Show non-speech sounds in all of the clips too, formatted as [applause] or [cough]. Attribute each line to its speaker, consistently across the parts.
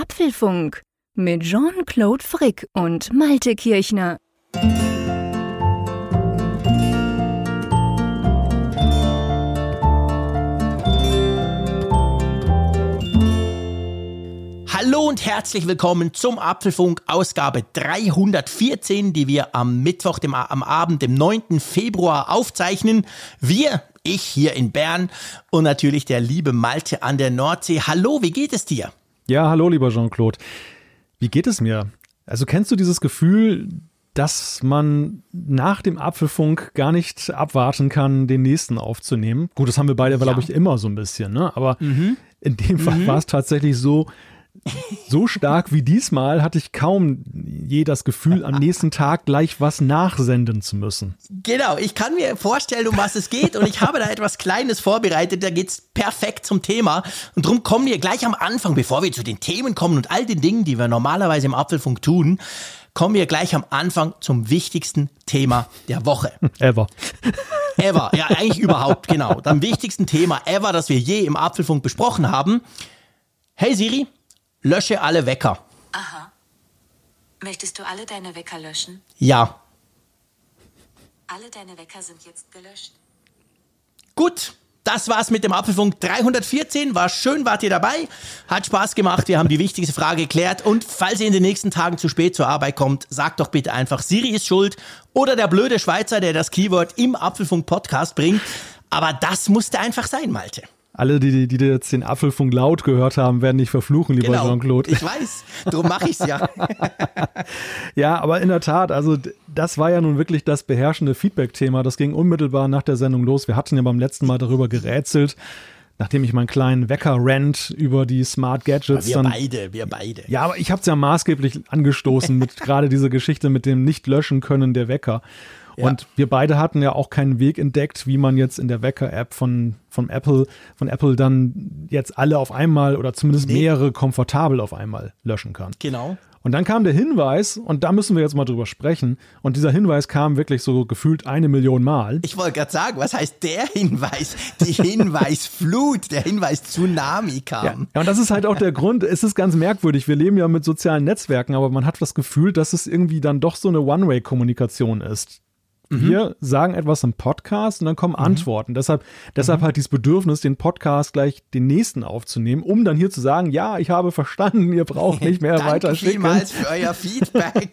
Speaker 1: Apfelfunk mit Jean-Claude Frick und Malte Kirchner.
Speaker 2: Hallo und herzlich willkommen zum Apfelfunk Ausgabe 314, die wir am Mittwoch, dem, am Abend, dem 9. Februar aufzeichnen. Wir, ich hier in Bern und natürlich der liebe Malte an der Nordsee. Hallo, wie geht es dir?
Speaker 3: Ja, hallo, lieber Jean-Claude. Wie geht es mir? Also kennst du dieses Gefühl, dass man nach dem Apfelfunk gar nicht abwarten kann, den nächsten aufzunehmen? Gut, das haben wir beide, ja. glaube ich, immer so ein bisschen, ne? Aber mhm. in dem Fall mhm. war es tatsächlich so, so stark wie diesmal hatte ich kaum je das Gefühl, am nächsten Tag gleich was nachsenden zu müssen.
Speaker 2: Genau, ich kann mir vorstellen, um was es geht und ich habe da etwas Kleines vorbereitet, da geht es perfekt zum Thema und darum kommen wir gleich am Anfang, bevor wir zu den Themen kommen und all den Dingen, die wir normalerweise im Apfelfunk tun, kommen wir gleich am Anfang zum wichtigsten Thema der Woche. [laughs]
Speaker 3: Ever.
Speaker 2: Ever, ja eigentlich überhaupt, genau. Am wichtigsten Thema ever, das wir je im Apfelfunk besprochen haben. Hey Siri, Lösche alle Wecker.
Speaker 4: Aha. Möchtest du alle deine Wecker löschen?
Speaker 2: Ja.
Speaker 4: Alle deine Wecker sind jetzt gelöscht.
Speaker 2: Gut, das war's mit dem Apfelfunk 314. War schön, wart ihr dabei. Hat Spaß gemacht. Wir haben die wichtigste Frage geklärt. Und falls ihr in den nächsten Tagen zu spät zur Arbeit kommt, sagt doch bitte einfach, Siri ist schuld oder der blöde Schweizer, der das Keyword im Apfelfunk Podcast bringt. Aber das musste einfach sein, Malte
Speaker 3: alle, die, die, die jetzt den Apfelfunk laut gehört haben, werden dich verfluchen, lieber genau, Jean-Claude.
Speaker 2: Ich weiß, darum mache ich es ja. [laughs]
Speaker 3: ja, aber in der Tat, also das war ja nun wirklich das beherrschende Feedback-Thema. Das ging unmittelbar nach der Sendung los. Wir hatten ja beim letzten Mal darüber gerätselt nachdem ich meinen kleinen Wecker-Rant über die Smart Gadgets.
Speaker 2: Ja, wir dann, beide, wir beide.
Speaker 3: Ja, aber ich habe es ja maßgeblich angestoßen mit [laughs] gerade dieser Geschichte mit dem Nicht-Löschen können der Wecker. Und wir beide hatten ja auch keinen Weg entdeckt, wie man jetzt in der Wecker-App von, von Apple, von Apple dann jetzt alle auf einmal oder zumindest nee. mehrere komfortabel auf einmal löschen kann.
Speaker 2: Genau.
Speaker 3: Und dann kam der Hinweis, und da müssen wir jetzt mal drüber sprechen. Und dieser Hinweis kam wirklich so gefühlt eine Million Mal.
Speaker 2: Ich wollte gerade sagen, was heißt der Hinweis? Die [laughs] Hinweisflut, der Hinweis-Tsunami kam.
Speaker 3: Ja. ja, und das ist halt auch der Grund. Es ist ganz merkwürdig. Wir leben ja mit sozialen Netzwerken, aber man hat das Gefühl, dass es irgendwie dann doch so eine One-Way-Kommunikation ist. Mhm. Wir sagen etwas im Podcast und dann kommen mhm. Antworten. Deshalb, deshalb mhm. halt dieses Bedürfnis, den Podcast gleich den nächsten aufzunehmen, um dann hier zu sagen, ja, ich habe verstanden, ihr braucht nicht mehr [laughs] weiter schicken.
Speaker 2: Danke für euer Feedback.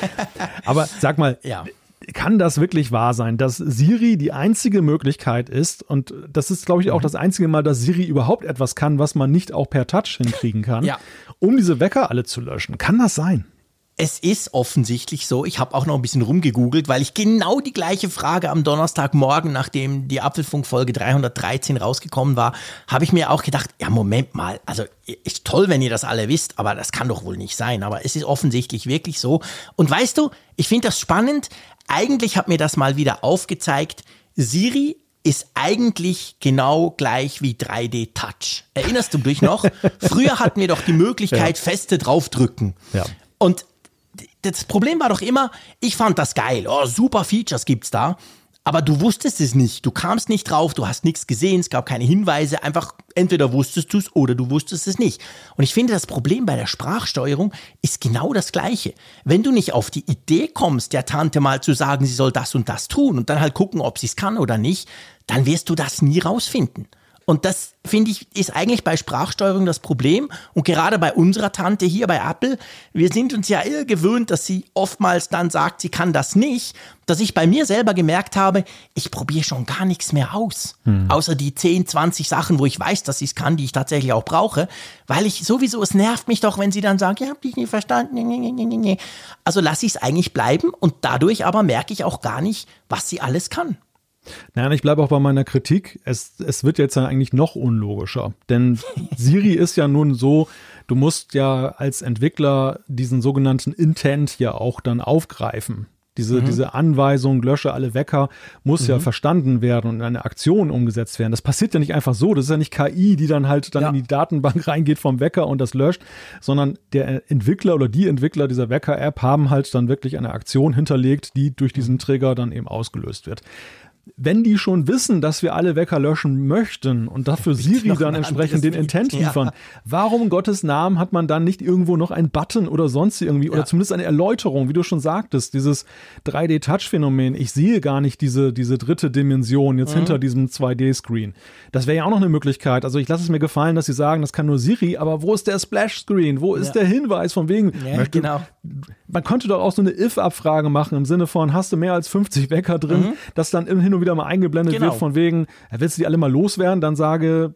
Speaker 2: [laughs]
Speaker 3: Aber sag mal, ja. kann das wirklich wahr sein, dass Siri die einzige Möglichkeit ist und das ist, glaube ich, auch mhm. das einzige Mal, dass Siri überhaupt etwas kann, was man nicht auch per Touch hinkriegen kann, ja. um diese Wecker alle zu löschen? Kann das sein?
Speaker 2: Es ist offensichtlich so. Ich habe auch noch ein bisschen rumgegoogelt, weil ich genau die gleiche Frage am Donnerstagmorgen, nachdem die Apfelfunk-Folge 313 rausgekommen war, habe ich mir auch gedacht, ja, Moment mal, also ist toll, wenn ihr das alle wisst, aber das kann doch wohl nicht sein. Aber es ist offensichtlich wirklich so. Und weißt du, ich finde das spannend. Eigentlich hat mir das mal wieder aufgezeigt, Siri ist eigentlich genau gleich wie 3D Touch. Erinnerst du dich noch? [laughs] Früher hatten wir doch die Möglichkeit, ja. feste draufdrücken. Ja. Und das Problem war doch immer, ich fand das geil. Oh, super Features gibt's da. Aber du wusstest es nicht. Du kamst nicht drauf, du hast nichts gesehen, es gab keine Hinweise. Einfach entweder wusstest du es oder du wusstest es nicht. Und ich finde, das Problem bei der Sprachsteuerung ist genau das Gleiche. Wenn du nicht auf die Idee kommst, der Tante mal zu sagen, sie soll das und das tun und dann halt gucken, ob sie es kann oder nicht, dann wirst du das nie rausfinden. Und das, finde ich, ist eigentlich bei Sprachsteuerung das Problem. Und gerade bei unserer Tante hier bei Apple, wir sind uns ja eher gewöhnt, dass sie oftmals dann sagt, sie kann das nicht, dass ich bei mir selber gemerkt habe, ich probiere schon gar nichts mehr aus. Hm. Außer die 10, 20 Sachen, wo ich weiß, dass sie es kann, die ich tatsächlich auch brauche. Weil ich sowieso, es nervt mich doch, wenn sie dann sagt, ja, hab dich nicht verstanden. Also lasse ich es eigentlich bleiben und dadurch aber merke ich auch gar nicht, was sie alles kann.
Speaker 3: Nein, ich bleibe auch bei meiner Kritik. Es, es wird jetzt ja eigentlich noch unlogischer. Denn Siri ist ja nun so, du musst ja als Entwickler diesen sogenannten Intent ja auch dann aufgreifen. Diese, mhm. diese Anweisung, lösche alle Wecker, muss mhm. ja verstanden werden und in eine Aktion umgesetzt werden. Das passiert ja nicht einfach so. Das ist ja nicht KI, die dann halt dann ja. in die Datenbank [laughs] reingeht vom Wecker und das löscht, sondern der Entwickler oder die Entwickler dieser Wecker-App haben halt dann wirklich eine Aktion hinterlegt, die durch diesen Trigger dann eben ausgelöst wird. Wenn die schon wissen, dass wir alle Wecker löschen möchten und dafür Siri dann entsprechend den Intent liefern, ja. warum in Gottes Namen hat man dann nicht irgendwo noch einen Button oder sonst irgendwie ja. oder zumindest eine Erläuterung, wie du schon sagtest, dieses 3D-Touch-Phänomen. Ich sehe gar nicht diese, diese dritte Dimension jetzt mhm. hinter diesem 2D-Screen. Das wäre ja auch noch eine Möglichkeit. Also ich lasse es mir gefallen, dass sie sagen, das kann nur Siri, aber wo ist der Splash-Screen? Wo ist der Hinweis von wegen?
Speaker 2: möchte, genau.
Speaker 3: Man könnte doch auch so eine If-Abfrage machen im Sinne von, hast du mehr als 50 Wecker drin, mhm. dass dann hin und wieder mal eingeblendet genau. wird von wegen, willst du die alle mal loswerden? Dann sage,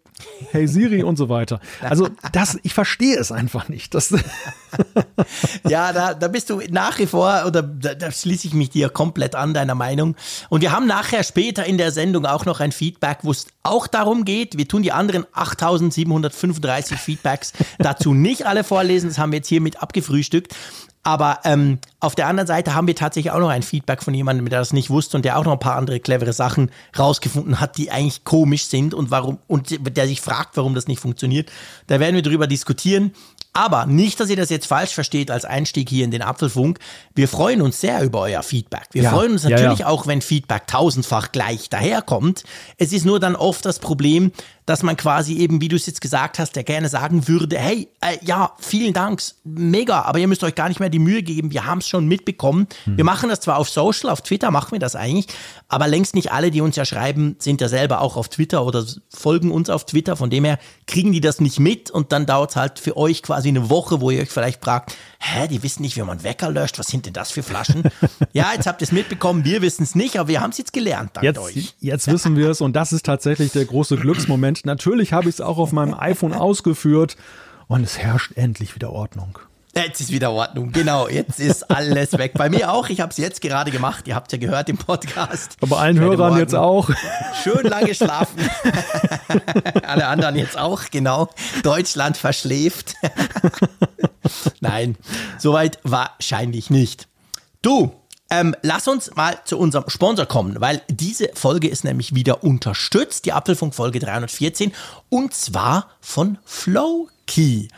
Speaker 3: hey Siri und so weiter. Also das, ich verstehe es einfach nicht. Das [laughs]
Speaker 2: ja, da, da bist du nach wie vor, oder da, da schließe ich mich dir komplett an, deiner Meinung. Und wir haben nachher später in der Sendung auch noch ein Feedback, wo es auch darum geht, wir tun die anderen 8735 Feedbacks dazu nicht alle vorlesen, das haben wir jetzt hiermit abgefrühstückt. Aber ähm, auf der anderen Seite haben wir tatsächlich auch noch ein Feedback von jemandem, der das nicht wusste und der auch noch ein paar andere clevere Sachen rausgefunden hat, die eigentlich komisch sind und warum und der sich fragt, warum das nicht funktioniert. Da werden wir drüber diskutieren. Aber nicht, dass ihr das jetzt falsch versteht als Einstieg hier in den Apfelfunk. Wir freuen uns sehr über euer Feedback. Wir ja, freuen uns natürlich ja, ja. auch, wenn Feedback tausendfach gleich daherkommt. Es ist nur dann oft das Problem, dass man quasi eben, wie du es jetzt gesagt hast, der gerne sagen würde, hey, äh, ja, vielen Dank, mega, aber ihr müsst euch gar nicht mehr die Mühe geben, wir haben es schon mitbekommen. Hm. Wir machen das zwar auf Social, auf Twitter machen wir das eigentlich, aber längst nicht alle, die uns ja schreiben, sind ja selber auch auf Twitter oder folgen uns auf Twitter, von dem her kriegen die das nicht mit und dann dauert es halt für euch quasi eine Woche, wo ihr euch vielleicht fragt, hä, die wissen nicht, wie man Wecker löscht, was sind denn das für Flaschen? [laughs] ja, jetzt habt ihr es mitbekommen, wir wissen es nicht, aber wir haben es jetzt gelernt dank
Speaker 3: jetzt,
Speaker 2: euch.
Speaker 3: Jetzt wissen wir es und das ist tatsächlich der große [clears throat] Glücksmoment. Natürlich habe ich es auch auf meinem iPhone ausgeführt und es herrscht endlich wieder Ordnung.
Speaker 2: Jetzt ist wieder Ordnung, genau. Jetzt ist alles weg. Bei mir auch. Ich habe es jetzt gerade gemacht. Ihr habt ja gehört im Podcast.
Speaker 3: Aber allen Hörern jetzt auch.
Speaker 2: Schön lange schlafen. [laughs] Alle anderen jetzt auch, genau. Deutschland verschläft. [laughs] Nein, soweit wahrscheinlich nicht. Du, ähm, lass uns mal zu unserem Sponsor kommen, weil diese Folge ist nämlich wieder unterstützt, die Apfelfunk Folge 314, und zwar von Flowkey.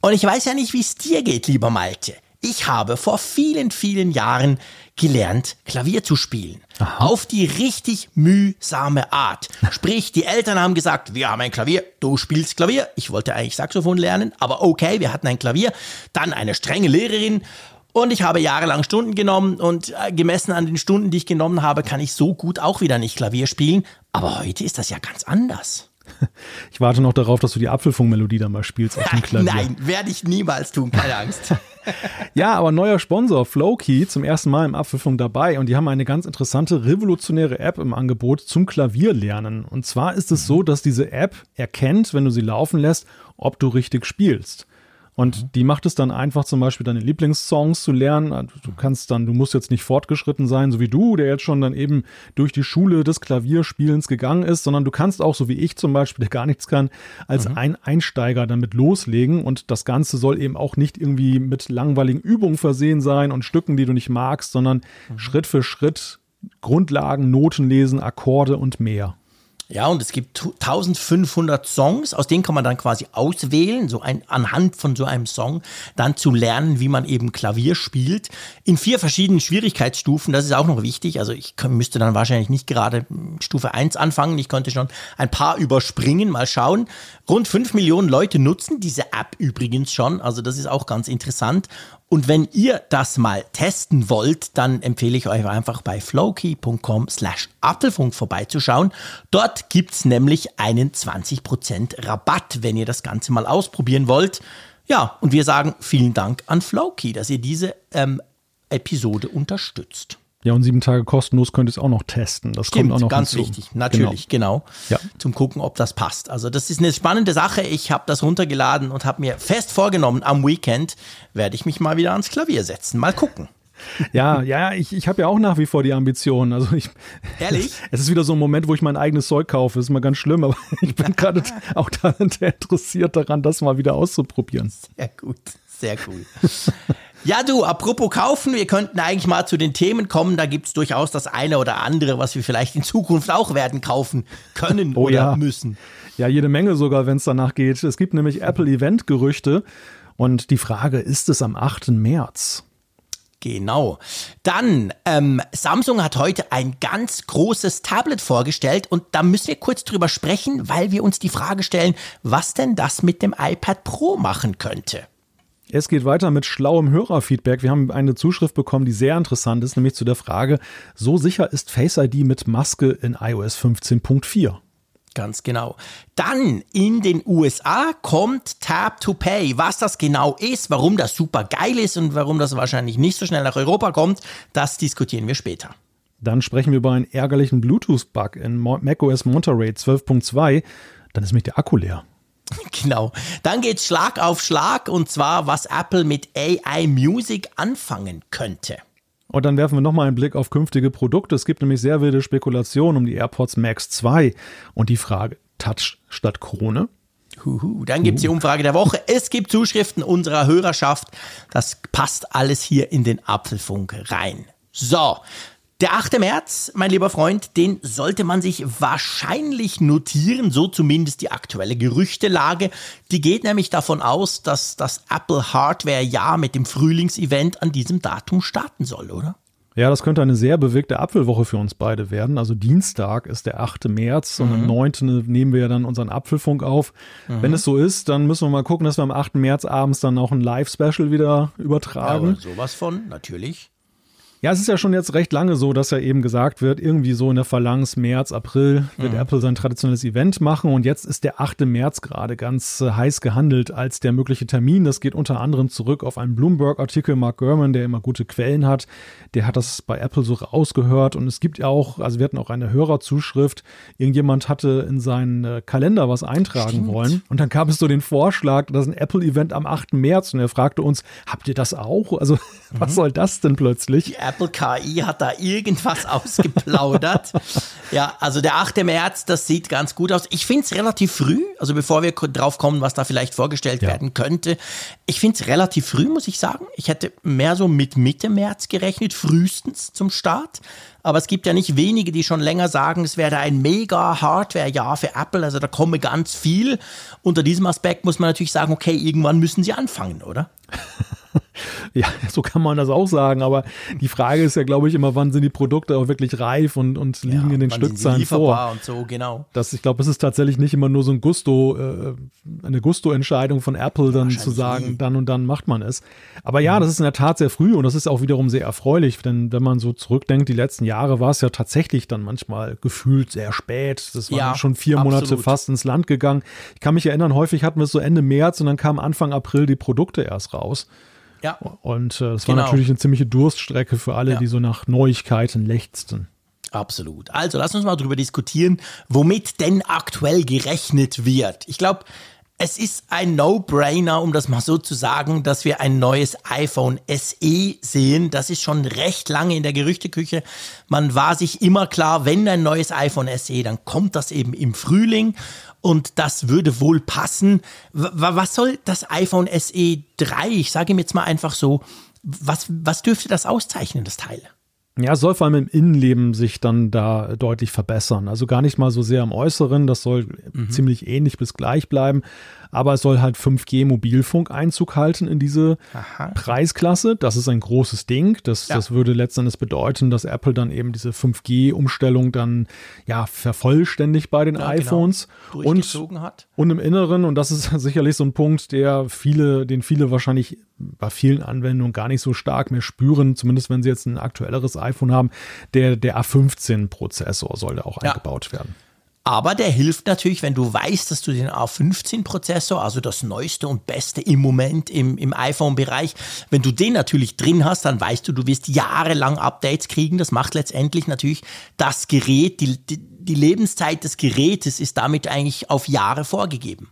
Speaker 2: Und ich weiß ja nicht, wie es dir geht, lieber Malte. Ich habe vor vielen, vielen Jahren gelernt, Klavier zu spielen. Aha. Auf die richtig mühsame Art. [laughs] Sprich, die Eltern haben gesagt, wir haben ein Klavier, du spielst Klavier. Ich wollte eigentlich Saxophon lernen, aber okay, wir hatten ein Klavier. Dann eine strenge Lehrerin. Und ich habe jahrelang Stunden genommen und äh, gemessen an den Stunden, die ich genommen habe, kann ich so gut auch wieder nicht Klavier spielen. Aber heute ist das ja ganz anders. [laughs]
Speaker 3: Ich warte noch darauf, dass du die Apfelfunk-Melodie dann mal spielst auf dem Klavier.
Speaker 2: Nein, werde ich niemals tun, keine Angst. [laughs]
Speaker 3: ja, aber neuer Sponsor, Flowkey, zum ersten Mal im Apfelfunk dabei und die haben eine ganz interessante, revolutionäre App im Angebot zum Klavierlernen. Und zwar ist es so, dass diese App erkennt, wenn du sie laufen lässt, ob du richtig spielst. Und mhm. die macht es dann einfach, zum Beispiel deine Lieblingssongs zu lernen. Also du kannst dann, du musst jetzt nicht fortgeschritten sein, so wie du, der jetzt schon dann eben durch die Schule des Klavierspielens gegangen ist, sondern du kannst auch, so wie ich zum Beispiel, der gar nichts kann, als mhm. ein Einsteiger damit loslegen. Und das Ganze soll eben auch nicht irgendwie mit langweiligen Übungen versehen sein und Stücken, die du nicht magst, sondern mhm. Schritt für Schritt Grundlagen, Noten lesen, Akkorde und mehr.
Speaker 2: Ja, und es gibt 1500 Songs, aus denen kann man dann quasi auswählen, so ein, anhand von so einem Song, dann zu lernen, wie man eben Klavier spielt. In vier verschiedenen Schwierigkeitsstufen, das ist auch noch wichtig. Also ich müsste dann wahrscheinlich nicht gerade Stufe 1 anfangen, ich könnte schon ein paar überspringen, mal schauen. Rund 5 Millionen Leute nutzen diese App übrigens schon, also das ist auch ganz interessant. Und wenn ihr das mal testen wollt, dann empfehle ich euch einfach bei flowkey.com slash Apfelfunk vorbeizuschauen. Dort gibt's nämlich einen 20% Rabatt, wenn ihr das Ganze mal ausprobieren wollt. Ja, und wir sagen vielen Dank an Flowkey, dass ihr diese ähm, Episode unterstützt.
Speaker 3: Ja, und sieben Tage kostenlos könnt ihr es auch noch testen. Das
Speaker 2: Stimmt,
Speaker 3: kommt auch noch
Speaker 2: ganz hinzu. wichtig. Natürlich, genau. genau. Ja. Zum gucken, ob das passt. Also das ist eine spannende Sache. Ich habe das runtergeladen und habe mir fest vorgenommen, am Weekend werde ich mich mal wieder ans Klavier setzen. Mal gucken. [laughs]
Speaker 3: Ja, ja, ich, ich habe ja auch nach wie vor die Ambitionen. Also ich,
Speaker 2: Ehrlich? [laughs]
Speaker 3: Es ist wieder so ein Moment, wo ich mein eigenes Zeug kaufe. Ist mal ganz schlimm, aber [laughs] ich bin gerade auch daran interessiert daran, das mal wieder auszuprobieren.
Speaker 2: Sehr gut, sehr cool. Ja, du, apropos kaufen, wir könnten eigentlich mal zu den Themen kommen. Da gibt's durchaus das eine oder andere, was wir vielleicht in Zukunft auch werden kaufen können oh, oder ja. müssen.
Speaker 3: Ja, jede Menge sogar, wenn es danach geht. Es gibt nämlich Apple-Event-Gerüchte. Und die Frage, ist es am 8. März?
Speaker 2: Genau. Dann, ähm, Samsung hat heute ein ganz großes Tablet vorgestellt und da müssen wir kurz drüber sprechen, weil wir uns die Frage stellen, was denn das mit dem iPad Pro machen könnte.
Speaker 3: Es geht weiter mit schlauem Hörerfeedback. Wir haben eine Zuschrift bekommen, die sehr interessant ist, nämlich zu der Frage, so sicher ist Face ID mit Maske in iOS 15.4?
Speaker 2: Ganz genau. Dann in den USA kommt Tap to Pay. Was das genau ist, warum das super geil ist und warum das wahrscheinlich nicht so schnell nach Europa kommt, das diskutieren wir später.
Speaker 3: Dann sprechen wir über einen ärgerlichen Bluetooth-Bug in macOS Monterey 12.2. Dann ist mich der Akku leer. [laughs]
Speaker 2: Genau. Dann geht's Schlag auf Schlag und zwar, was Apple mit AI Music anfangen könnte.
Speaker 3: Und dann werfen wir nochmal einen Blick auf künftige Produkte. Es gibt nämlich sehr wilde Spekulationen um die AirPods Max 2 und die Frage Touch statt Krone.
Speaker 2: Huhu. Dann gibt es die Umfrage der Woche. Es gibt Zuschriften unserer Hörerschaft. Das passt alles hier in den Apfelfunk rein. So, der 8. März, mein lieber Freund, den sollte man sich wahrscheinlich notieren, so zumindest die aktuelle Gerüchtelage. Die geht nämlich davon aus, dass das Apple Hardware-Jahr mit dem Frühlingsevent an diesem Datum starten soll, oder?
Speaker 3: Ja, das könnte eine sehr bewegte Apfelwoche für uns beide werden. Also Dienstag ist der 8. März und am 9. Mhm. nehmen wir ja dann unseren Apfelfunk auf. Mhm. Wenn es so ist, dann müssen wir mal gucken, dass wir am 8. März abends dann auch ein Live-Special wieder übertragen.
Speaker 2: Ja, sowas von, natürlich.
Speaker 3: Ja, es ist ja schon jetzt recht lange so, dass ja eben gesagt wird, irgendwie so in der Phalanx März, April wird mhm. Apple sein traditionelles Event machen und jetzt ist der 8. März gerade ganz äh, heiß gehandelt als der mögliche Termin. Das geht unter anderem zurück auf einen Bloomberg-Artikel, Mark Gurman, der immer gute Quellen hat. Der hat das bei Apple so rausgehört und es gibt ja auch, also wir hatten auch eine Hörerzuschrift, irgendjemand hatte in seinen äh, Kalender was eintragen Stimmt. wollen und dann gab es so den Vorschlag, das ist ein Apple-Event am 8. März und er fragte uns, habt ihr das auch? Also [laughs] mhm. was soll das denn plötzlich?
Speaker 2: Die Apple KI hat da irgendwas [laughs] ausgeplaudert. ja, also der 8. März, das sieht ganz gut aus. Ich finde es relativ früh, also bevor wir drauf kommen, was da vielleicht vorgestellt ja. werden könnte. Ich finde es relativ früh, muss ich sagen. Ich hätte mehr so mit Mitte März gerechnet, frühestens zum Start. Aber es gibt ja nicht wenige, die schon länger sagen, es wäre ein mega Hardware-Jahr für Apple. Also da komme ganz viel. Unter diesem Aspekt muss man natürlich sagen, okay, irgendwann müssen sie anfangen, oder? [laughs] [laughs]
Speaker 3: Ja, so kann man das auch sagen, aber die Frage ist ja, glaube ich, immer, wann sind die Produkte auch wirklich reif und, und liegen ja, in den Stückzahlen vor.
Speaker 2: Und so, genau.
Speaker 3: Das, ich glaube, es ist tatsächlich nicht immer nur so ein Gusto, äh, eine Gusto-Entscheidung von Apple, dann zu sagen, nie. dann und dann macht man es. Aber ja, das ist in der Tat sehr früh und das ist auch wiederum sehr erfreulich, denn wenn man so zurückdenkt, die letzten Jahre war es ja tatsächlich dann manchmal gefühlt sehr spät. Das war ja, schon vier absolut. Monate fast ins Land gegangen. Ich kann mich erinnern, häufig hatten wir es so Ende März und dann kamen Anfang April die Produkte erst raus. Ja. Und äh, das genau. war natürlich eine ziemliche Durststrecke für alle, ja. die so nach Neuigkeiten lechzten.
Speaker 2: Absolut. Also lass uns mal darüber diskutieren, womit denn aktuell gerechnet wird. Ich glaube, es ist ein No-Brainer, um das mal so zu sagen, dass wir ein neues iPhone SE sehen. Das ist schon recht lange in der Gerüchteküche. Man war sich immer klar, wenn ein neues iPhone SE, dann kommt das eben im Frühling und das würde wohl passen. Was soll das iPhone SE 3? Ich sage ihm jetzt mal einfach so, was, was dürfte das auszeichnen, das Teil?
Speaker 3: Ja, es soll vor allem im Innenleben sich dann da deutlich verbessern. Also gar nicht mal so sehr am Äußeren, das soll mhm. ziemlich ähnlich bis gleich bleiben aber es soll halt 5G Mobilfunk Einzug halten in diese Aha. Preisklasse. Das ist ein großes Ding. Das, ja. das würde letztendlich bedeuten, dass Apple dann eben diese 5G-Umstellung dann ja vervollständigt bei den ja, genau. iPhones
Speaker 2: genau. und, hat.
Speaker 3: und im Inneren, und das ist [laughs] sicherlich so ein Punkt, der viele, den viele wahrscheinlich bei vielen Anwendungen gar nicht so stark mehr spüren, zumindest wenn sie jetzt ein aktuelleres iPhone haben, der, der A15-Prozessor soll da auch ja. eingebaut werden.
Speaker 2: Aber der hilft natürlich, wenn du weißt, dass du den A15-Prozessor, also das neueste und beste im Moment im, im iPhone-Bereich, wenn du den natürlich drin hast, dann weißt du, du wirst jahrelang Updates kriegen. Das macht letztendlich natürlich das Gerät, die, die, die Lebenszeit des Gerätes ist damit eigentlich auf Jahre vorgegeben.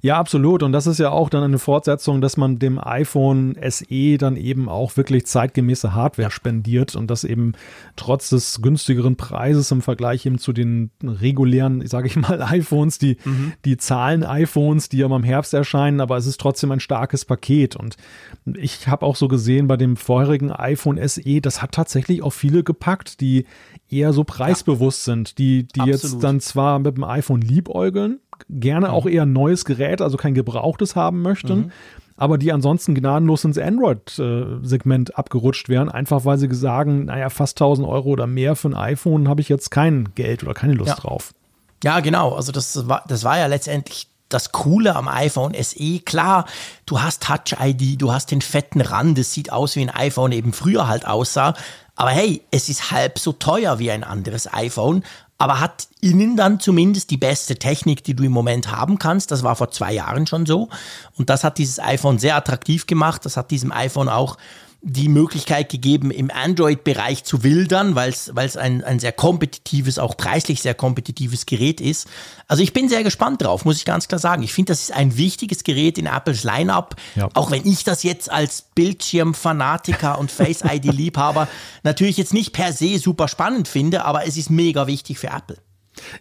Speaker 3: Ja, absolut. Und das ist ja auch dann eine Fortsetzung, dass man dem iPhone SE dann eben auch wirklich zeitgemäße Hardware spendiert und das eben trotz des günstigeren Preises im Vergleich eben zu den regulären, sage ich mal, [laughs] iPhones, die, mhm. die Zahlen-iPhones, die ja im Herbst erscheinen, aber es ist trotzdem ein starkes Paket. Und ich habe auch so gesehen bei dem vorherigen iPhone SE, das hat tatsächlich auch viele gepackt, die eher so preisbewusst ja. sind, die, die jetzt dann zwar mit dem iPhone liebäugeln, gerne auch eher ein neues Gerät, also kein gebrauchtes haben möchten. Mhm. aber die ansonsten gnadenlos ins Android-Segment abgerutscht wären, einfach weil sie sagen, naja, fast 1000 Euro oder mehr für ein iPhone habe ich jetzt kein Geld oder keine Lust
Speaker 2: Ja.
Speaker 3: drauf.
Speaker 2: Ja, genau. Also das war, das war ja letztendlich das Coole am iPhone SE. Klar, du hast Touch ID, du hast den fetten Rand, es sieht aus wie ein iPhone eben früher halt aussah. Aber hey, es ist halb so teuer wie ein anderes iPhone, aber hat innen dann zumindest die beste Technik, die du im Moment haben kannst. Das war vor zwei Jahren schon so. Und das hat dieses iPhone sehr attraktiv gemacht. Das hat diesem iPhone auch die Möglichkeit gegeben, im Android-Bereich zu wildern, weil es ein, ein sehr kompetitives, auch preislich sehr kompetitives Gerät ist. Also ich bin sehr gespannt drauf, muss ich ganz klar sagen. Ich finde, das ist ein wichtiges Gerät in Apples Lineup,
Speaker 3: Ja.
Speaker 2: auch wenn ich das jetzt als Bildschirmfanatiker und Face-ID-Liebhaber [laughs] natürlich jetzt nicht per se super spannend finde, aber es ist mega wichtig für Apple.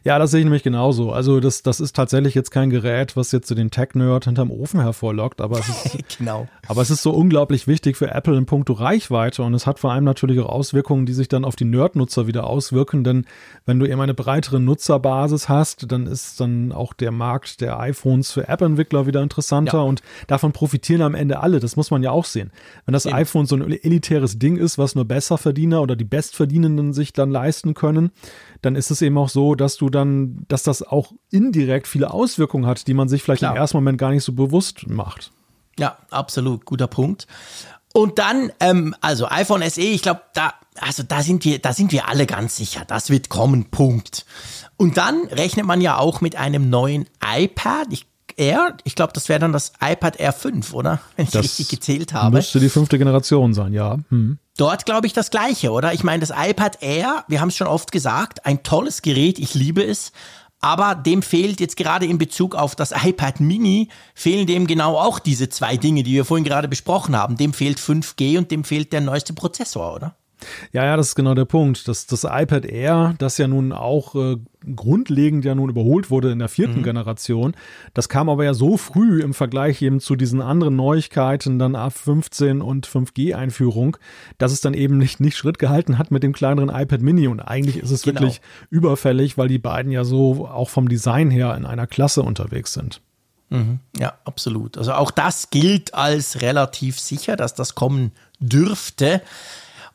Speaker 3: Ja, das sehe ich nämlich genauso. Also das, das ist tatsächlich jetzt kein Gerät, was jetzt so den Tech-Nerd hinterm Ofen hervorlockt, aber es ist [laughs]
Speaker 2: Genau.
Speaker 3: Aber es ist so unglaublich wichtig für Apple in puncto Reichweite und es hat vor allem natürlich auch Auswirkungen, die sich dann auf die Nerd-Nutzer wieder auswirken, denn wenn du eben eine breitere Nutzerbasis hast, dann ist dann auch der Markt der iPhones für App-Entwickler wieder interessanter
Speaker 2: Ja.
Speaker 3: und davon profitieren am Ende alle, das muss man ja auch sehen. Wenn das iPhone so ein elitäres Ding ist, was nur Besserverdiener oder die Bestverdienenden sich dann leisten können, dann ist es eben auch so, dass du dann, dass das auch indirekt viele Auswirkungen hat, die man sich vielleicht
Speaker 2: Klar.
Speaker 3: im ersten Moment gar nicht so bewusst macht.
Speaker 2: Ja, absolut, guter Punkt. Und dann, ähm, also iPhone SE, ich glaube, da, also da sind wir, da sind wir alle ganz sicher, das wird kommen, Punkt. Und dann rechnet man ja auch mit einem neuen iPad. Ich, Air, ich glaube, das wäre dann das iPad Air 5, oder? Wenn ich
Speaker 3: Das
Speaker 2: richtig gezählt habe.
Speaker 3: Müsste die fünfte Generation sein, ja. Hm.
Speaker 2: Dort glaube ich das Gleiche, oder? Ich meine, das iPad Air, wir haben es schon oft gesagt, ein tolles Gerät, ich liebe es. Aber dem fehlt jetzt gerade in Bezug auf das iPad Mini, fehlen dem genau auch diese zwei Dinge, die wir vorhin gerade besprochen haben. Dem fehlt 5G und dem fehlt der neueste Prozessor, oder?
Speaker 3: Ja, ja, das ist genau der Punkt. Das, das iPad Air, das ja nun auch äh, grundlegend ja nun überholt wurde in der vierten Generation, das kam aber ja so früh im Vergleich eben zu diesen anderen Neuigkeiten, dann A15 und 5G-Einführung, dass es dann eben nicht, nicht Schritt gehalten hat mit dem kleineren iPad Mini. Und eigentlich ist es
Speaker 2: Genau.
Speaker 3: wirklich überfällig, weil die beiden ja so auch vom Design her in einer Klasse unterwegs sind.
Speaker 2: Ja, absolut. Also auch das gilt als relativ sicher, dass das kommen dürfte.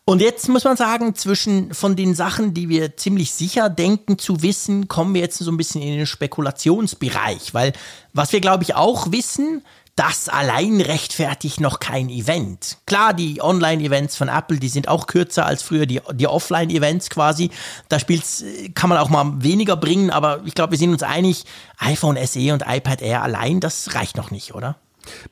Speaker 2: Und jetzt muss man sagen, zwischen von den Sachen, die wir ziemlich sicher denken zu wissen, kommen wir jetzt so ein bisschen in den Spekulationsbereich, weil was wir glaube ich auch wissen, das allein rechtfertigt noch kein Event. Klar, die Online-Events von Apple, die sind auch kürzer als früher die, die Offline-Events quasi. Da spielt's, äh, kann man auch mal weniger bringen, aber ich glaube, wir sind uns einig, iPhone SE und iPad Air allein, das reicht noch nicht, oder?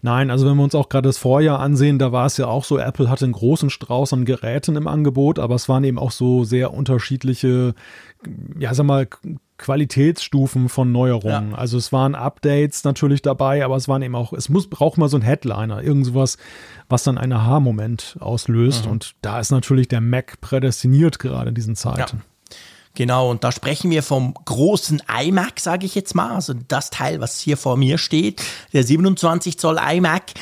Speaker 3: Nein, also wenn wir uns auch gerade das Vorjahr ansehen, da war es ja auch so, Apple hatte einen großen Strauß an Geräten im Angebot, aber es waren eben auch so sehr unterschiedliche, ja, sag mal, Qualitätsstufen von Neuerungen.
Speaker 2: Ja.
Speaker 3: Also es waren Updates natürlich dabei, aber es waren eben auch, es muss, braucht mal so ein Headliner, irgendwas, was dann einen Aha-Moment auslöst. Und da ist natürlich der Mac prädestiniert gerade in diesen Zeiten.
Speaker 2: Genau, und da sprechen wir vom großen iMac, sage ich jetzt mal, also das Teil, was hier vor mir steht, der 27 Zoll iMac.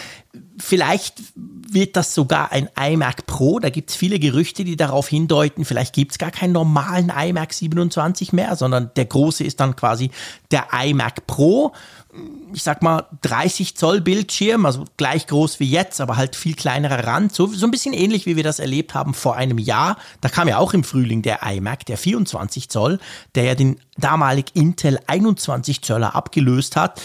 Speaker 2: Vielleicht wird das sogar ein iMac Pro. Da gibt es viele Gerüchte, die darauf hindeuten, vielleicht gibt es gar keinen normalen iMac 27 mehr, sondern der große ist dann quasi der iMac Pro. Ich sag mal 30 Zoll Bildschirm, also gleich groß wie jetzt, aber halt viel kleinerer Rand. So, so ein bisschen ähnlich, wie wir das erlebt haben vor einem Jahr. Da kam ja auch im Frühling der iMac, der 24 Zoll, der ja den damalig Intel 21 Zöller abgelöst hat.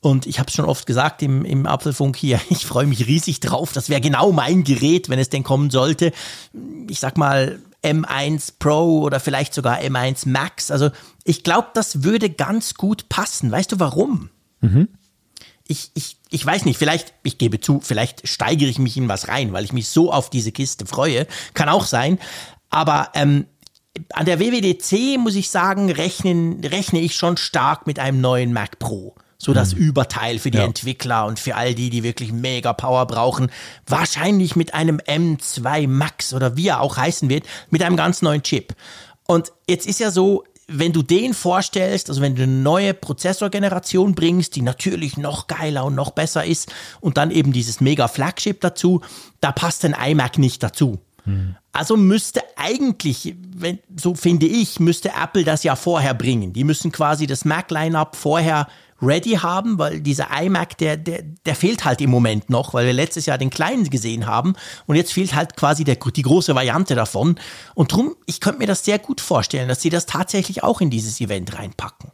Speaker 2: Und ich habe es schon oft gesagt im, im Apfelfunk hier, [laughs] ich freue mich riesig drauf. Das wäre genau mein Gerät, wenn es denn kommen sollte. Ich sag mal M1 Pro oder vielleicht sogar M1 Max. Also ich glaube, das würde ganz gut passen. Weißt du warum? Ich, ich, ich weiß nicht, vielleicht, ich gebe zu, vielleicht steigere ich mich in was rein, weil ich mich so auf diese Kiste freue. Kann auch sein. Aber ähm, an der WWDC muss ich sagen, rechnen, rechne ich schon stark mit einem neuen Mac Pro. So das Überteil für die
Speaker 3: Ja.
Speaker 2: Entwickler und für all die, die wirklich mega Power brauchen. Wahrscheinlich mit einem M2 Max oder wie er auch heißen wird, mit einem ganz neuen Chip. Und jetzt ist ja so, wenn du den vorstellst, also wenn du eine neue Prozessorgeneration bringst, die natürlich noch geiler und noch besser ist und dann eben dieses mega Flagship dazu, da passt ein iMac nicht dazu. Also müsste eigentlich, wenn, so finde ich, müsste Apple das ja vorher bringen. Die müssen quasi das Mac-Line-Up vorher ready haben, weil dieser iMac, der, der, der fehlt halt im Moment noch, weil wir letztes Jahr den kleinen gesehen haben und jetzt fehlt halt quasi der, die große Variante davon. Und drum, ich könnte mir das sehr gut vorstellen, dass sie das tatsächlich auch in dieses Event reinpacken.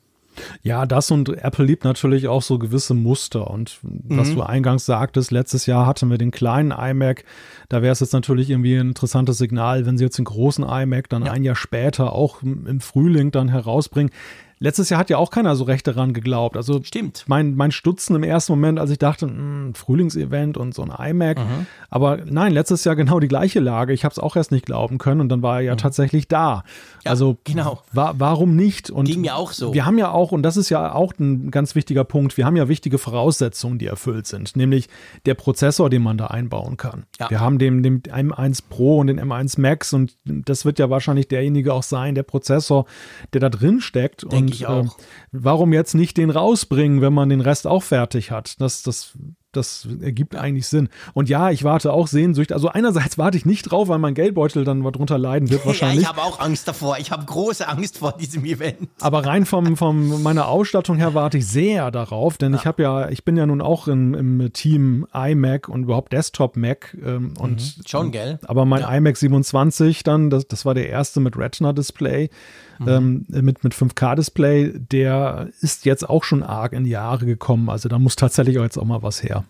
Speaker 3: Ja, das und Apple liebt natürlich auch so gewisse Muster. Und was mhm. du eingangs sagtest, letztes Jahr hatten wir den kleinen iMac. Da wäre es jetzt natürlich irgendwie ein interessantes Signal, wenn sie jetzt den großen iMac dann ja. ein Jahr später auch im Frühling dann herausbringen. Letztes Jahr hat ja auch keiner so recht daran geglaubt. Also
Speaker 2: Stimmt.
Speaker 3: Mein, mein Stutzen im ersten Moment, als ich dachte, mh, hm, Frühlingsevent und so ein iMac. Mhm. Aber nein, letztes Jahr genau die gleiche Lage. Ich habe es auch erst nicht glauben können und dann war er ja mhm. tatsächlich da. Ja, also
Speaker 2: genau.
Speaker 3: Wa warum nicht? Und
Speaker 2: Ging mir auch so.
Speaker 3: Wir haben ja auch, und das ist ja auch ein ganz wichtiger Punkt, wir haben ja wichtige Voraussetzungen, die erfüllt sind. Nämlich der Prozessor, den man da einbauen kann. Ja. Wir haben den, den M1 Pro und den M1 Max und das wird ja wahrscheinlich derjenige auch sein, der Prozessor, der da drin steckt.
Speaker 2: Denke und ich auch. Äh,
Speaker 3: warum jetzt nicht den rausbringen, wenn man den Rest auch fertig hat? Das, das das ergibt eigentlich Sinn. Und ja, ich warte auch sehnsüchtig. Also einerseits warte ich nicht drauf, weil mein Geldbeutel dann darunter leiden wird wahrscheinlich. [laughs]
Speaker 2: ja, ich habe auch Angst davor. Ich habe große Angst vor diesem Event.
Speaker 3: Aber rein vom, vom meiner Ausstattung her warte ich sehr darauf, denn ja. ich habe ja, ich bin ja nun auch im, im Team iMac und überhaupt Desktop Mac ähm, und
Speaker 2: mhm. schon gell.
Speaker 3: Aber mein ja. iMac 27 dann, das, das war der erste mit Retina Display. Mhm. Ähm, mit, mit 5K-Display, der ist jetzt auch schon arg in die Jahre gekommen. Also da muss tatsächlich auch jetzt auch mal was her.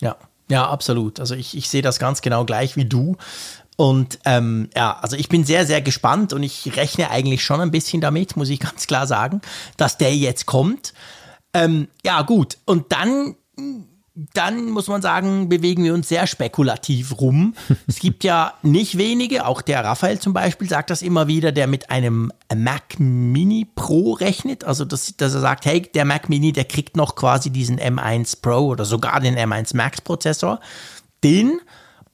Speaker 2: Ja, ja, absolut. Also ich, ich sehe das ganz genau gleich wie du. Und ähm, ja, also ich bin sehr, sehr gespannt und ich rechne eigentlich schon ein bisschen damit, muss ich [laughs] ganz klar sagen, dass der jetzt kommt. Ähm, ja, gut. Und dann dann muss man sagen, bewegen wir uns sehr spekulativ rum. es gibt ja nicht wenige, auch der Raphael zum Beispiel sagt das immer wieder, der mit einem Mac Mini Pro rechnet. Also, dass, dass er sagt, hey, der Mac Mini, der kriegt noch quasi diesen M1 Pro oder sogar den M1 Max Prozessor. Den.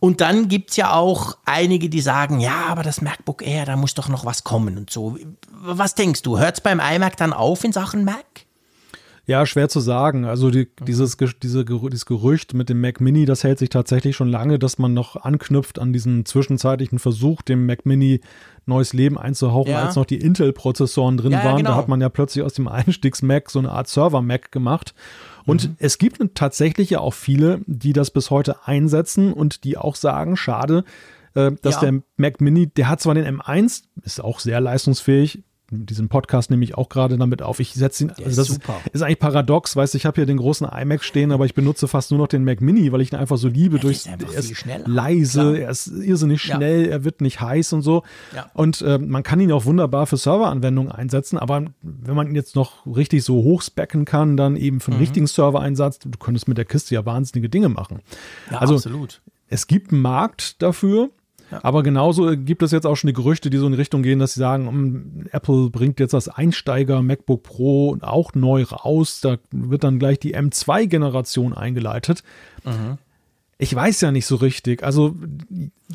Speaker 2: Und dann gibt es ja auch einige, die sagen, ja, aber das MacBook Air, da muss doch noch was kommen und so. Was denkst du? Hört es beim iMac dann auf in Sachen Mac?
Speaker 3: Ja, schwer zu sagen. Also die, dieses, diese, dieses Gerücht mit dem Mac Mini, das hält sich tatsächlich schon lange, dass man noch anknüpft an diesen zwischenzeitlichen Versuch, dem Mac Mini neues Leben einzuhauchen, ja. als noch die Intel-Prozessoren drin ja, waren. genau. Da hat man ja plötzlich aus dem [laughs] Einstiegs-Mac so eine Art Server-Mac gemacht. Und mhm. es gibt tatsächlich ja auch viele, die das bis heute einsetzen und die auch sagen, schade, äh, dass ja. der Mac Mini, der hat zwar den M1, ist auch sehr leistungsfähig, diesen Podcast nehme ich auch gerade damit auf. Ich setze ihn, also das ist, ist, eigentlich paradox, weißt du, ich habe hier den großen iMac stehen, aber ich benutze fast nur noch den Mac Mini, weil ich ihn einfach so liebe. Ja, durch, er ist leise, Klar. er ist irrsinnig schnell, ja. er wird nicht heiß und so. Ja. Und äh, man kann ihn auch wunderbar für Serveranwendungen einsetzen, aber wenn man ihn jetzt noch richtig so hochspecken kann, dann eben für einen mhm. richtigen Server-Einsatz, du könntest mit der Kiste ja wahnsinnige Dinge machen.
Speaker 2: Ja, also, absolut.
Speaker 3: Es gibt einen Markt dafür. Aber genauso gibt es jetzt auch schon die Gerüchte, die so in die Richtung gehen, dass sie sagen, um, Apple bringt jetzt das Einsteiger MacBook Pro auch neu raus. Da wird dann gleich die M2-Generation eingeleitet. Mhm. Ich weiß ja nicht so richtig. Also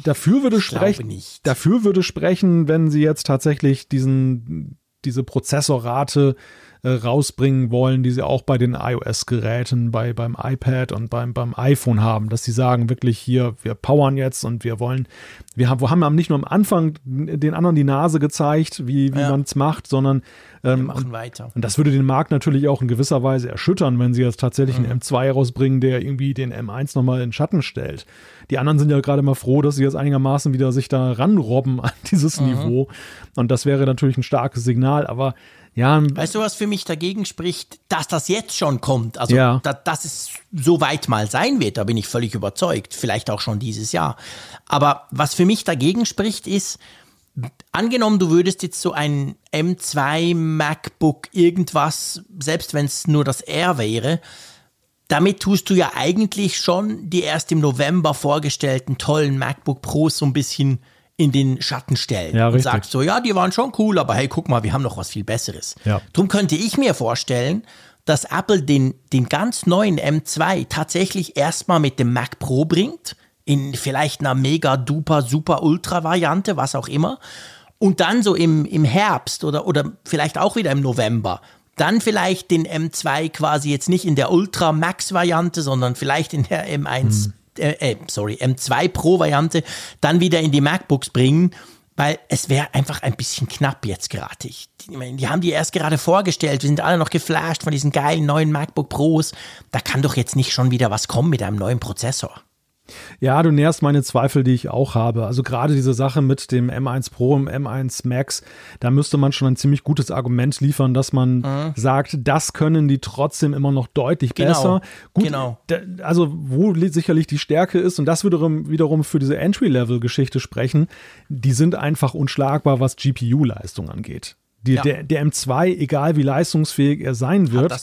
Speaker 3: dafür würde ich sprechen. Dafür würde sprechen, wenn sie jetzt tatsächlich diesen diese Prozessorrate äh, rausbringen wollen, die sie auch bei den iOS-Geräten, bei, beim iPad und beim, beim iPhone haben, dass sie sagen, wirklich hier, wir powern jetzt und wir wollen, wir haben, wir haben nicht nur am Anfang den anderen die Nase gezeigt, wie, wie ja. man es macht, sondern
Speaker 2: ähm, machen weiter.
Speaker 3: Und das würde den Markt natürlich auch in gewisser Weise erschüttern, wenn sie jetzt tatsächlich mhm. einen M2 rausbringen, der irgendwie den M1 nochmal in Schatten stellt. Die anderen sind ja gerade mal froh, dass sie jetzt einigermaßen wieder sich da ranrobben an [laughs] dieses mhm. Niveau. Und das wäre natürlich ein starkes Signal, aber ja.
Speaker 2: Weißt du, was für mich dagegen spricht, dass das jetzt schon kommt? Also,
Speaker 3: ja.
Speaker 2: da, dass es so weit mal sein wird, da bin ich völlig überzeugt. Vielleicht auch schon dieses Jahr. Aber was für mich dagegen spricht, ist, angenommen, du würdest jetzt so ein M2 MacBook irgendwas, selbst wenn es nur das R wäre, damit tust du ja eigentlich schon die erst im November vorgestellten tollen MacBook Pros so ein bisschen in den Schatten stellen
Speaker 3: ja,
Speaker 2: und sagst so, ja, die waren schon cool, aber hey, guck mal, wir haben noch was viel Besseres.
Speaker 3: Ja.
Speaker 2: Drum könnte ich mir vorstellen, dass Apple den, den ganz neuen M2 tatsächlich erstmal mit dem Mac Pro bringt, in vielleicht einer mega duper super ultra Variante, was auch immer, und dann so im, im Herbst oder, oder vielleicht auch wieder im November dann vielleicht den M2 quasi jetzt nicht in der Ultra Max Variante, sondern vielleicht in der M1 hm äh, äh, sorry, M2 Pro Variante dann wieder in die MacBooks bringen, weil es wäre einfach ein bisschen knapp jetzt gerade. Die, die, haben die erst gerade vorgestellt, wir sind alle noch geflasht von diesen geilen neuen MacBook Pros. Da kann doch jetzt nicht schon wieder was kommen mit einem neuen Prozessor.
Speaker 3: Ja, du nährst meine Zweifel, die ich auch habe. Also gerade diese Sache mit dem M1 Pro und M1 Max, da müsste man schon ein ziemlich gutes Argument liefern, dass man mhm. sagt, das können die trotzdem immer noch deutlich genau. besser. Gut, genau. also wo sicherlich die Stärke ist, und das wiederum, wiederum für diese Entry-Level-Geschichte sprechen, die sind einfach unschlagbar, was GPU-Leistung angeht. Die, ja. der, der M2, egal wie leistungsfähig er sein wird,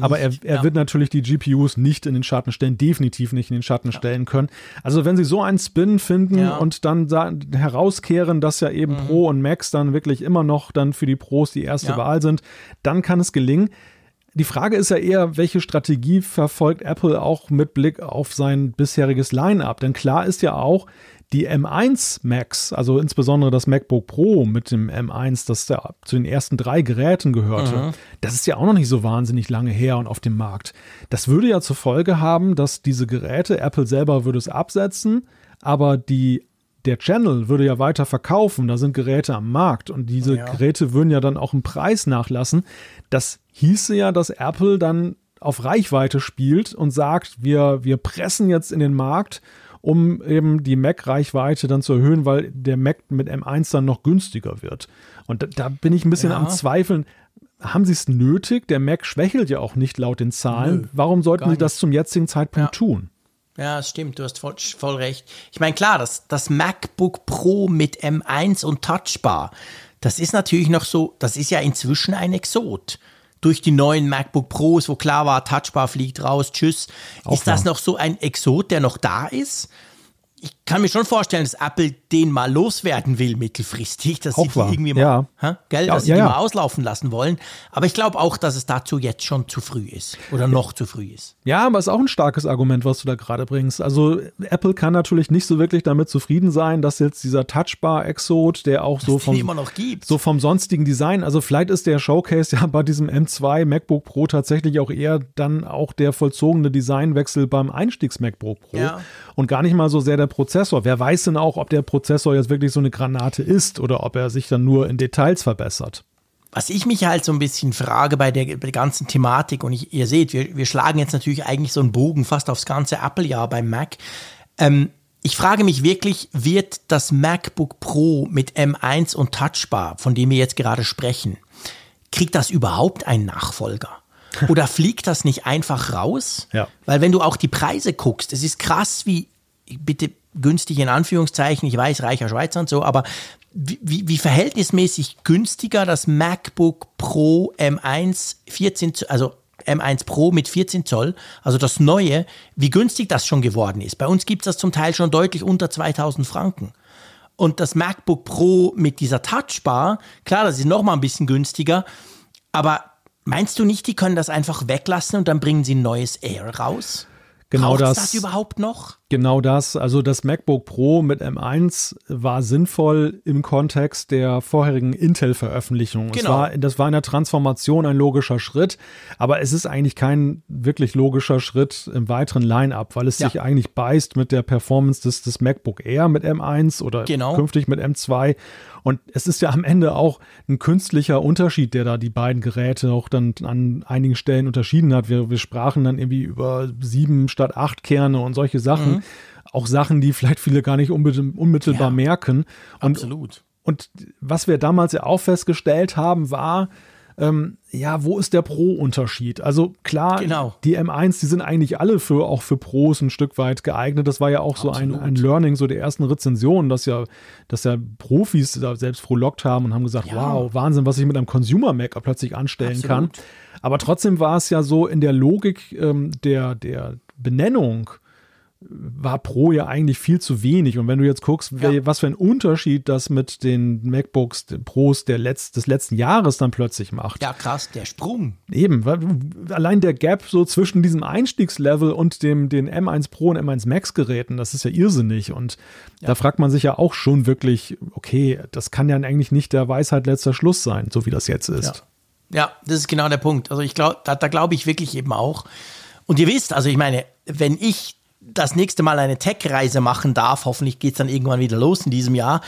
Speaker 3: aber er, er ja. wird natürlich die GPUs nicht in den Schatten stellen, definitiv nicht in den Schatten ja. stellen können. Also wenn sie so einen Spin finden und dann herauskehren, dass ja eben mhm. Pro und Max dann wirklich immer noch dann für die Pros die erste Wahl sind, dann kann es gelingen. Die Frage ist ja eher, welche Strategie verfolgt Apple auch mit Blick auf sein bisheriges Line-up? Denn klar ist ja auch, die M1 Max, also insbesondere das MacBook Pro mit dem M1, das da zu den ersten drei Geräten gehörte, mhm. das ist ja auch noch nicht so wahnsinnig lange her und auf dem Markt. Das würde ja zur Folge haben, dass diese Geräte, Apple selber würde es absetzen, aber die der Channel würde ja weiter verkaufen, da sind Geräte am Markt und diese ja. Geräte würden ja dann auch im Preis nachlassen. Das hieße ja, dass Apple dann auf Reichweite spielt und sagt, wir, wir pressen jetzt in den Markt um eben die Mac-Reichweite dann zu erhöhen, weil der Mac mit M1 dann noch günstiger wird. Und da, da bin ich ein bisschen ja. am Zweifeln. Haben sie es nötig? Der Mac schwächelt ja auch nicht laut den Zahlen. Nö, Warum sollten sie das zum jetzigen Zeitpunkt ja. tun?
Speaker 2: Ja, stimmt, du hast voll, voll recht. Ich meine, klar, das, das MacBook Pro mit M1 und Touchbar, das ist natürlich noch so, das ist ja inzwischen ein Exot durch die neuen MacBook Pros, wo klar war, Touchbar fliegt raus, tschüss. Auch ist das noch so ein Exot, der noch da ist? ich kann mir schon vorstellen, dass Apple den mal loswerden will mittelfristig, dass auch sie die irgendwie mal, ja. ha, gell, ja, dass sie ja, die mal auslaufen lassen wollen. Aber ich glaube auch, dass es dazu jetzt schon zu früh ist oder noch zu früh ist.
Speaker 3: Ja, aber es ist auch ein starkes Argument, was du da gerade bringst. Also Apple kann natürlich nicht so wirklich damit zufrieden sein, dass jetzt dieser Touchbar-Exot, der auch so vom, so vom sonstigen Design, also vielleicht ist der Showcase [laughs] ja bei diesem M2 MacBook Pro tatsächlich auch eher dann auch der vollzogene Designwechsel beim Einstiegs-MacBook Pro und gar nicht mal so sehr der Prozessor. Wer weiß denn auch, ob der Prozessor jetzt wirklich so eine Granate ist oder ob er sich dann nur in Details verbessert?
Speaker 2: Was ich mich halt so ein bisschen frage bei der, bei der ganzen Thematik, und ich, ihr seht, wir, wir schlagen jetzt natürlich eigentlich so einen Bogen fast aufs ganze Apple-Jahr beim Mac. Ähm, ich frage mich wirklich, wird das MacBook Pro mit M1 und Touchbar, von dem wir jetzt gerade sprechen, kriegt das überhaupt einen Nachfolger? [laughs] Oder fliegt das nicht einfach raus?
Speaker 3: Ja.
Speaker 2: Weil wenn du auch die Preise guckst, es ist krass, wie, bitte günstig in Anführungszeichen, ich weiß, reicher Schweizer und so, aber wie, wie, wie verhältnismäßig günstiger das MacBook Pro M1 14, also M1 Pro mit 14 Zoll, also das neue, wie günstig das schon geworden ist. Bei uns gibt es das zum Teil schon deutlich unter 2000 Franken. Und das MacBook Pro mit dieser Touchbar, klar, das ist nochmal ein bisschen günstiger, aber meinst du nicht, die können das einfach weglassen und dann bringen sie ein neues Air raus?
Speaker 3: Genau
Speaker 2: Braucht's
Speaker 3: das.
Speaker 2: das überhaupt noch?
Speaker 3: Genau das. Also das MacBook Pro mit M1 war sinnvoll im Kontext der vorherigen Intel-Veröffentlichung. Genau. War, das war in der Transformation ein logischer Schritt, aber es ist eigentlich kein wirklich logischer Schritt im weiteren Line-up, weil es ja. sich eigentlich beißt mit der Performance des, des MacBook Air mit M1 oder genau. künftig mit M2. Und es ist ja am Ende auch ein künstlicher Unterschied, der da die beiden Geräte auch dann an einigen Stellen unterschieden hat. Wir, wir sprachen dann irgendwie über sieben statt acht Kerne und solche Sachen. Mhm. Auch Sachen, die vielleicht viele gar nicht unmittelbar ja, merken.
Speaker 2: Und, absolut.
Speaker 3: Und was wir damals ja auch festgestellt haben, war, ähm, ja, wo ist der Pro-Unterschied? Also klar, genau. die M1, die sind eigentlich alle für auch für Pros ein Stück weit geeignet. Das war ja auch Absolut. so ein, ein Learning so der ersten Rezensionen, dass ja, dass ja Profis da selbst frohlockt haben und haben gesagt, ja. wow, Wahnsinn, was ich mit einem Consumer Mac plötzlich anstellen Absolut. kann. Aber trotzdem war es ja so in der Logik ähm, der, der Benennung war Pro ja eigentlich viel zu wenig. Und wenn du jetzt guckst, ja. was für ein Unterschied das mit den MacBooks den Pros der Letz-, des letzten Jahres dann plötzlich macht.
Speaker 2: Ja, krass, der Sprung.
Speaker 3: Eben, allein der Gap so zwischen diesem Einstiegslevel und dem, den M1 Pro und M1 Max Geräten, das ist ja irrsinnig. Und ja. da fragt man sich ja auch schon wirklich, okay, das kann ja eigentlich nicht der Weisheit letzter Schluss sein, so wie das jetzt ist.
Speaker 2: Ja, ja das ist genau der Punkt. Also ich glaube, da, da glaube ich wirklich eben auch. Und ihr wisst, also ich meine, wenn ich das nächste Mal eine Tech-Reise machen darf, hoffentlich geht es dann irgendwann wieder los in diesem Jahr,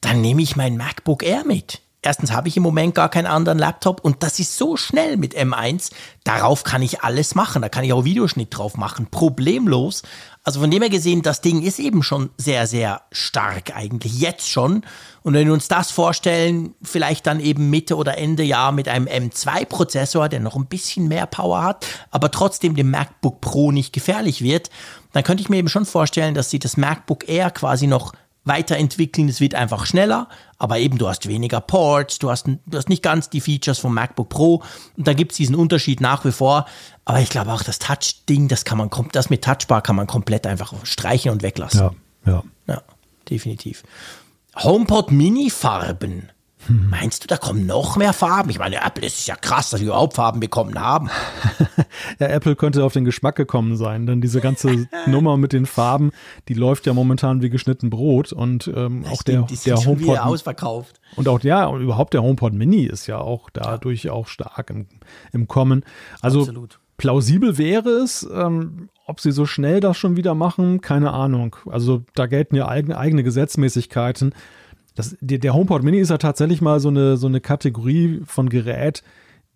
Speaker 2: dann nehme ich mein MacBook Air mit. Erstens habe ich im Moment gar keinen anderen Laptop und das ist so schnell mit M1. Darauf kann ich alles machen. Da kann ich auch Videoschnitt drauf machen. Problemlos. Also von dem her gesehen, das Ding ist eben schon sehr, sehr stark eigentlich. Jetzt schon. Und wenn wir uns das vorstellen, vielleicht dann eben Mitte oder Ende Jahr mit einem M2-Prozessor, der noch ein bisschen mehr Power hat, aber trotzdem dem MacBook Pro nicht gefährlich wird, dann könnte ich mir eben schon vorstellen, dass sie das MacBook Air quasi noch weiterentwickeln. Es wird einfach schneller, aber eben du hast weniger Ports, du hast, du hast nicht ganz die Features vom MacBook Pro und da gibt es diesen Unterschied nach wie vor. Aber ich glaube auch das Touch-Ding, das kann man, das mit Touchbar kann man komplett einfach streichen und weglassen.
Speaker 3: Ja, ja.
Speaker 2: Ja, definitiv. HomePod Mini-Farben. Meinst du, da kommen noch mehr Farben? Ich meine, Apple ist ja krass, dass wir überhaupt Farben bekommen haben. [laughs]
Speaker 3: ja, Apple könnte auf den Geschmack gekommen sein, denn diese ganze [laughs] Nummer mit den Farben, die läuft ja momentan wie geschnitten Brot und ähm, auch
Speaker 2: stimmt,
Speaker 3: der, der HomePod
Speaker 2: ausverkauft.
Speaker 3: Und auch ja, und überhaupt der HomePod Mini ist ja auch dadurch ja. auch stark im, im Kommen. Also Absolut. plausibel wäre es, ähm, ob sie so schnell das schon wieder machen, keine Ahnung. Also da gelten ja eigene, eigene Gesetzmäßigkeiten. Das, der, der HomePod Mini ist ja tatsächlich mal so eine, so eine Kategorie von Gerät,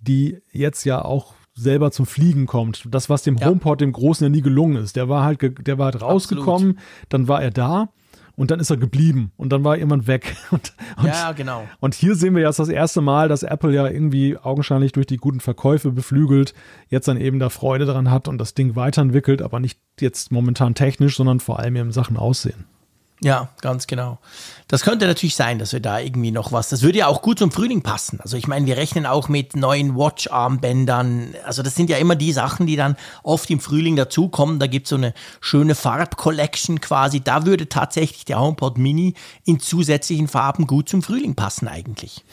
Speaker 3: die jetzt ja auch selber zum Fliegen kommt. Das, was dem ja. HomePod, dem Großen, ja nie gelungen ist. Der war halt, der war halt rausgekommen, Absolut. dann war er da und dann ist er geblieben und dann war irgendwann weg. [laughs] Und, und,
Speaker 2: ja, genau.
Speaker 3: Und hier sehen wir jetzt das erste Mal, dass Apple ja irgendwie augenscheinlich durch die guten Verkäufe beflügelt, jetzt dann eben da Freude daran hat und das Ding weiterentwickelt, aber nicht jetzt momentan technisch, sondern vor allem in Sachen Aussehen.
Speaker 2: Ja, ganz genau. Das könnte natürlich sein, dass wir da irgendwie noch was. Das würde ja auch gut zum Frühling passen. Also ich meine, wir rechnen auch mit neuen Watch-Armbändern. Also das sind ja immer die Sachen, die dann oft im Frühling dazukommen. Da gibt es so eine schöne Farb-Collection quasi. Da würde tatsächlich der HomePod Mini in zusätzlichen Farben gut zum Frühling passen eigentlich.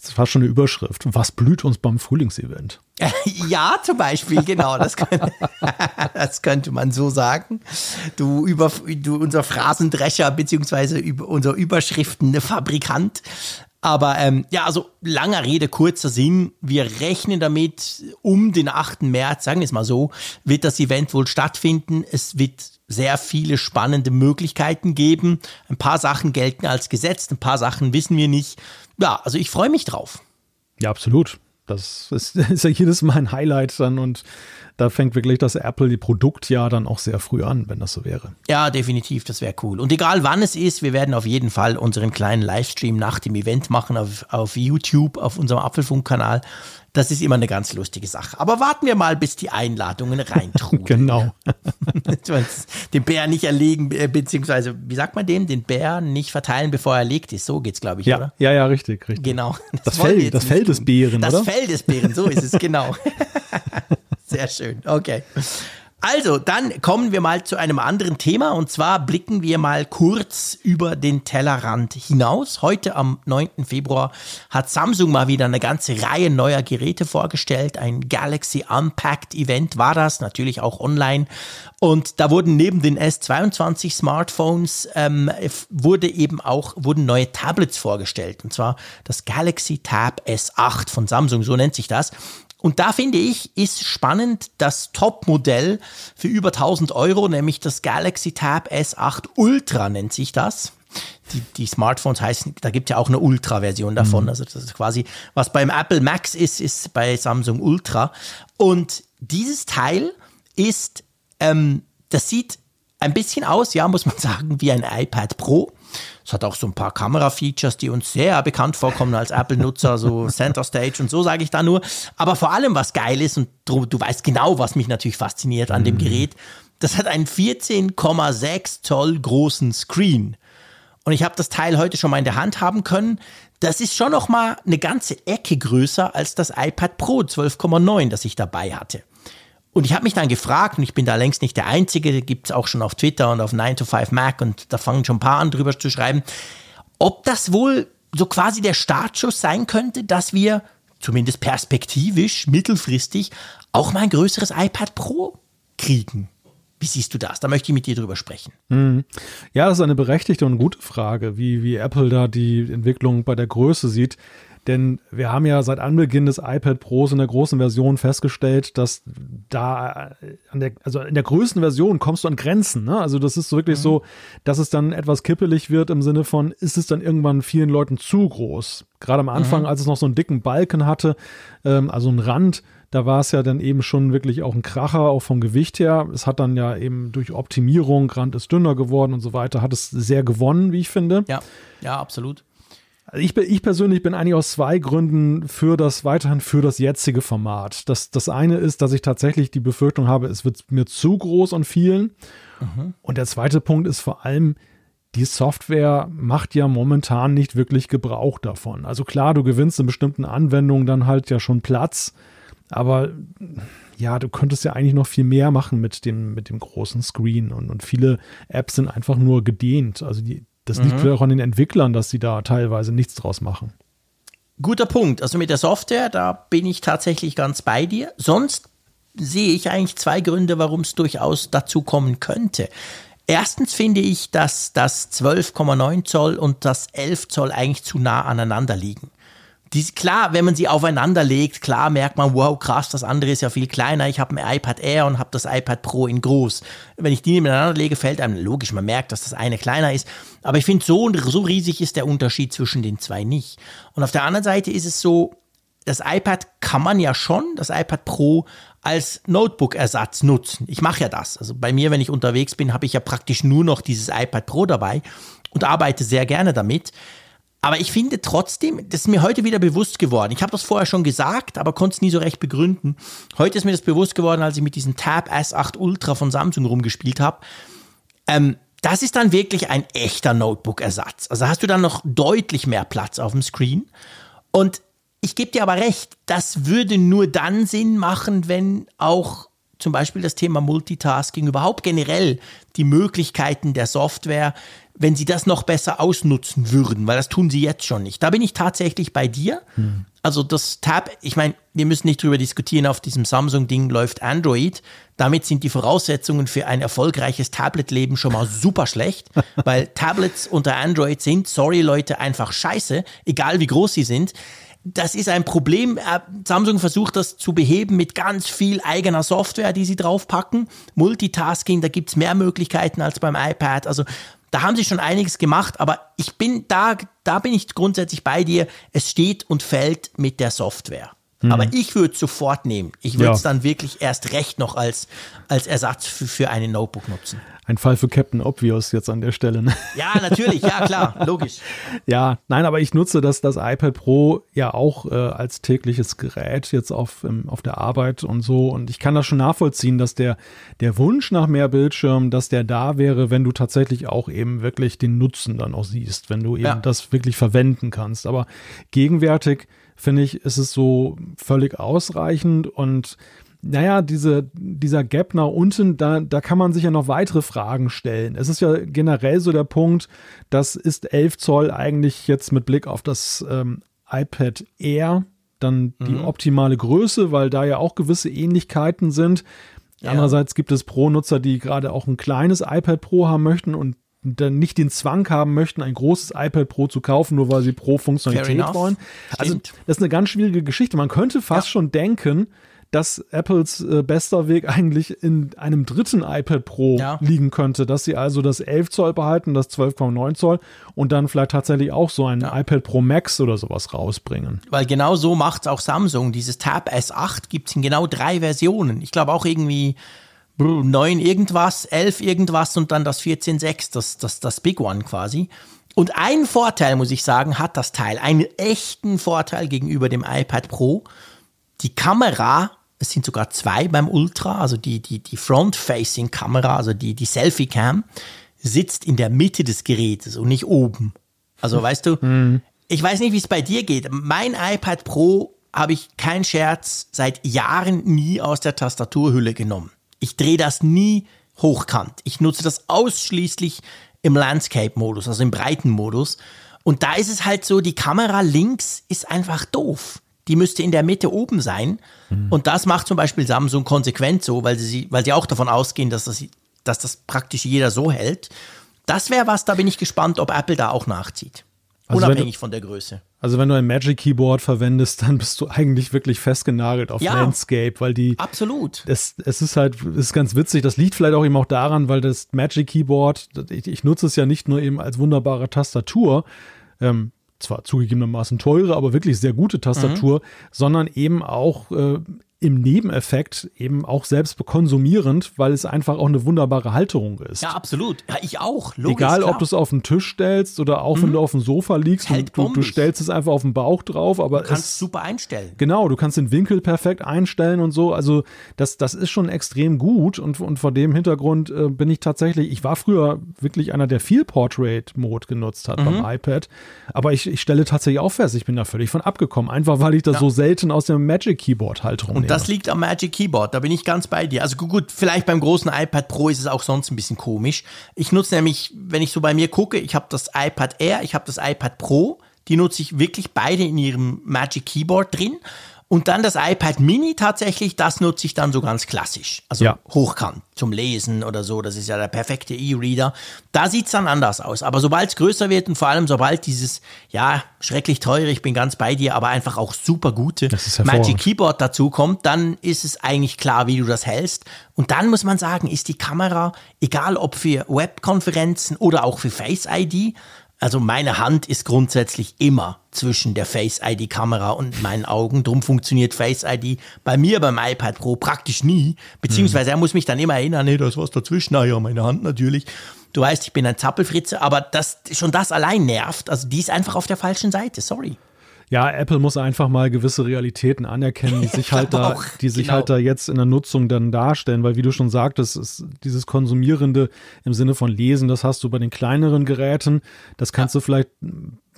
Speaker 3: Das war schon eine Überschrift. Was blüht uns beim Frühlingsevent? [laughs]
Speaker 2: Ja, zum Beispiel, genau. Das könnte, [laughs] das könnte man so sagen. Du, über, du unser Phrasendrescher beziehungsweise unser Überschriftenfabrikant. Aber ähm, ja, also langer Rede, kurzer Sinn. Wir rechnen damit, um den 8. März, sagen wir es mal so, wird das Event wohl stattfinden. Es wird sehr viele spannende Möglichkeiten geben. Ein paar Sachen gelten als Gesetz, ein paar Sachen wissen wir nicht. Ja, also ich freue mich drauf.
Speaker 3: Ja, absolut. Das ist, [laughs] ist, ja jedes Mal ein Highlight dann und da fängt wirklich das Apple die Produktjahr dann auch sehr früh an, wenn das so wäre.
Speaker 2: Ja, definitiv, das wäre cool. Und egal wann es ist, wir werden auf jeden Fall unseren kleinen Livestream nach dem Event machen auf, auf YouTube, auf unserem Apfelfunk-Kanal. Das ist immer eine ganz lustige Sache. Aber warten wir mal, bis die Einladungen reintrudeln. [laughs]
Speaker 3: genau. [laughs]
Speaker 2: den Bär nicht erlegen, äh, beziehungsweise, wie sagt man dem? Den Bär nicht verteilen, bevor er erlegt ist. So geht's, glaube ich,
Speaker 3: ja,
Speaker 2: oder?
Speaker 3: Ja, ja, richtig, richtig.
Speaker 2: Genau.
Speaker 3: Das, das Fell, das Fell des Bären,
Speaker 2: das
Speaker 3: oder?
Speaker 2: Das Fell des Bären, so ist es, genau. [laughs] Sehr schön. Okay. Also, dann kommen wir mal zu einem anderen Thema und zwar blicken wir mal kurz über den Tellerrand hinaus. Heute am 9. Februar hat Samsung mal wieder eine ganze Reihe neuer Geräte vorgestellt. Ein Galaxy Unpacked Event war das, natürlich auch online. Und da wurden neben den S22 Smartphones ähm, wurde eben auch wurden neue Tablets vorgestellt und zwar das Galaxy Tab S8 von Samsung, so nennt sich das. Und da finde ich, ist spannend das Top-Modell für über 1000 Euro, nämlich das Galaxy Tab S8 Ultra nennt sich das. Die, die Smartphones heißen, da gibt es ja auch eine Ultra-Version davon. Mhm. Also das ist quasi, was beim Apple Max ist, ist bei Samsung Ultra. Und dieses Teil ist, ähm, das sieht ein bisschen aus, ja, muss man [laughs] sagen, wie ein iPad Pro. Es hat auch so ein paar Kamera-Features, die uns sehr bekannt vorkommen als Apple-Nutzer, so [laughs] Center Stage und so sage ich da nur. Aber vor allem, was geil ist, und du, du weißt genau, was mich natürlich fasziniert an dem mhm. Gerät, das hat einen 14,6 Zoll großen Screen. Und ich habe das Teil heute schon mal in der Hand haben können. Das ist schon noch mal eine ganze Ecke größer als das iPad Pro 12,9, das ich dabei hatte. Und ich habe mich dann gefragt, und ich bin da längst nicht der Einzige, gibt es auch schon auf Twitter und auf 9to5Mac und da fangen schon ein paar an drüber zu schreiben, ob das wohl so quasi der Startschuss sein könnte, dass wir zumindest perspektivisch, mittelfristig, auch mal ein größeres iPad Pro kriegen. Wie siehst du das? Da möchte ich mit dir drüber sprechen.
Speaker 3: Mhm. Ja, das ist eine berechtigte und gute Frage, wie, wie Apple da die Entwicklung bei der Größe sieht. Denn wir haben ja seit Anbeginn des iPad Pros in der großen Version festgestellt, dass da äh, an der, also in der größten Version kommst du an Grenzen. Ne? Also das ist so wirklich mhm. so, dass es dann etwas kippelig wird im Sinne von, ist es dann irgendwann vielen Leuten zu groß? Gerade am Anfang, mhm. als es noch so einen dicken Balken hatte, ähm, also einen Rand, da war es ja dann eben schon wirklich auch ein Kracher, auch vom Gewicht her. Es hat dann ja eben durch Optimierung, Rand ist dünner geworden und so weiter, hat es sehr gewonnen, wie ich finde.
Speaker 2: Ja, ja, absolut.
Speaker 3: Also ich, ich persönlich bin eigentlich aus zwei Gründen für das weiterhin für das jetzige Format. Das, das eine ist, dass ich tatsächlich die Befürchtung habe, es wird mir zu groß und vielen. Mhm. Und der zweite Punkt ist vor allem, die Software macht ja momentan nicht wirklich Gebrauch davon. Also klar, du gewinnst in bestimmten Anwendungen dann halt ja schon Platz, aber ja, du könntest ja eigentlich noch viel mehr machen mit dem, mit dem großen Screen und, und viele Apps sind einfach nur gedehnt. Also die, das liegt mhm. auch an den Entwicklern, dass sie da teilweise nichts draus machen.
Speaker 2: Guter Punkt. Also mit der Software, da bin ich tatsächlich ganz bei dir. Sonst sehe ich eigentlich zwei Gründe, warum es durchaus dazu kommen könnte. Erstens finde ich, dass das 12,9 Zoll und das 11 Zoll eigentlich zu nah aneinander liegen die, klar, wenn man sie aufeinander legt, klar merkt man, wow, krass, das andere ist ja viel kleiner. Ich habe ein iPad Air und habe das iPad Pro in groß. Wenn ich die nebeneinander lege, fällt einem logisch, man merkt, dass das eine kleiner ist. Aber ich finde, so, so riesig ist der Unterschied zwischen den zwei nicht. Und auf der anderen Seite ist es so, das iPad kann man ja schon, das iPad Pro, als Notebook-Ersatz nutzen. Ich mache ja das. Also bei mir, wenn ich unterwegs bin, habe ich ja praktisch nur noch dieses iPad Pro dabei und arbeite sehr gerne damit. Aber ich finde trotzdem, das ist mir heute wieder bewusst geworden. Ich habe das vorher schon gesagt, aber konnte es nie so recht begründen. Heute ist mir das bewusst geworden, als ich mit diesem Tab S8 Ultra von Samsung rumgespielt habe. Ähm, das ist dann wirklich ein echter Notebook-Ersatz. Also hast du dann noch deutlich mehr Platz auf dem Screen. Und ich gebe dir aber recht, das würde nur dann Sinn machen, wenn auch zum Beispiel das Thema Multitasking, überhaupt generell die Möglichkeiten der Software wenn sie das noch besser ausnutzen würden, weil das tun sie jetzt schon nicht. Da bin ich tatsächlich bei dir. Hm. Also das Tab, ich meine, wir müssen nicht drüber diskutieren, auf diesem Samsung-Ding läuft Android. Damit sind die Voraussetzungen für ein erfolgreiches Tablet-Leben schon mal super schlecht, [laughs] weil Tablets unter Android sind, sorry Leute, einfach scheiße, egal wie groß sie sind. Das ist ein Problem. Äh, Samsung versucht das zu beheben mit ganz viel eigener Software, die sie draufpacken. Multitasking, da gibt es mehr Möglichkeiten als beim iPad. Also da haben sie schon einiges gemacht, aber ich bin da, da bin ich grundsätzlich bei dir. Es steht und fällt mit der Software. Mhm. Aber ich würde es sofort nehmen. Ich würde es ja. dann wirklich erst recht noch als, als Ersatz für, für einen Notebook nutzen.
Speaker 3: Ein Fall für Captain Obvious jetzt an der Stelle. Ne?
Speaker 2: Ja, natürlich, ja klar, [laughs] logisch.
Speaker 3: ja, nein, aber ich nutze das, das iPad Pro ja auch äh, als tägliches Gerät jetzt auf, ähm, auf der Arbeit und so. Und ich kann das schon nachvollziehen, dass der, der Wunsch nach mehr Bildschirm, dass der da wäre, wenn du tatsächlich auch eben wirklich den Nutzen dann auch siehst, wenn du eben ja. das wirklich verwenden kannst. Aber gegenwärtig finde ich, ist es so völlig ausreichend und naja, diese, dieser Gap nach unten, da, da kann man sich ja noch weitere Fragen stellen. Es ist ja generell so der Punkt, das ist 11 Zoll eigentlich jetzt mit Blick auf das ähm, iPad Air dann die mhm. optimale Größe, weil da ja auch gewisse Ähnlichkeiten sind. Ja. Andererseits gibt es Pro-Nutzer, die gerade auch ein kleines iPad Pro haben möchten und dann nicht den Zwang haben möchten, ein großes iPad Pro zu kaufen, nur weil sie Pro-Funktionalität wollen. Also das ist eine ganz schwierige Geschichte. Man könnte fast ja. schon denken, dass Apples äh, bester Weg eigentlich in einem dritten iPad Pro ja. liegen könnte, dass sie also das 11 Zoll behalten, das 12,9 Zoll und dann vielleicht tatsächlich auch so ein ja. iPad Pro Max oder sowas rausbringen.
Speaker 2: Weil genau so macht es auch Samsung. Dieses Tab S8 gibt es in genau drei Versionen. Ich glaube auch irgendwie 9 irgendwas, 11 irgendwas und dann das 14.6, das, das, das Big One quasi. Und ein Vorteil, muss ich sagen, hat das Teil. Einen echten Vorteil gegenüber dem iPad Pro. Die Kamera es sind sogar zwei beim Ultra, also die, die, die Front-Facing-Kamera, also die, die Selfie-Cam, sitzt in der Mitte des Gerätes und nicht oben. Also weißt du, mhm. ich weiß nicht, wie es bei dir geht. Mein iPad Pro habe ich kein Scherz seit Jahren nie aus der Tastaturhülle genommen. Ich drehe das nie hochkant. Ich nutze das ausschließlich im Landscape-Modus, also im Breitenmodus. Und da ist es halt so, die Kamera links ist einfach doof die müsste in der Mitte oben sein. Mhm. Und das macht zum Beispiel Samsung konsequent so, weil sie, weil sie auch davon ausgehen, dass das, dass das praktisch jeder so hält. Das wäre was, da bin ich gespannt, ob Apple da auch nachzieht.
Speaker 3: Also
Speaker 2: unabhängig
Speaker 3: du-
Speaker 2: von der Größe.
Speaker 3: Also wenn du ein Magic Keyboard verwendest, dann bist du eigentlich wirklich festgenagelt auf
Speaker 2: Ja.
Speaker 3: Landscape, weil die
Speaker 2: Absolut.
Speaker 3: es, es ist halt, es ist ganz witzig. Das liegt vielleicht auch eben auch daran, weil das Magic Keyboard, ich, ich nutze es ja nicht nur eben als wunderbare Tastatur, ähm, zwar zugegebenermaßen teure, aber wirklich sehr gute Tastatur, sondern eben auch äh, im Nebeneffekt eben auch selbst konsumierend, weil es einfach auch eine wunderbare Halterung ist.
Speaker 2: Ja, absolut. Ja, ich auch. Logisch,
Speaker 3: Egal,
Speaker 2: klar.
Speaker 3: ob du es auf den Tisch stellst oder auch wenn du auf dem Sofa liegst
Speaker 2: Hält
Speaker 3: und du, du stellst es einfach auf den Bauch drauf, aber
Speaker 2: kannst
Speaker 3: es,
Speaker 2: super einstellen.
Speaker 3: Genau, du kannst den Winkel perfekt einstellen und so. Also das, das ist schon extrem gut und, und vor dem Hintergrund äh, bin ich tatsächlich, ich war früher wirklich einer, der viel Portrait-Mode genutzt hat
Speaker 2: Mhm.
Speaker 3: beim iPad, aber ich, ich stelle tatsächlich auch fest, ich bin da völlig von abgekommen, einfach weil ich das so selten aus der Magic Keyboard-Halterung
Speaker 2: das liegt am Magic Keyboard, da bin ich ganz bei dir. Also gu- gut, vielleicht beim großen iPad Pro ist es auch sonst ein bisschen komisch. Ich nutze nämlich, wenn ich so bei mir gucke, ich habe das iPad Air, ich habe das iPad Pro, die nutze ich wirklich beide in ihrem Magic Keyboard drin. Und dann das iPad Mini tatsächlich, das nutze ich dann so ganz klassisch. Also
Speaker 3: Ja.
Speaker 2: hochkant zum Lesen oder so. Das ist ja der perfekte E-Reader. Da sieht's dann anders aus. Aber sobald es größer wird und vor allem sobald dieses, ja, schrecklich teure, ich bin ganz bei dir, aber einfach auch super gute. Magic Keyboard dazu kommt, dann ist es eigentlich klar, wie du das hältst. Und dann muss man sagen, ist die Kamera, egal ob für Webkonferenzen oder auch für Face ID, also meine Hand ist grundsätzlich immer zwischen der Face ID Kamera und meinen Augen. Drum funktioniert Face ID bei mir beim iPad Pro praktisch nie. Beziehungsweise er muss mich dann immer erinnern, nee, da ist was dazwischen. Na ja, meine Hand natürlich. Du weißt, ich bin ein Zappelfritze, aber das, schon das allein nervt. Also die ist einfach auf der falschen Seite, sorry.
Speaker 3: Ja, Apple muss einfach mal gewisse Realitäten anerkennen, die [laughs] sich halt da,
Speaker 2: auch,
Speaker 3: die sich
Speaker 2: genau.
Speaker 3: halt da jetzt in der Nutzung dann darstellen, weil wie du schon sagtest, ist dieses Konsumierende im Sinne von Lesen, das hast du bei den kleineren Geräten, das kannst du vielleicht,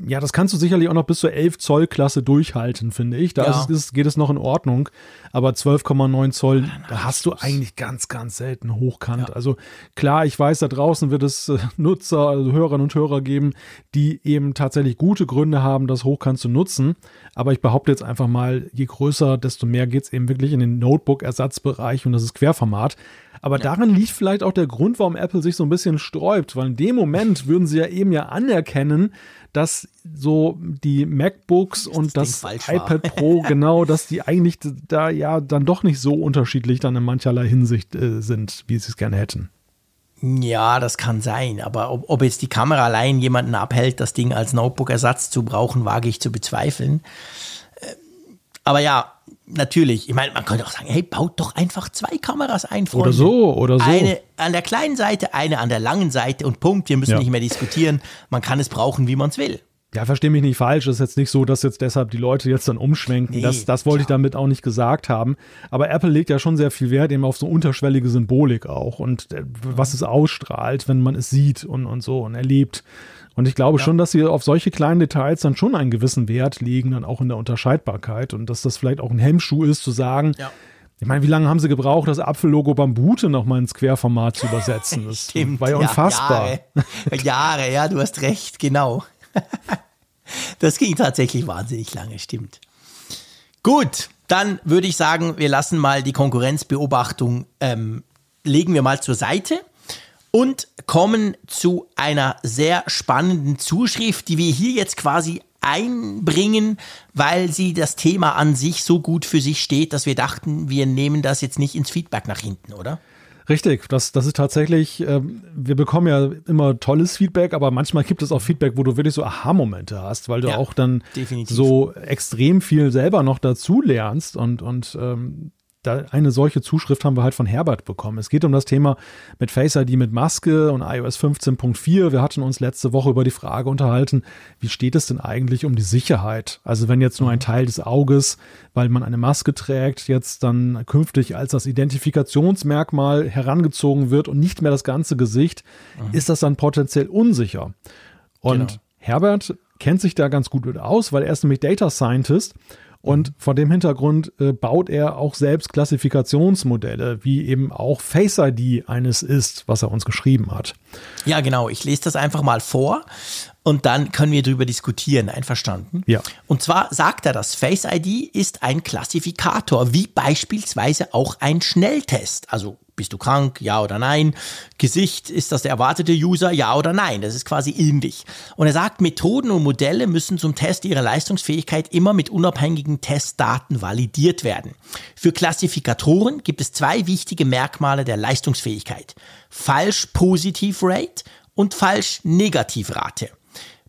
Speaker 3: ja, das kannst du sicherlich auch noch bis zur 11 Zoll Klasse durchhalten, finde ich. Da
Speaker 2: Ja.
Speaker 3: ist, es- geht es noch in Ordnung, aber 12,9 Zoll, da hast du eigentlich ganz, ganz selten hochkant. Also klar, ich weiß, da draußen wird es äh, [laughs] Nutzer, also Hörerinnen und Hörer geben, die eben tatsächlich gute Gründe haben, das hochkant zu nutzen. Aber ich behaupte jetzt einfach mal, je größer, desto mehr geht es eben wirklich in den Notebook-Ersatzbereich und das ist Querformat. Aber darin liegt vielleicht auch der Grund, warum Apple sich so ein bisschen sträubt, weil in dem Moment würden sie ja eben ja anerkennen, dass so die MacBooks und
Speaker 2: Ding
Speaker 3: das
Speaker 2: war.
Speaker 3: iPad Pro [laughs] genau, dass die eigentlich da ja dann doch nicht so unterschiedlich dann in mancherlei Hinsicht äh, sind, wie sie es gerne hätten.
Speaker 2: Ja, das kann sein, aber ob, ob jetzt die Kamera allein jemanden abhält, das Ding als Notebook-Ersatz zu brauchen, wage ich zu bezweifeln. Ähm, Aber ja, natürlich, ich meine, man könnte auch sagen, hey, baut doch einfach zwei Kameras ein, Freunde.
Speaker 3: Oder so, oder so.
Speaker 2: Eine an der kleinen Seite, eine an der langen Seite und Punkt, wir müssen
Speaker 3: Ja.
Speaker 2: nicht mehr diskutieren. Man kann es brauchen, wie man es will.
Speaker 3: Ja, verstehe mich nicht falsch. Es ist jetzt nicht so, dass jetzt deshalb die Leute jetzt dann umschwenken.
Speaker 2: Nee,
Speaker 3: das das wollte ich damit auch nicht gesagt haben. Aber Apple legt ja schon sehr viel Wert eben auf so unterschwellige Symbolik auch und äh, was es ausstrahlt, wenn man es sieht und, und so und erlebt. Und ich glaube schon, dass sie auf solche kleinen Details dann schon einen gewissen Wert legen, dann auch in der Unterscheidbarkeit und dass das vielleicht auch ein Hemmschuh ist, zu sagen,
Speaker 2: Ja.
Speaker 3: ich meine, wie lange haben sie gebraucht, das Apfellogo Bambute nochmal ins Querformat zu übersetzen? Das [laughs] war ja unfassbar.
Speaker 2: Jahre, Jahre, ja, du hast recht, genau. [laughs] das ging tatsächlich wahnsinnig lange, stimmt. Gut, dann würde ich sagen, wir lassen mal die Konkurrenzbeobachtung, ähm, legen wir mal zur Seite und kommen zu einer sehr spannenden Zuschrift, die wir hier jetzt quasi einbringen, weil sie das Thema an sich so gut für sich steht, dass wir dachten, wir nehmen das jetzt nicht ins Feedback nach hinten, oder?
Speaker 3: Richtig, das, das ist tatsächlich, ähm, wir bekommen ja immer tolles Feedback, aber manchmal gibt es auch Feedback, wo du wirklich so Aha-Momente hast, weil du
Speaker 2: Ja,
Speaker 3: auch dann
Speaker 2: definitiv.
Speaker 3: so extrem viel selber noch dazu lernst und, und ähm, da eine solche Zuschrift haben wir halt von Herbert bekommen. Es geht um das Thema mit Face ID mit Maske und iOS 15.4. Wir hatten uns letzte Woche über die Frage unterhalten, wie steht es denn eigentlich um die Sicherheit? Also wenn jetzt nur ein Teil des Auges, weil man eine Maske trägt, jetzt dann künftig als das Identifikationsmerkmal herangezogen wird und nicht mehr das ganze Gesicht, ist das dann potenziell unsicher. Und
Speaker 2: Genau.
Speaker 3: Herbert kennt sich da ganz gut mit aus, weil er ist nämlich Data Scientist und vor dem Hintergrund äh, baut er auch selbst Klassifikationsmodelle, wie eben auch Face ID eines ist, was er uns geschrieben hat.
Speaker 2: Ja, genau. Ich lese das einfach mal vor. Und dann können wir darüber diskutieren. Einverstanden?
Speaker 3: Ja.
Speaker 2: Und zwar sagt er, das Face ID ist ein Klassifikator, wie beispielsweise auch ein Schnelltest. Also bist du krank? Ja oder nein? Gesicht, ist das der erwartete User? Ja oder nein? Das ist quasi ähnlich. Und er sagt, Methoden und Modelle müssen zum Test ihrer Leistungsfähigkeit immer mit unabhängigen Testdaten validiert werden. Für Klassifikatoren gibt es zwei wichtige Merkmale der Leistungsfähigkeit. Falsch-Positiv-Rate und Falsch-Negativ-Rate.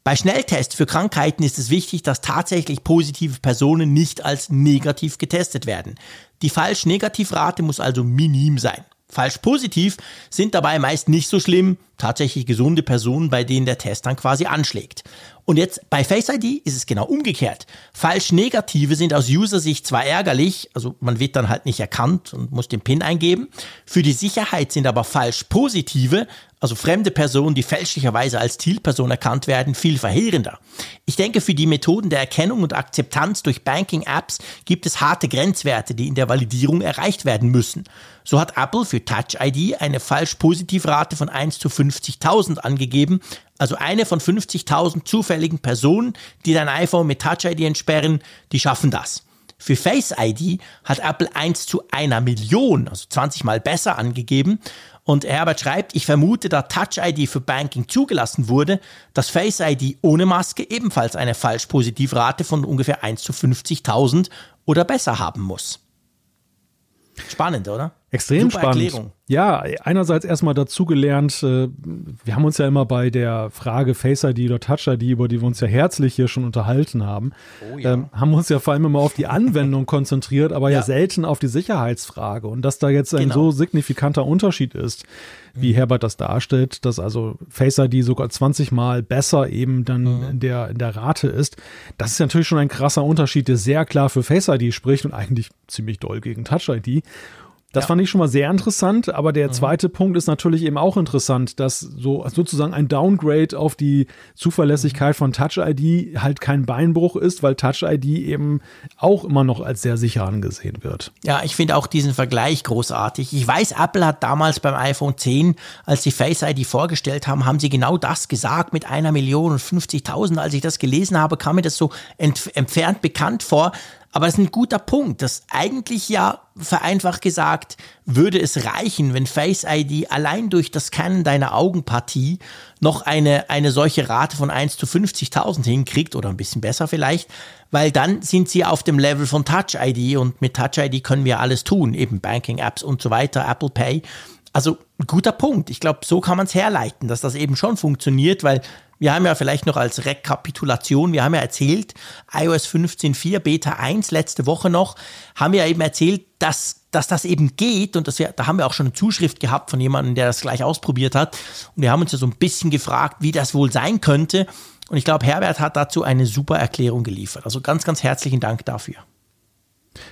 Speaker 2: Bei Schnelltests für Krankheiten ist es wichtig, dass tatsächlich positive Personen nicht als negativ getestet werden. Die Falsch-Negativ-Rate muss also minim sein. Falsch positiv sind dabei meist nicht so schlimm, tatsächlich gesunde Personen, bei denen der Test dann quasi anschlägt. Und jetzt bei Face ID ist es genau umgekehrt. Falsch negative sind aus User-Sicht zwar ärgerlich, also man wird dann halt nicht erkannt und muss den PIN eingeben. Für die Sicherheit sind aber falsch positive, also fremde Personen, die fälschlicherweise als Zielperson erkannt werden, viel verheerender. Ich denke, für die Methoden der Erkennung und Akzeptanz durch Banking-Apps gibt es harte Grenzwerte, die in der Validierung erreicht werden müssen. So hat Apple für Touch ID eine falsch-positiv-Rate von 1 zu 50.000 angegeben, also eine von 50.000 zufälligen Personen, die dein iPhone mit Touch ID entsperren, die schaffen das. Für Face ID hat Apple 1 zu einer Million, also 20 mal besser angegeben. Und Herbert schreibt, ich vermute, da Touch ID für Banking zugelassen wurde, dass Face ID ohne Maske ebenfalls eine Falsch-Positiv-Rate von ungefähr 1 zu 50.000 oder besser haben muss. Spannend, oder?
Speaker 3: Extrem
Speaker 2: Super
Speaker 3: spannend.
Speaker 2: Erklärung.
Speaker 3: Ja, einerseits erstmal dazugelernt, äh, wir haben uns ja immer bei der Frage Face ID oder Touch ID, über die wir uns ja herzlich hier schon unterhalten haben,
Speaker 2: Oh ja.
Speaker 3: ähm, haben uns ja vor allem immer auf die Anwendung [laughs] konzentriert, aber ja.
Speaker 2: Ja.
Speaker 3: selten auf die Sicherheitsfrage. Und dass da jetzt ein
Speaker 2: Genau.
Speaker 3: so signifikanter Unterschied ist, wie Herbert das darstellt, dass also Face ID sogar 20 Mal besser eben dann
Speaker 2: Mhm.
Speaker 3: in, der, in der Rate ist, das ist natürlich schon ein krasser Unterschied, der sehr klar für Face ID spricht und eigentlich ziemlich doll gegen Touch ID. Das
Speaker 2: Ja.
Speaker 3: fand ich schon mal sehr interessant, aber der zweite Punkt ist natürlich eben auch interessant, dass so sozusagen ein Downgrade auf die Zuverlässigkeit von Touch ID halt kein Beinbruch ist, weil Touch ID eben auch immer noch als sehr sicher angesehen wird.
Speaker 2: Ja, ich finde auch diesen Vergleich großartig. Ich weiß, Apple hat damals beim iPhone 10, als sie Face ID vorgestellt haben, haben sie genau das gesagt mit einer Million und 50.000. Als ich das gelesen habe, kam mir das so ent entfernt bekannt vor. Aber es ist ein guter Punkt, dass eigentlich ja vereinfacht gesagt würde es reichen, wenn Face ID allein durch das Scannen deiner Augenpartie noch eine, eine solche Rate von 1 zu 50.000 hinkriegt oder ein bisschen besser vielleicht, weil dann sind sie auf dem Level von Touch ID und mit Touch ID können wir alles tun, eben Banking Apps und so weiter, Apple Pay. Also guter Punkt. Ich glaube, so kann man es herleiten, dass das eben schon funktioniert, weil wir haben ja vielleicht noch als Rekapitulation, wir haben ja erzählt, iOS 15.4 Beta 1 letzte Woche noch, haben wir ja eben erzählt, dass, dass das eben geht und dass wir, da haben wir auch schon eine Zuschrift gehabt von jemandem, der das gleich ausprobiert hat. Und wir haben uns ja so ein bisschen gefragt, wie das wohl sein könnte. Und ich glaube, Herbert hat dazu eine super Erklärung geliefert. Also ganz, ganz herzlichen Dank dafür.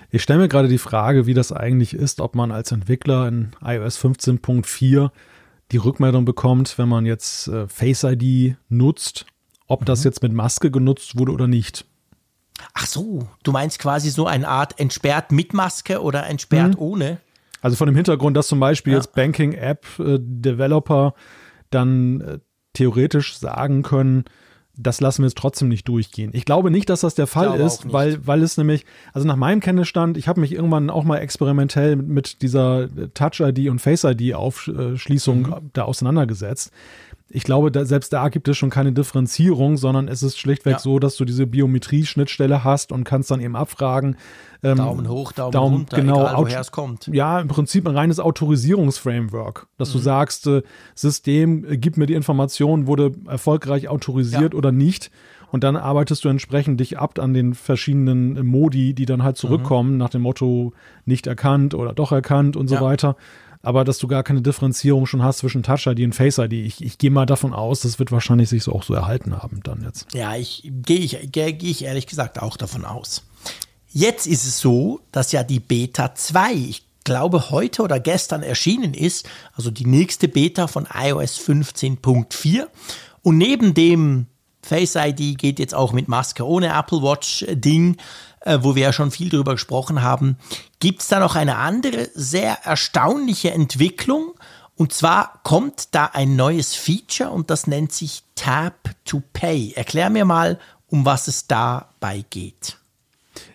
Speaker 3: Ich stelle mir gerade die Frage, wie das eigentlich ist, ob man als Entwickler in iOS 15.4 die Rückmeldung bekommt, wenn man jetzt äh, Face ID nutzt, ob das jetzt mit Maske genutzt wurde oder nicht.
Speaker 2: Ach so, du meinst quasi so eine Art entsperrt mit Maske oder entsperrt
Speaker 3: Mhm.
Speaker 2: ohne?
Speaker 3: Also von dem Hintergrund, dass zum Beispiel
Speaker 2: Ja.
Speaker 3: jetzt Banking-App-Developer dann äh, theoretisch sagen können, das lassen wir jetzt trotzdem nicht durchgehen. Ich glaube nicht, dass das der Fall ist, weil, weil es nämlich, also nach meinem Kenntnisstand, ich habe mich irgendwann auch mal experimentell mit, mit dieser Touch-ID und Face-ID-Aufschließung
Speaker 2: Mhm.
Speaker 3: da auseinandergesetzt. Ich glaube, da, selbst da gibt es schon keine Differenzierung, sondern es ist schlichtweg
Speaker 2: Ja.
Speaker 3: so, dass du diese Biometrie-Schnittstelle hast und kannst dann eben abfragen. ähm,
Speaker 2: Daumen hoch, Daumen,
Speaker 3: Daumen,
Speaker 2: runter,
Speaker 3: genau,
Speaker 2: egal woher es kommt.
Speaker 3: ja, im Prinzip ein reines Autorisierungsframework, dass du sagst, äh, System, äh, gib mir die Information, wurde erfolgreich autorisiert
Speaker 2: Ja.
Speaker 3: oder nicht. Und dann arbeitest du entsprechend dich ab an den verschiedenen äh, Modi, die dann halt zurückkommen, nach dem Motto nicht erkannt oder doch erkannt und so
Speaker 2: Ja.
Speaker 3: weiter. Aber dass du gar keine Differenzierung schon hast zwischen Touch ID und Face ID. Ich, ich gehe mal davon aus, das wird wahrscheinlich sich so auch so erhalten haben dann jetzt.
Speaker 2: Ja, ich gehe ich, gehe gehe ich ehrlich gesagt auch davon aus. Jetzt ist es so, dass ja die Beta 2, ich glaube heute oder gestern erschienen ist, also die nächste Beta von iOS 15.4. Und neben dem Face ID geht jetzt auch mit Maske ohne Apple Watch Ding, äh, wo wir ja schon viel drüber gesprochen haben. Gibt es da noch eine andere sehr erstaunliche Entwicklung? Und zwar kommt da ein neues Feature und das nennt sich Tap to Pay. Erklär mir mal, um was es dabei geht.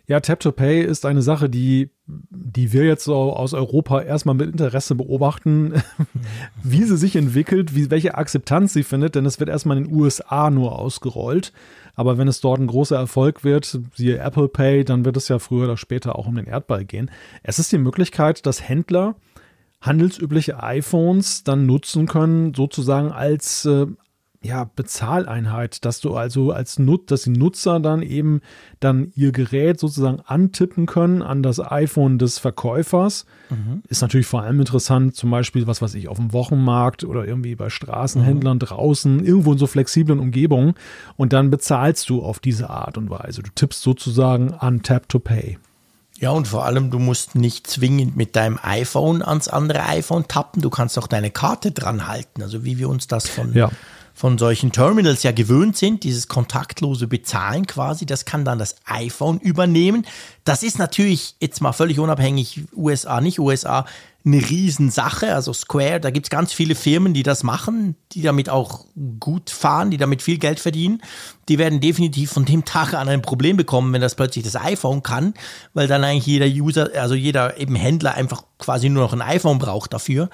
Speaker 3: Ja, Tap to Pay ist eine Sache, die, die wir jetzt so aus Europa erstmal mit Interesse beobachten, [laughs] wie sie sich entwickelt, wie, welche Akzeptanz sie findet, denn es wird erstmal in den USA nur ausgerollt. Aber wenn es dort ein großer Erfolg wird, siehe Apple Pay, dann wird es ja früher oder später auch um den Erdball gehen. Es ist die Möglichkeit, dass Händler handelsübliche iPhones dann nutzen können, sozusagen als äh, ja, Bezahleinheit, dass du also als Nut, dass die Nutzer dann eben dann ihr Gerät sozusagen antippen können an das iPhone des Verkäufers. Mhm. Ist natürlich vor allem interessant, zum Beispiel, was weiß ich, auf dem Wochenmarkt oder irgendwie bei Straßenhändlern mhm. draußen, irgendwo in so flexiblen Umgebungen. Und dann bezahlst du auf diese Art und Weise. Du tippst sozusagen an Tap to Pay.
Speaker 2: Ja, und vor allem, du musst nicht zwingend mit deinem iPhone ans andere iPhone tappen. Du kannst auch deine Karte dran halten. Also wie wir uns das von, ja. Von solchen Terminals ja gewöhnt sind, dieses kontaktlose Bezahlen quasi, das kann dann das iPhone übernehmen. Das ist natürlich jetzt mal völlig unabhängig, USA, nicht USA, eine Riesensache. Also Square, da gibt es ganz viele Firmen, die das machen, die damit auch gut fahren, die damit viel Geld verdienen. Die werden definitiv von dem [laughs] Tag an ein Problem bekommen, wenn das plötzlich das iPhone kann, weil dann eigentlich jeder User, also jeder eben Händler einfach quasi nur noch ein iPhone braucht dafür.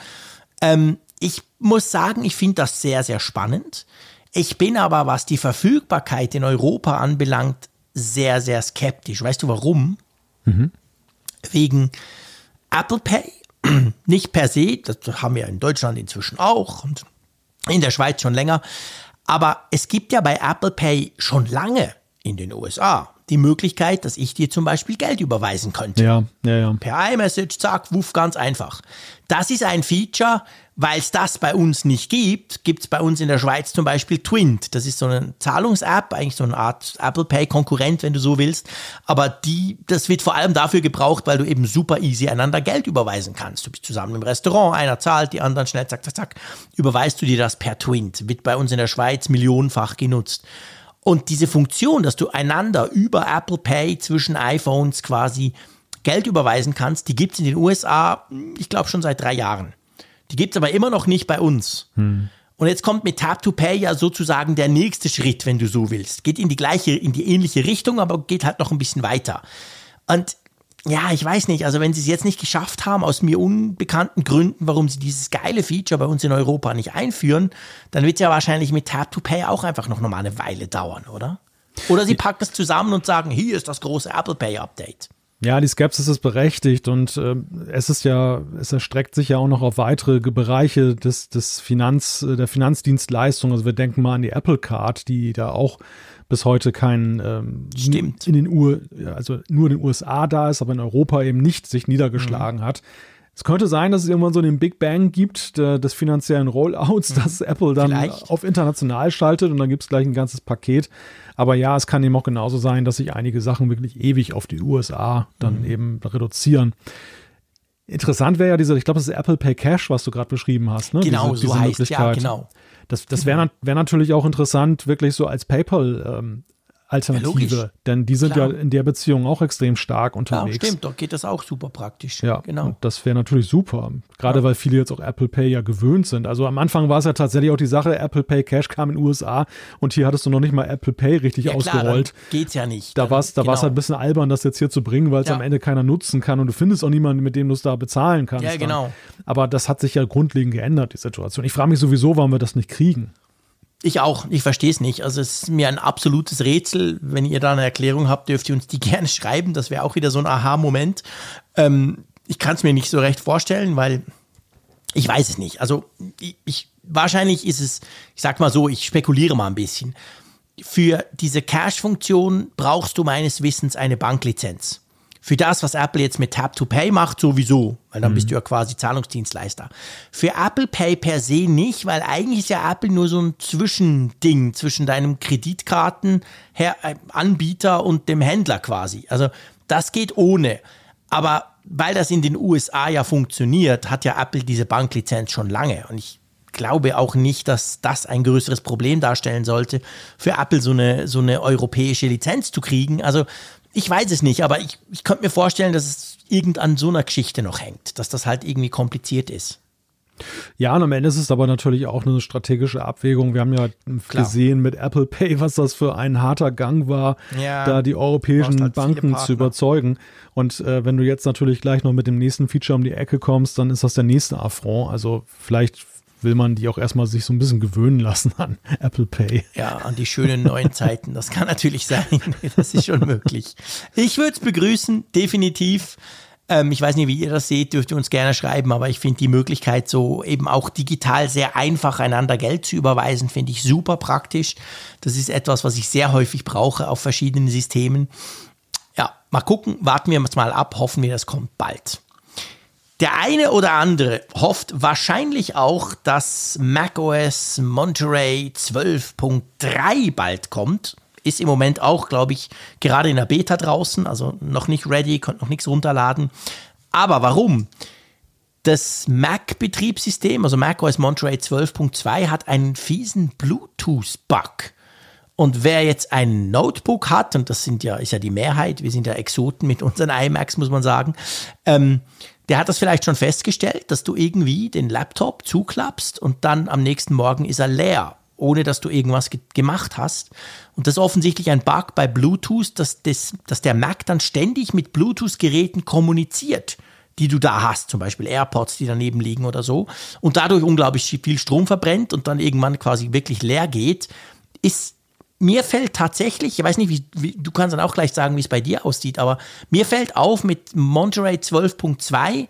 Speaker 2: Ähm, ich muss sagen, ich finde das sehr, sehr spannend. Ich bin aber, was die Verfügbarkeit in Europa anbelangt, sehr, sehr skeptisch. Weißt du warum? Mhm. Wegen Apple Pay [clears throat] nicht per se, das haben wir in Deutschland inzwischen auch und in der Schweiz schon länger. Aber es gibt ja bei Apple Pay schon lange in den USA die Möglichkeit, dass ich dir zum Beispiel Geld überweisen könnte.
Speaker 3: Ja, ja, ja.
Speaker 2: Per iMessage, zack, wuff, ganz einfach. Das ist ein Feature, weil es das bei uns nicht gibt, gibt es bei uns in der Schweiz zum Beispiel Twint. Das ist so eine Zahlungs-App, eigentlich so eine Art Apple Pay-Konkurrent, wenn du so willst. Aber die, das wird vor allem dafür gebraucht, weil du eben super easy einander Geld überweisen kannst. Du bist zusammen im Restaurant, einer zahlt, die anderen schnell, zack, zack, zack, überweist du dir das per Twint. Wird bei uns in der Schweiz millionenfach genutzt. Und diese Funktion, dass du einander über Apple Pay zwischen iPhones quasi Geld überweisen kannst, die gibt es in den USA, ich glaube, schon seit drei Jahren. Die gibt es aber immer noch nicht bei uns. Hm. Und jetzt kommt mit Tap to Pay ja sozusagen der nächste Schritt, wenn du so willst. Geht in die gleiche, in die ähnliche Richtung, aber geht halt noch ein bisschen weiter. Und ja, ich weiß nicht, also wenn sie es jetzt nicht geschafft haben, aus mir unbekannten Gründen, warum sie dieses geile Feature bei uns in Europa nicht einführen, dann wird es ja wahrscheinlich mit Tap to Pay auch einfach noch mal eine Weile dauern, oder? Oder sie packen es zusammen und sagen, hier ist das große Apple Pay Update.
Speaker 3: Ja, die Skepsis ist berechtigt und äh, es ist ja, es erstreckt sich ja auch noch auf weitere Bereiche des, des Finanz, der Finanzdienstleistung. Also wir denken mal an die Apple Card, die da auch bis heute kein ähm,
Speaker 2: Stimmt.
Speaker 3: in den U also nur in den USA da ist, aber in Europa eben nicht sich niedergeschlagen mhm. hat. Es könnte sein, dass es irgendwann so den Big Bang gibt der, des finanziellen Rollouts, mhm. dass Apple dann Vielleicht. auf international schaltet und dann gibt es gleich ein ganzes Paket. Aber ja, es kann eben auch genauso sein, dass sich einige Sachen wirklich ewig auf die USA dann mhm. eben reduzieren. Interessant wäre ja diese, ich glaube, das ist Apple Pay Cash, was du gerade beschrieben hast. Ne?
Speaker 2: Genau,
Speaker 3: diese,
Speaker 2: so
Speaker 3: diese
Speaker 2: heißt ja, genau.
Speaker 3: Das, das wäre wär natürlich auch interessant, wirklich so als PayPal ähm, Alternative. Ja, denn die sind Klar. ja in der Beziehung auch extrem stark unterwegs.
Speaker 2: Ja, stimmt, doch geht das auch super praktisch.
Speaker 3: Ja, genau. das wäre natürlich super. Gerade ja. weil viele jetzt auch Apple Pay ja gewöhnt sind. Also am Anfang war es ja tatsächlich auch die Sache, Apple Pay Cash kam in den USA und hier hattest du noch nicht mal Apple Pay richtig ja, ausgerollt.
Speaker 2: Klar, geht's ja nicht.
Speaker 3: Da war es da genau. halt ein bisschen albern, das jetzt hier zu bringen, weil es am Ende keiner nutzen kann und du findest auch niemanden, mit dem du es da bezahlen kannst.
Speaker 2: Ja, genau.
Speaker 3: Dann. Aber das hat sich ja grundlegend geändert, die Situation. Ich frage mich sowieso, warum wir das nicht kriegen.
Speaker 2: Ich auch, ich verstehe es nicht. Also es ist mir ein absolutes Rätsel. Wenn ihr da eine Erklärung habt, dürft ihr uns die [laughs] gerne schreiben. Das wäre auch wieder so ein Aha-Moment. Ähm, ich kann es mir nicht so recht vorstellen, weil ich weiß es nicht. Also ich, ich, wahrscheinlich ist es, ich sag mal so, ich spekuliere mal ein bisschen. Für diese Cache-Funktion brauchst du meines Wissens eine Banklizenz für das, was Apple jetzt mit Tap to Pay macht, sowieso, weil dann mhm. bist du ja quasi Zahlungsdienstleister. Für Apple Pay per se nicht, weil eigentlich ist ja Apple nur so ein Zwischending zwischen deinem Kreditkartenanbieter äh, und dem Händler quasi. Also das geht ohne. Aber weil das in den USA ja funktioniert, hat ja Apple diese Banklizenz schon lange. Und ich glaube auch nicht, dass das ein größeres Problem darstellen sollte, für Apple so eine, so eine europäische Lizenz zu kriegen. Also ich weiß es nicht, aber ich, ich könnte mir vorstellen, dass es irgend an so einer Geschichte noch hängt, dass das halt irgendwie kompliziert ist.
Speaker 3: Ja, und am Ende ist es aber natürlich auch eine strategische Abwägung. Wir haben ja Klar. gesehen mit Apple Pay, was das für ein harter Gang war, ja, da die europäischen halt Banken zu überzeugen. Und äh, wenn du jetzt natürlich gleich noch mit dem nächsten Feature um die Ecke kommst, dann ist das der nächste Affront. Also vielleicht will man die auch erstmal sich so ein bisschen gewöhnen lassen an [laughs] Apple Pay.
Speaker 2: Ja, an die schönen neuen [laughs] Zeiten. Das kann natürlich sein. [laughs] Das ist schon möglich. Ich würde es begrüßen, definitiv. Ähm, ich weiß nicht, wie ihr das seht, dürft ihr uns gerne schreiben, aber ich finde die Möglichkeit, so eben auch digital sehr einfach einander Geld zu überweisen, finde ich super praktisch. Das ist etwas, was ich sehr häufig brauche auf verschiedenen Systemen. Ja, mal gucken, warten wir mal ab, hoffen wir, das kommt bald. Der eine oder andere hofft wahrscheinlich auch, dass macOS Monterey 12.3 bald kommt. Ist im Moment auch, glaube ich, gerade in der Beta draußen, also noch nicht ready, konnte noch nichts runterladen. Aber warum? Das Mac-Betriebssystem, also macOS Monterey 12.2, hat einen fiesen Bluetooth-Bug. Und wer jetzt ein Notebook hat, und das sind ja, ist ja die Mehrheit, wir sind ja Exoten mit unseren iMacs, muss man sagen, ähm, der hat das vielleicht schon festgestellt, dass du irgendwie den Laptop zuklappst und dann am nächsten Morgen ist er leer, ohne dass du irgendwas ge gemacht hast. Und das ist offensichtlich ein Bug bei Bluetooth, dass, das, dass der Mac dann ständig mit Bluetooth-Geräten kommuniziert die du da hast, zum Beispiel AirPods, die daneben liegen oder so, und dadurch unglaublich viel Strom verbrennt und dann irgendwann quasi wirklich leer geht, ist mir fällt tatsächlich, ich weiß nicht, wie, wie, du kannst dann auch gleich sagen, wie es bei dir aussieht, aber mir fällt auf, mit Monterey 12.2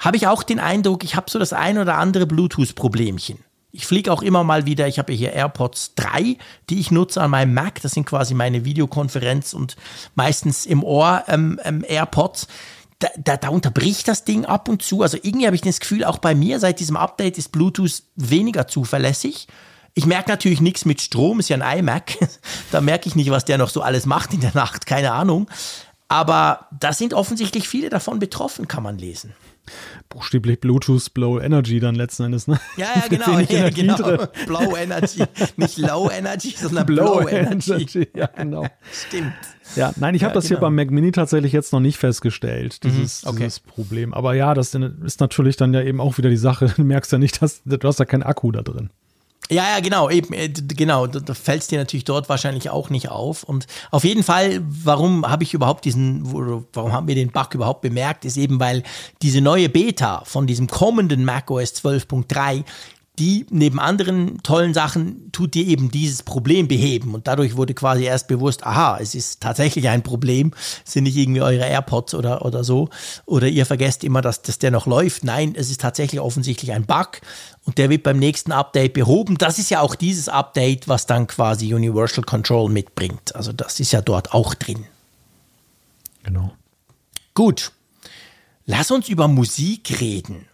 Speaker 2: habe ich auch den Eindruck, ich habe so das ein oder andere Bluetooth-Problemchen. Ich fliege auch immer mal wieder, ich habe hier AirPods 3, die ich nutze an meinem Mac. Das sind quasi meine Videokonferenz und meistens im Ohr ähm, ähm, AirPods. Da, da, da, unterbricht das Ding ab und zu. Also irgendwie habe ich das Gefühl, auch bei mir seit diesem Update ist Bluetooth weniger zuverlässig. Ich merke natürlich nichts mit Strom, ist ja ein iMac. [laughs] da merke ich nicht, was der noch so alles macht in der Nacht, keine Ahnung. Aber da sind offensichtlich viele davon betroffen, kann man lesen.
Speaker 3: Buchstäblich Bluetooth Blow Energy dann letzten Endes, ne?
Speaker 2: Ja, ja, [laughs] genau. Ja, genau. [laughs] Blow Energy. Nicht Low Energy, sondern Blow, Blow Energy. Energy.
Speaker 3: Ja, genau. Stimmt. Ja, nein, ich ja, habe das genau. hier beim Mac Mini tatsächlich jetzt noch nicht festgestellt, dieses, mhm, okay. dieses Problem. Aber ja, das ist natürlich dann ja eben auch wieder die Sache. Du merkst ja nicht, dass du hast ja keinen Akku da drin.
Speaker 2: Ja, ja, genau, eben, äh, genau, da, fällt es dir natürlich dort wahrscheinlich auch nicht auf. Und auf jeden Fall, warum habe ich überhaupt diesen, warum haben wir den Bug überhaupt bemerkt, ist eben, weil diese neue Beta von diesem kommenden macOS 12.3 die neben anderen tollen Sachen tut dir eben dieses Problem beheben. Und dadurch wurde quasi erst bewusst, aha, es ist tatsächlich ein Problem, es sind nicht irgendwie eure AirPods oder, oder so. Oder ihr vergesst immer, dass, dass der noch läuft. Nein, es ist tatsächlich offensichtlich ein Bug und der wird beim nächsten Update behoben. Das ist ja auch dieses Update, was dann quasi Universal Control mitbringt. Also das ist ja dort auch drin.
Speaker 3: Genau.
Speaker 2: Gut. Lass uns über Musik reden.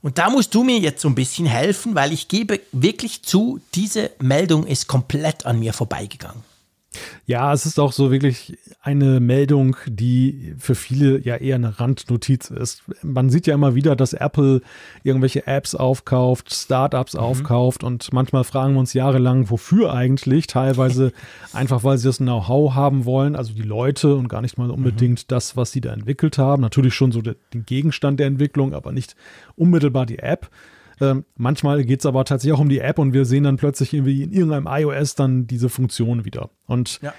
Speaker 2: Und da musst du mir jetzt so ein bisschen helfen, weil ich gebe wirklich zu, diese Meldung ist komplett an mir vorbeigegangen.
Speaker 3: Ja, es ist auch so wirklich eine Meldung, die für viele ja eher eine Randnotiz ist. Man sieht ja immer wieder, dass Apple irgendwelche Apps aufkauft, Startups mhm. aufkauft und manchmal fragen wir uns jahrelang, wofür eigentlich? Teilweise [laughs] einfach, weil sie das Know-how haben wollen, also die Leute und gar nicht mal unbedingt mhm. das, was sie da entwickelt haben. Natürlich schon so den Gegenstand der Entwicklung, aber nicht unmittelbar die App. Ähm, manchmal geht es aber tatsächlich auch um die App und wir sehen dann plötzlich irgendwie in irgendeinem iOS dann diese Funktion wieder. Und ja.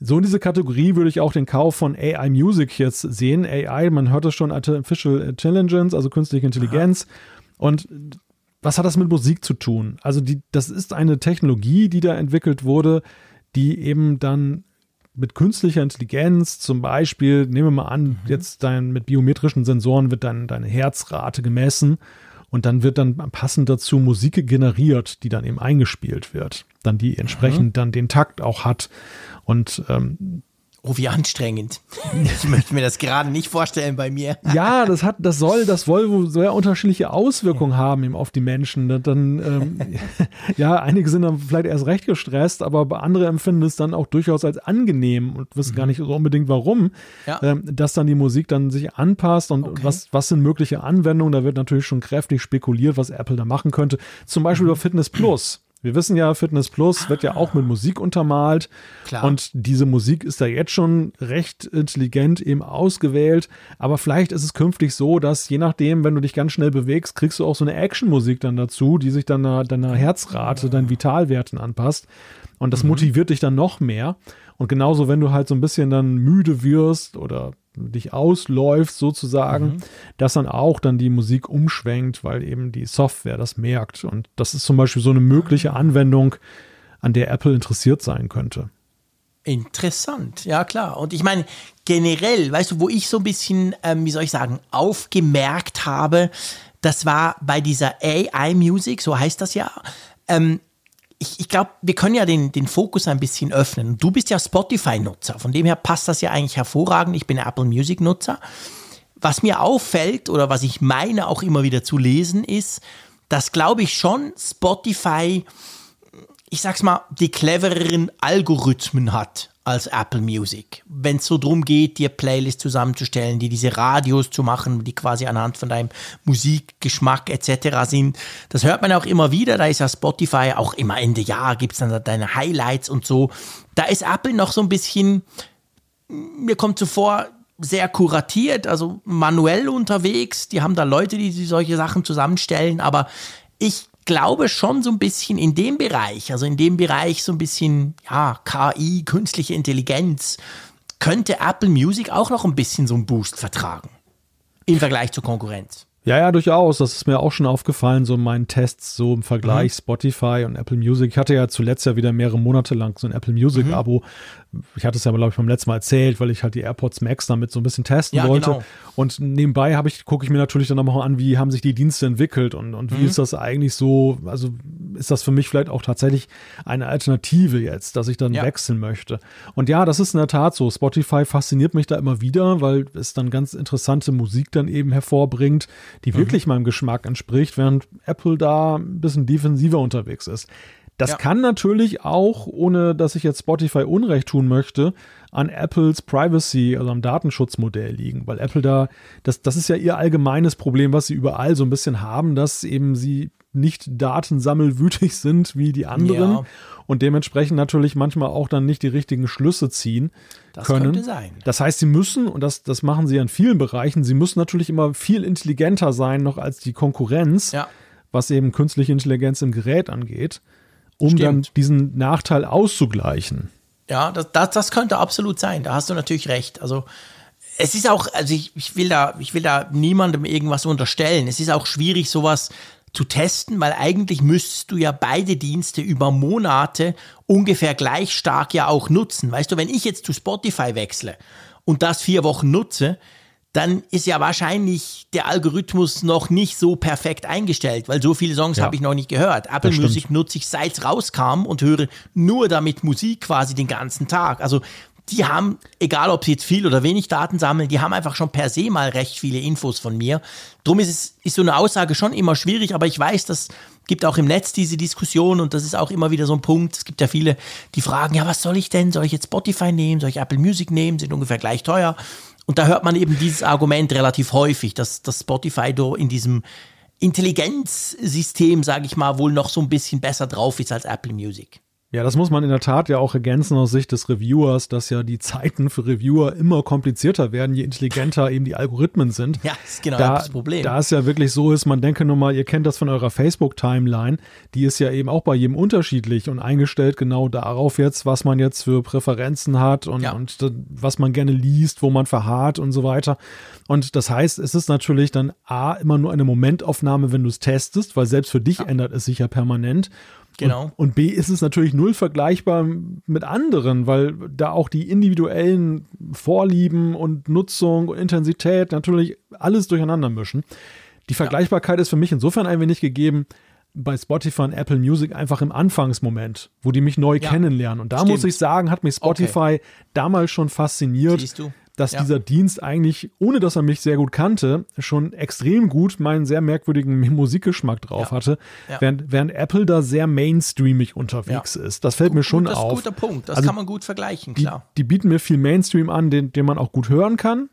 Speaker 3: so in diese Kategorie würde ich auch den Kauf von AI Music jetzt sehen. AI, man hört es schon, Artificial Intelligence, also künstliche Intelligenz. Aha. Und was hat das mit Musik zu tun? Also die, das ist eine Technologie, die da entwickelt wurde, die eben dann mit künstlicher Intelligenz zum Beispiel, nehmen wir mal an, mhm. jetzt dein, mit biometrischen Sensoren wird dann deine Herzrate gemessen und dann wird dann passend dazu Musik generiert, die dann eben eingespielt wird. Dann die entsprechend mhm. dann den Takt auch hat. Und ähm,
Speaker 2: Oh, wie anstrengend. [laughs] Ich möchte mir das gerade nicht vorstellen bei mir.
Speaker 3: Ja, das hat, das soll, das soll sehr unterschiedliche Auswirkungen haben eben auf die Menschen. Dann, ähm, [laughs] ja, einige sind dann vielleicht erst recht gestresst, aber andere empfinden es dann auch durchaus als angenehm und wissen mhm. gar nicht so unbedingt warum, ja. ähm, dass dann die Musik dann sich anpasst und okay. was, was sind mögliche Anwendungen. Da wird natürlich schon kräftig spekuliert, was Apple da machen könnte. Zum Beispiel mhm. über Fitness Plus Wir wissen ja, Fitness Plus wird ja auch mit Musik untermalt.
Speaker 2: Klar.
Speaker 3: Und diese Musik ist da jetzt schon recht intelligent eben ausgewählt. Aber vielleicht ist es künftig so, dass je nachdem, wenn du dich ganz schnell bewegst, kriegst du auch so eine Actionmusik dann dazu, die sich dann deiner, deiner Herzrate, deinen Vitalwerten anpasst. Und das motiviert dich dann noch mehr. Und genauso, wenn du halt so ein bisschen dann müde wirst oder dich ausläufst sozusagen, dass dann auch dann die Musik umschwenkt, weil eben die Software das merkt. Und das ist zum Beispiel so eine mögliche Anwendung, an der Apple interessiert sein könnte.
Speaker 2: Interessant, ja klar. Und ich meine, generell, weißt du, wo ich so ein bisschen, ähm, wie soll ich sagen, aufgemerkt habe, das war bei dieser AI-Music, so heißt das ja. Ähm, ich, ich glaube, wir können ja den, den Fokus ein bisschen öffnen. Du bist ja Spotify-Nutzer, von dem her passt das ja eigentlich hervorragend. Ich bin Apple Music-Nutzer. Was mir auffällt oder was ich meine auch immer wieder zu lesen ist, dass glaube ich schon Spotify ich sag's mal, die clevereren Algorithmen hat als Apple Music. Wenn es so drum geht, dir Playlist zusammenzustellen, die diese Radios zu machen, die quasi anhand von deinem Musikgeschmack etc. sind. Das hört man auch immer wieder. Da ist ja Spotify auch immer Ende Jahr gibt's dann deine Highlights und so. Da ist Apple noch so ein bisschen, mir kommt so vor, sehr kuratiert, also manuell unterwegs. Die haben da Leute, die solche Sachen zusammenstellen, aber ich glaube schon so ein bisschen in dem Bereich, also in dem Bereich so ein bisschen, ja, KI, künstliche Intelligenz, könnte Apple Music auch noch ein bisschen so einen Boost vertragen. Im Vergleich zur Konkurrenz.
Speaker 3: Ja, ja, durchaus. Das ist mir auch schon aufgefallen, so in meinen Tests, so im Vergleich
Speaker 2: Mhm.
Speaker 3: Spotify und Apple Music. Ich hatte ja zuletzt ja wieder mehrere Monate lang so ein Apple Music-Abo. Ich hatte es ja, glaube ich, beim letzten Mal erzählt, weil ich halt die AirPods Max damit so ein bisschen testen
Speaker 2: Ja,
Speaker 3: wollte.
Speaker 2: genau.
Speaker 3: Und nebenbei habe ich, gucke ich mir natürlich dann auch an, wie haben sich die Dienste entwickelt und, und wie
Speaker 2: Mhm.
Speaker 3: ist das eigentlich so, also ist das für mich vielleicht auch tatsächlich eine Alternative jetzt, dass ich dann
Speaker 2: Ja.
Speaker 3: wechseln möchte. Und ja, das ist in der Tat so. Spotify fasziniert mich da immer wieder, weil es dann ganz interessante Musik dann eben hervorbringt,
Speaker 2: Mhm.
Speaker 3: die wirklich meinem Geschmack entspricht, während Apple da ein bisschen defensiver unterwegs ist. Das
Speaker 2: Ja.
Speaker 3: kann natürlich auch, ohne dass ich jetzt Spotify Unrecht tun möchte, an Apples Privacy, also am Datenschutzmodell liegen, weil Apple da, das, das ist ja ihr allgemeines Problem, was sie überall so ein bisschen haben, dass eben sie nicht datensammelwütig [laughs] sind wie die anderen
Speaker 2: Ja.
Speaker 3: und dementsprechend natürlich manchmal auch dann nicht die richtigen Schlüsse ziehen
Speaker 2: Das
Speaker 3: können.
Speaker 2: könnte sein.
Speaker 3: Das heißt, sie müssen, und das, das machen sie in vielen Bereichen, sie müssen natürlich immer viel intelligenter sein noch als die Konkurrenz,
Speaker 2: Ja.
Speaker 3: was eben künstliche Intelligenz im Gerät angeht, um dann
Speaker 2: Stimmt.
Speaker 3: diesen Nachteil auszugleichen.
Speaker 2: Ja, das, das, das könnte absolut sein. Da hast du natürlich recht. Also es ist auch, also ich, ich will da, ich will da niemandem irgendwas unterstellen. Es ist auch schwierig, sowas zu testen, weil eigentlich müsstest du ja beide Dienste über Monate ungefähr gleich stark ja auch nutzen. Weißt du, wenn ich jetzt zu Spotify wechsle und das vier Wochen nutze, dann ist ja wahrscheinlich der Algorithmus noch nicht so perfekt eingestellt, weil so viele Songs
Speaker 3: Ja.
Speaker 2: habe ich noch nicht gehört. Apple. Music nutze ich seit es rauskam und höre nur damit Musik quasi den ganzen Tag. Also die haben, egal ob sie jetzt viel oder wenig Daten sammeln, die haben einfach schon per se mal recht viele Infos von mir. Drum ist es ist so eine Aussage schon immer schwierig, aber ich weiß, das gibt auch im Netz diese Diskussion und das ist auch immer wieder so ein Punkt. Es gibt ja viele, die fragen, ja, was soll ich denn? Soll ich jetzt Spotify nehmen? Soll ich Apple Music nehmen? Sind ungefähr gleich teuer. Und da hört man eben dieses Argument relativ häufig, dass, dass Spotify do in diesem Intelligenzsystem, sage ich mal, wohl noch so ein bisschen besser drauf ist als Apple Music.
Speaker 3: Ja, das muss man in der Tat ja auch ergänzen aus Sicht des Reviewers, dass ja die Zeiten für Reviewer immer komplizierter werden, je intelligenter eben die Algorithmen sind.
Speaker 2: Ja, das ist genau
Speaker 3: da,
Speaker 2: das Problem.
Speaker 3: Da es ja wirklich so ist, man denke nur mal, ihr kennt das von eurer Facebook-Timeline, die ist ja eben auch bei jedem unterschiedlich und eingestellt genau darauf jetzt, was man jetzt für Präferenzen hat und,
Speaker 2: Ja.
Speaker 3: und was man gerne liest, wo man verharrt und so weiter. Und das heißt, es ist natürlich dann A, immer nur eine Momentaufnahme, wenn du es testest, weil selbst für dich ändert es sich ja permanent.
Speaker 2: Genau.
Speaker 3: Und, und B ist es natürlich null vergleichbar mit anderen, weil da auch die individuellen Vorlieben und Nutzung und Intensität natürlich alles durcheinander mischen. Die Vergleichbarkeit ist für mich insofern ein wenig gegeben bei Spotify und Apple Music einfach im Anfangsmoment, wo die mich neu
Speaker 2: Ja,
Speaker 3: kennenlernen. Und da
Speaker 2: stimmt.
Speaker 3: muss ich sagen, hat mich Spotify damals schon fasziniert,
Speaker 2: Siehst du?
Speaker 3: Dass
Speaker 2: Ja.
Speaker 3: dieser Dienst eigentlich, ohne dass er mich sehr gut kannte, schon extrem gut meinen sehr merkwürdigen [laughs] Musikgeschmack drauf
Speaker 2: Ja.
Speaker 3: hatte,
Speaker 2: Ja.
Speaker 3: während, während Apple da sehr mainstreamig unterwegs ist. Das fällt mir schon
Speaker 2: das ist ein
Speaker 3: auf.
Speaker 2: guter Punkt. Das
Speaker 3: Also
Speaker 2: kann man gut vergleichen,
Speaker 3: die,
Speaker 2: klar.
Speaker 3: die bieten mir viel Mainstream an, den, den man auch gut hören kann.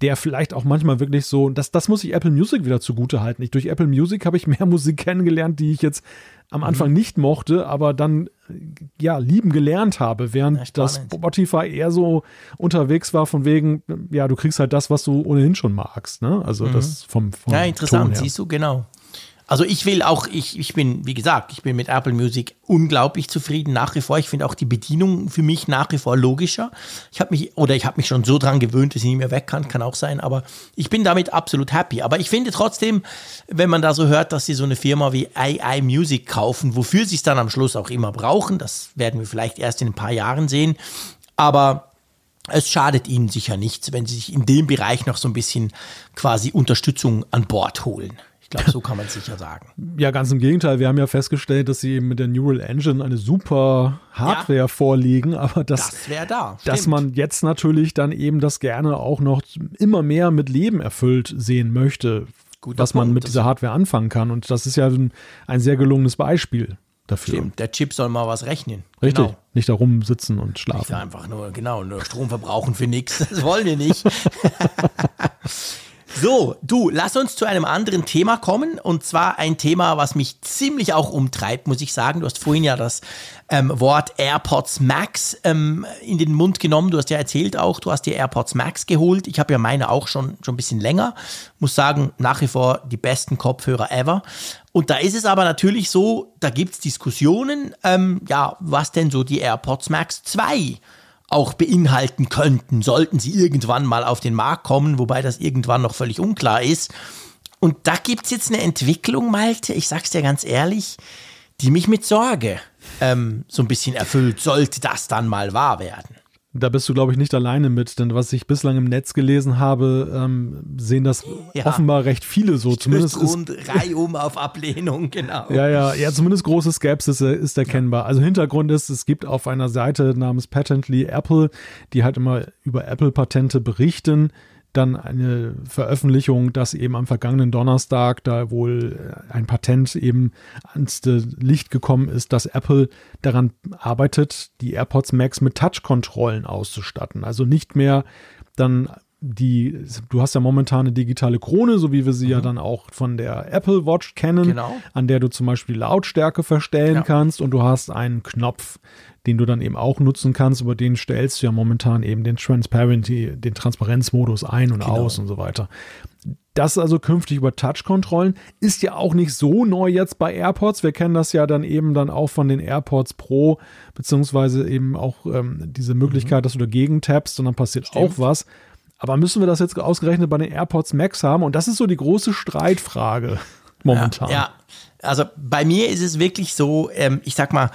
Speaker 3: Der vielleicht auch manchmal wirklich so, das, das muss ich Apple Music wieder zugute halten. Ich, durch Apple Music habe ich mehr [laughs] Musik kennengelernt, die ich jetzt am Anfang mhm. nicht mochte, aber dann ja lieben gelernt habe, während ja, das Spotify eher so unterwegs war von wegen, ja, du kriegst halt das, was du ohnehin schon magst, ne? Also mhm. das vom, vom
Speaker 2: Ja, interessant, siehst du, genau. Also ich will auch, ich, ich bin, wie gesagt, ich bin mit Apple Music unglaublich zufrieden nach wie vor. Ich finde auch die Bedienung für mich nach wie vor logischer. Ich habe mich, oder ich habe mich schon so dran gewöhnt, dass ich nicht mehr weg kann, kann auch sein, aber ich bin damit absolut happy. Aber ich finde trotzdem, wenn man da so hört, dass sie so eine Firma wie AI Music kaufen, wofür sie es dann am Schluss auch immer brauchen, das werden wir vielleicht erst in ein paar Jahren sehen. Aber es schadet ihnen sicher nichts, wenn sie sich in dem Bereich noch so ein bisschen quasi Unterstützung an Bord holen. Ich glaube, so kann man es sicher sagen. [laughs]
Speaker 3: Ja, ganz im Gegenteil. Wir haben ja festgestellt, dass sie eben mit der Neural Engine eine super Hardware ja, vorlegen, aber das,
Speaker 2: das wäre da.
Speaker 3: Dass man jetzt natürlich dann eben das gerne auch noch immer mehr mit Leben erfüllt sehen möchte, Guter was man Punkt, mit dieser Hardware anfangen kann. Und das ist ja ein, ein sehr gelungenes Beispiel dafür. Stimmt,
Speaker 2: der Chip soll mal was rechnen.
Speaker 3: Richtig, genau. nicht da rumsitzen und schlafen. Nicht
Speaker 2: einfach nur, genau, nur Strom verbrauchen für nichts. [laughs] Das wollen wir nicht. [laughs] So, du, lass uns zu einem anderen Thema kommen. Und zwar ein Thema, was mich ziemlich auch umtreibt, muss ich sagen. Du hast vorhin ja das ähm, Wort AirPods Max ähm, in den Mund genommen. Du hast ja erzählt auch, du hast die AirPods Max geholt. Ich habe ja meine auch schon, schon ein bisschen länger. Muss sagen, nach wie vor die besten Kopfhörer ever. Und da ist es aber natürlich so, da gibt es Diskussionen, ähm, ja, was denn so die AirPods Max 2 auch beinhalten könnten, sollten sie irgendwann mal auf den Markt kommen, wobei das irgendwann noch völlig unklar ist. Und da gibt es jetzt eine Entwicklung, Malte, ich sag's dir ganz ehrlich, die mich mit Sorge ähm, so ein bisschen erfüllt, sollte das dann mal wahr werden.
Speaker 3: Da bist du, glaube ich, nicht alleine mit, denn was ich bislang im Netz gelesen habe, ähm, sehen das ja. offenbar recht viele so. Zumindest
Speaker 2: rund reihum [laughs] auf Ablehnung, genau.
Speaker 3: Ja, ja, ja, zumindest große Skepsis äh, ist erkennbar. Also Hintergrund ist, es gibt auf einer Seite namens Patently Apple, die halt immer über Apple-Patente berichten, dann eine Veröffentlichung, dass eben am vergangenen Donnerstag da wohl äh, ein Patent eben ans Licht gekommen ist, dass Apple daran arbeitet, die AirPods Max mit Touch-Kontrollen auszustatten. Also nicht mehr dann die, du hast ja momentan eine digitale Krone, so wie wir sie mhm. ja dann auch von der Apple Watch kennen, genau. an der du zum Beispiel Lautstärke verstellen ja. kannst und du hast einen Knopf, den du dann eben auch nutzen kannst, über den stellst du ja momentan eben den Transparency, den Transparenzmodus ein und genau. aus und so weiter. Das also künftig über Touch-Kontrollen ist ja auch nicht so neu jetzt bei AirPods. Wir kennen das ja dann eben dann auch von den AirPods Pro, beziehungsweise eben auch ähm, diese Möglichkeit, mhm. dass du dagegen tappst und dann passiert Stimmt. auch was. Aber müssen wir das jetzt ausgerechnet bei den AirPods Max haben? Und das ist so die große Streitfrage momentan.
Speaker 2: Ja, ja. also bei mir ist es wirklich so, ähm, ich sag mal,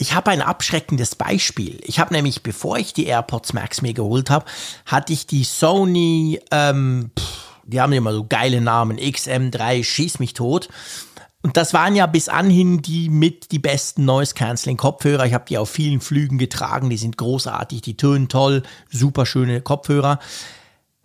Speaker 2: ich habe ein abschreckendes Beispiel. Ich habe nämlich, bevor ich die AirPods Max mir geholt habe, hatte ich die Sony, ähm, pff, die haben immer so geile Namen, XM3, schieß mich tot. Und das waren ja bis anhin die mit die besten Noise Cancelling Kopfhörer. Ich habe die auf vielen Flügen getragen, die sind großartig, die tönen toll, super schöne Kopfhörer.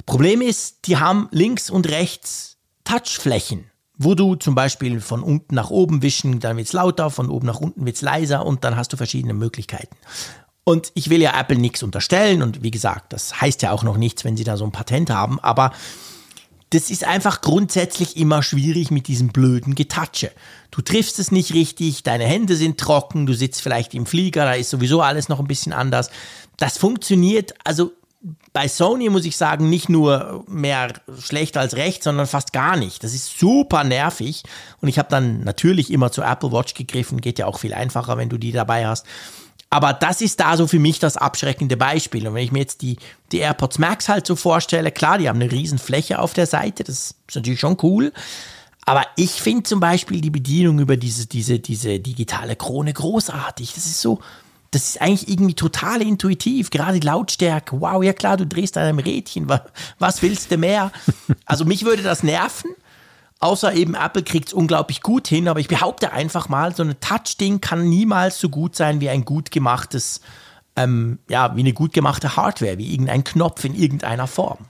Speaker 2: Problem ist, die haben links und rechts Touchflächen wo du zum Beispiel von unten nach oben wischen, dann wird es lauter, von oben nach unten wird es leiser und dann hast du verschiedene Möglichkeiten. Und ich will ja Apple nichts unterstellen und wie gesagt, das heißt ja auch noch nichts, wenn sie da so ein Patent haben, aber das ist einfach grundsätzlich immer schwierig mit diesem blöden Getatsche. Du triffst es nicht richtig, deine Hände sind trocken, du sitzt vielleicht im Flieger, da ist sowieso alles noch ein bisschen anders. Das funktioniert also bei Sony muss ich sagen, nicht nur mehr schlecht als recht, sondern fast gar nicht. Das ist super nervig. Und ich habe dann natürlich immer zur Apple Watch gegriffen. Geht ja auch viel einfacher, wenn du die dabei hast. Aber das ist da so für mich das abschreckende Beispiel. Und wenn ich mir jetzt die, die AirPods Max halt so vorstelle, klar, die haben eine riesen Fläche auf der Seite, das ist natürlich schon cool. Aber ich finde zum Beispiel die Bedienung über diese, diese, diese digitale Krone großartig. Das ist so, das ist eigentlich irgendwie total intuitiv. Gerade die Lautstärke. Wow, ja klar, du drehst an einem Rädchen. Was willst du mehr? Also mich würde das nerven. Außer eben Apple kriegt es unglaublich gut hin. Aber ich behaupte einfach mal, so ein Touch-Ding kann niemals so gut sein wie ein gut gemachtes, ähm, ja, wie eine gut gemachte Hardware, wie irgendein Knopf in irgendeiner Form.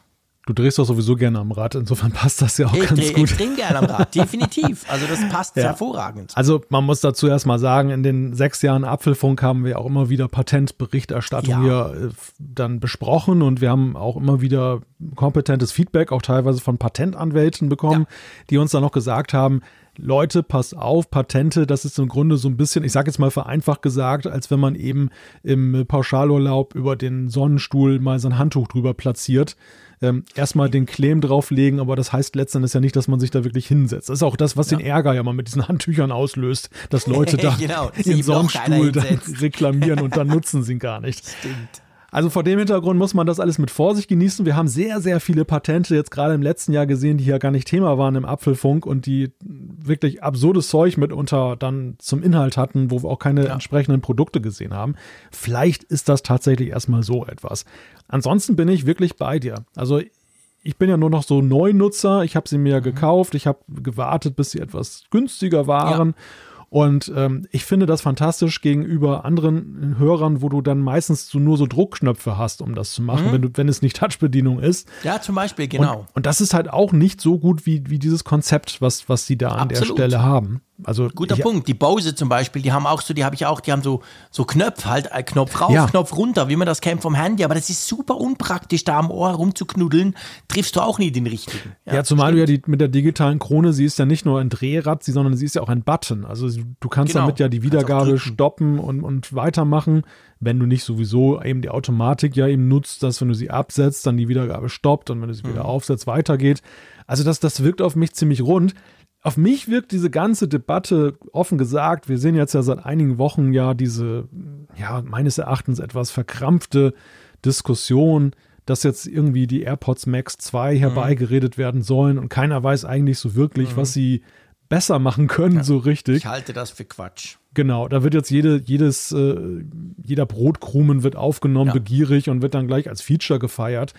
Speaker 3: Du drehst doch sowieso gerne am Rad, insofern [laughs] passt das ja auch
Speaker 2: ich
Speaker 3: ganz
Speaker 2: dreh,
Speaker 3: gut.
Speaker 2: Ich drehe gerne am Rad, [laughs] definitiv. Also das passt
Speaker 3: Ja.
Speaker 2: hervorragend.
Speaker 3: Also man muss dazu erstmal sagen, in den sechs Jahren Apfelfunk haben wir auch immer wieder Patentberichterstattung
Speaker 2: Ja.
Speaker 3: hier äh, dann besprochen und wir haben auch immer wieder kompetentes Feedback, auch teilweise von Patentanwälten bekommen, die uns dann noch gesagt haben, Leute, passt auf, Patente, das ist im Grunde so ein bisschen, ich sage jetzt mal vereinfacht gesagt, als wenn man eben im Pauschalurlaub über den Sonnenstuhl mal sein Handtuch drüber platziert. Ähm, erstmal den Claim drauflegen, aber das heißt letztendlich ja nicht, dass man sich da wirklich hinsetzt. Das ist auch das, was den Ärger ja mal mit diesen Handtüchern auslöst, dass Leute [laughs] da
Speaker 2: Genau, keiner
Speaker 3: Sonnenstuhl dann reklamieren und dann nutzen sie ihn gar nicht. [laughs]
Speaker 2: Stimmt.
Speaker 3: Also vor dem Hintergrund muss man das alles mit Vorsicht genießen. Wir haben sehr, sehr viele Patente jetzt gerade im letzten Jahr gesehen, die ja gar nicht Thema waren im Apfelfunk und die wirklich absurdes Zeug mitunter dann zum Inhalt hatten, wo wir auch keine entsprechenden Produkte gesehen haben. Vielleicht ist das tatsächlich erstmal so etwas. Ansonsten bin ich wirklich bei dir. Also ich bin ja nur noch so Neunutzer. Ich habe sie mir gekauft. Ich habe gewartet, bis sie etwas günstiger waren. Und ähm, ich finde das fantastisch gegenüber anderen Hörern, wo du dann meistens so nur so Druckknöpfe hast, um das zu machen, wenn, du, wenn es nicht Touchbedienung ist.
Speaker 2: Ja, zum Beispiel, genau.
Speaker 3: Und, und das ist halt auch nicht so gut wie, wie dieses Konzept, was, was sie da an der
Speaker 2: Absolut.
Speaker 3: Stelle haben. Also
Speaker 2: Guter
Speaker 3: ich,
Speaker 2: Punkt. Die Bose zum Beispiel, die haben auch so, die habe ich auch, die haben so, so Knöpfe, halt äh, Knopf rauf,
Speaker 3: Ja.
Speaker 2: Knopf runter, wie man das kennt vom Handy, aber das ist super unpraktisch, da am Ohr rumzuknuddeln, triffst du auch nie den richtigen.
Speaker 3: Ja, zumal du ja die, mit der digitalen Krone, sie ist ja nicht nur ein Drehrad, sie- sondern sie ist ja auch ein Button. Also du kannst
Speaker 2: Genau.
Speaker 3: damit ja die Wiedergabe stoppen und, und weitermachen, wenn du nicht sowieso eben die Automatik ja eben nutzt, dass wenn du sie absetzt, dann die Wiedergabe stoppt und wenn du sie
Speaker 2: Mhm.
Speaker 3: wieder aufsetzt, weitergeht. Also das, das wirkt auf mich ziemlich rund. Auf mich wirkt diese ganze Debatte, offen gesagt, wir sehen jetzt ja seit einigen Wochen ja diese, ja, meines Erachtens etwas verkrampfte Diskussion, dass jetzt irgendwie die AirPods Max 2 herbeigeredet werden sollen und keiner weiß eigentlich so wirklich, was sie besser machen können, so richtig.
Speaker 2: Ich halte das für Quatsch.
Speaker 3: Genau, da wird jetzt jede, jedes, äh, jeder Brotkrumen wird aufgenommen,
Speaker 2: Ja.
Speaker 3: begierig und wird dann gleich als Feature gefeiert.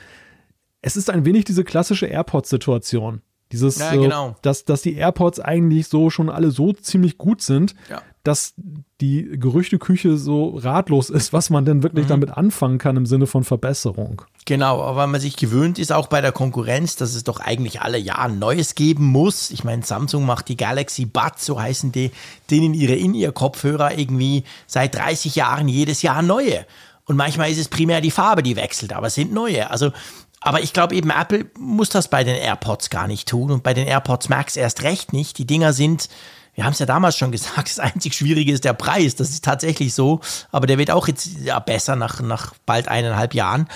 Speaker 3: Es ist ein wenig diese klassische AirPods-Situation. Dieses,
Speaker 2: Ja,
Speaker 3: äh,
Speaker 2: genau.
Speaker 3: dass, dass die AirPods eigentlich so schon alle so ziemlich gut sind,
Speaker 2: Ja.
Speaker 3: dass die Gerüchteküche so ratlos ist, was man denn
Speaker 2: Mhm.
Speaker 3: wirklich damit anfangen kann im Sinne von Verbesserung.
Speaker 2: Genau, aber weil man sich gewöhnt ist, auch bei der Konkurrenz, dass es doch eigentlich alle Jahre Neues geben muss. Ich meine, Samsung macht die Galaxy Buds, so heißen die, denen ihre In-Ear-Kopfhörer irgendwie seit 30 Jahren jedes Jahr neue. Und manchmal ist es primär die Farbe, die wechselt, aber es sind neue. Also, aber ich glaube eben, Apple muss das bei den AirPods gar nicht tun und bei den AirPods Max erst recht nicht. Die Dinger sind, wir haben es ja damals schon [laughs] gesagt, das einzig Schwierige ist der Preis. Das ist tatsächlich so. Aber der wird auch jetzt ja, besser nach, nach bald eineinhalb Jahren.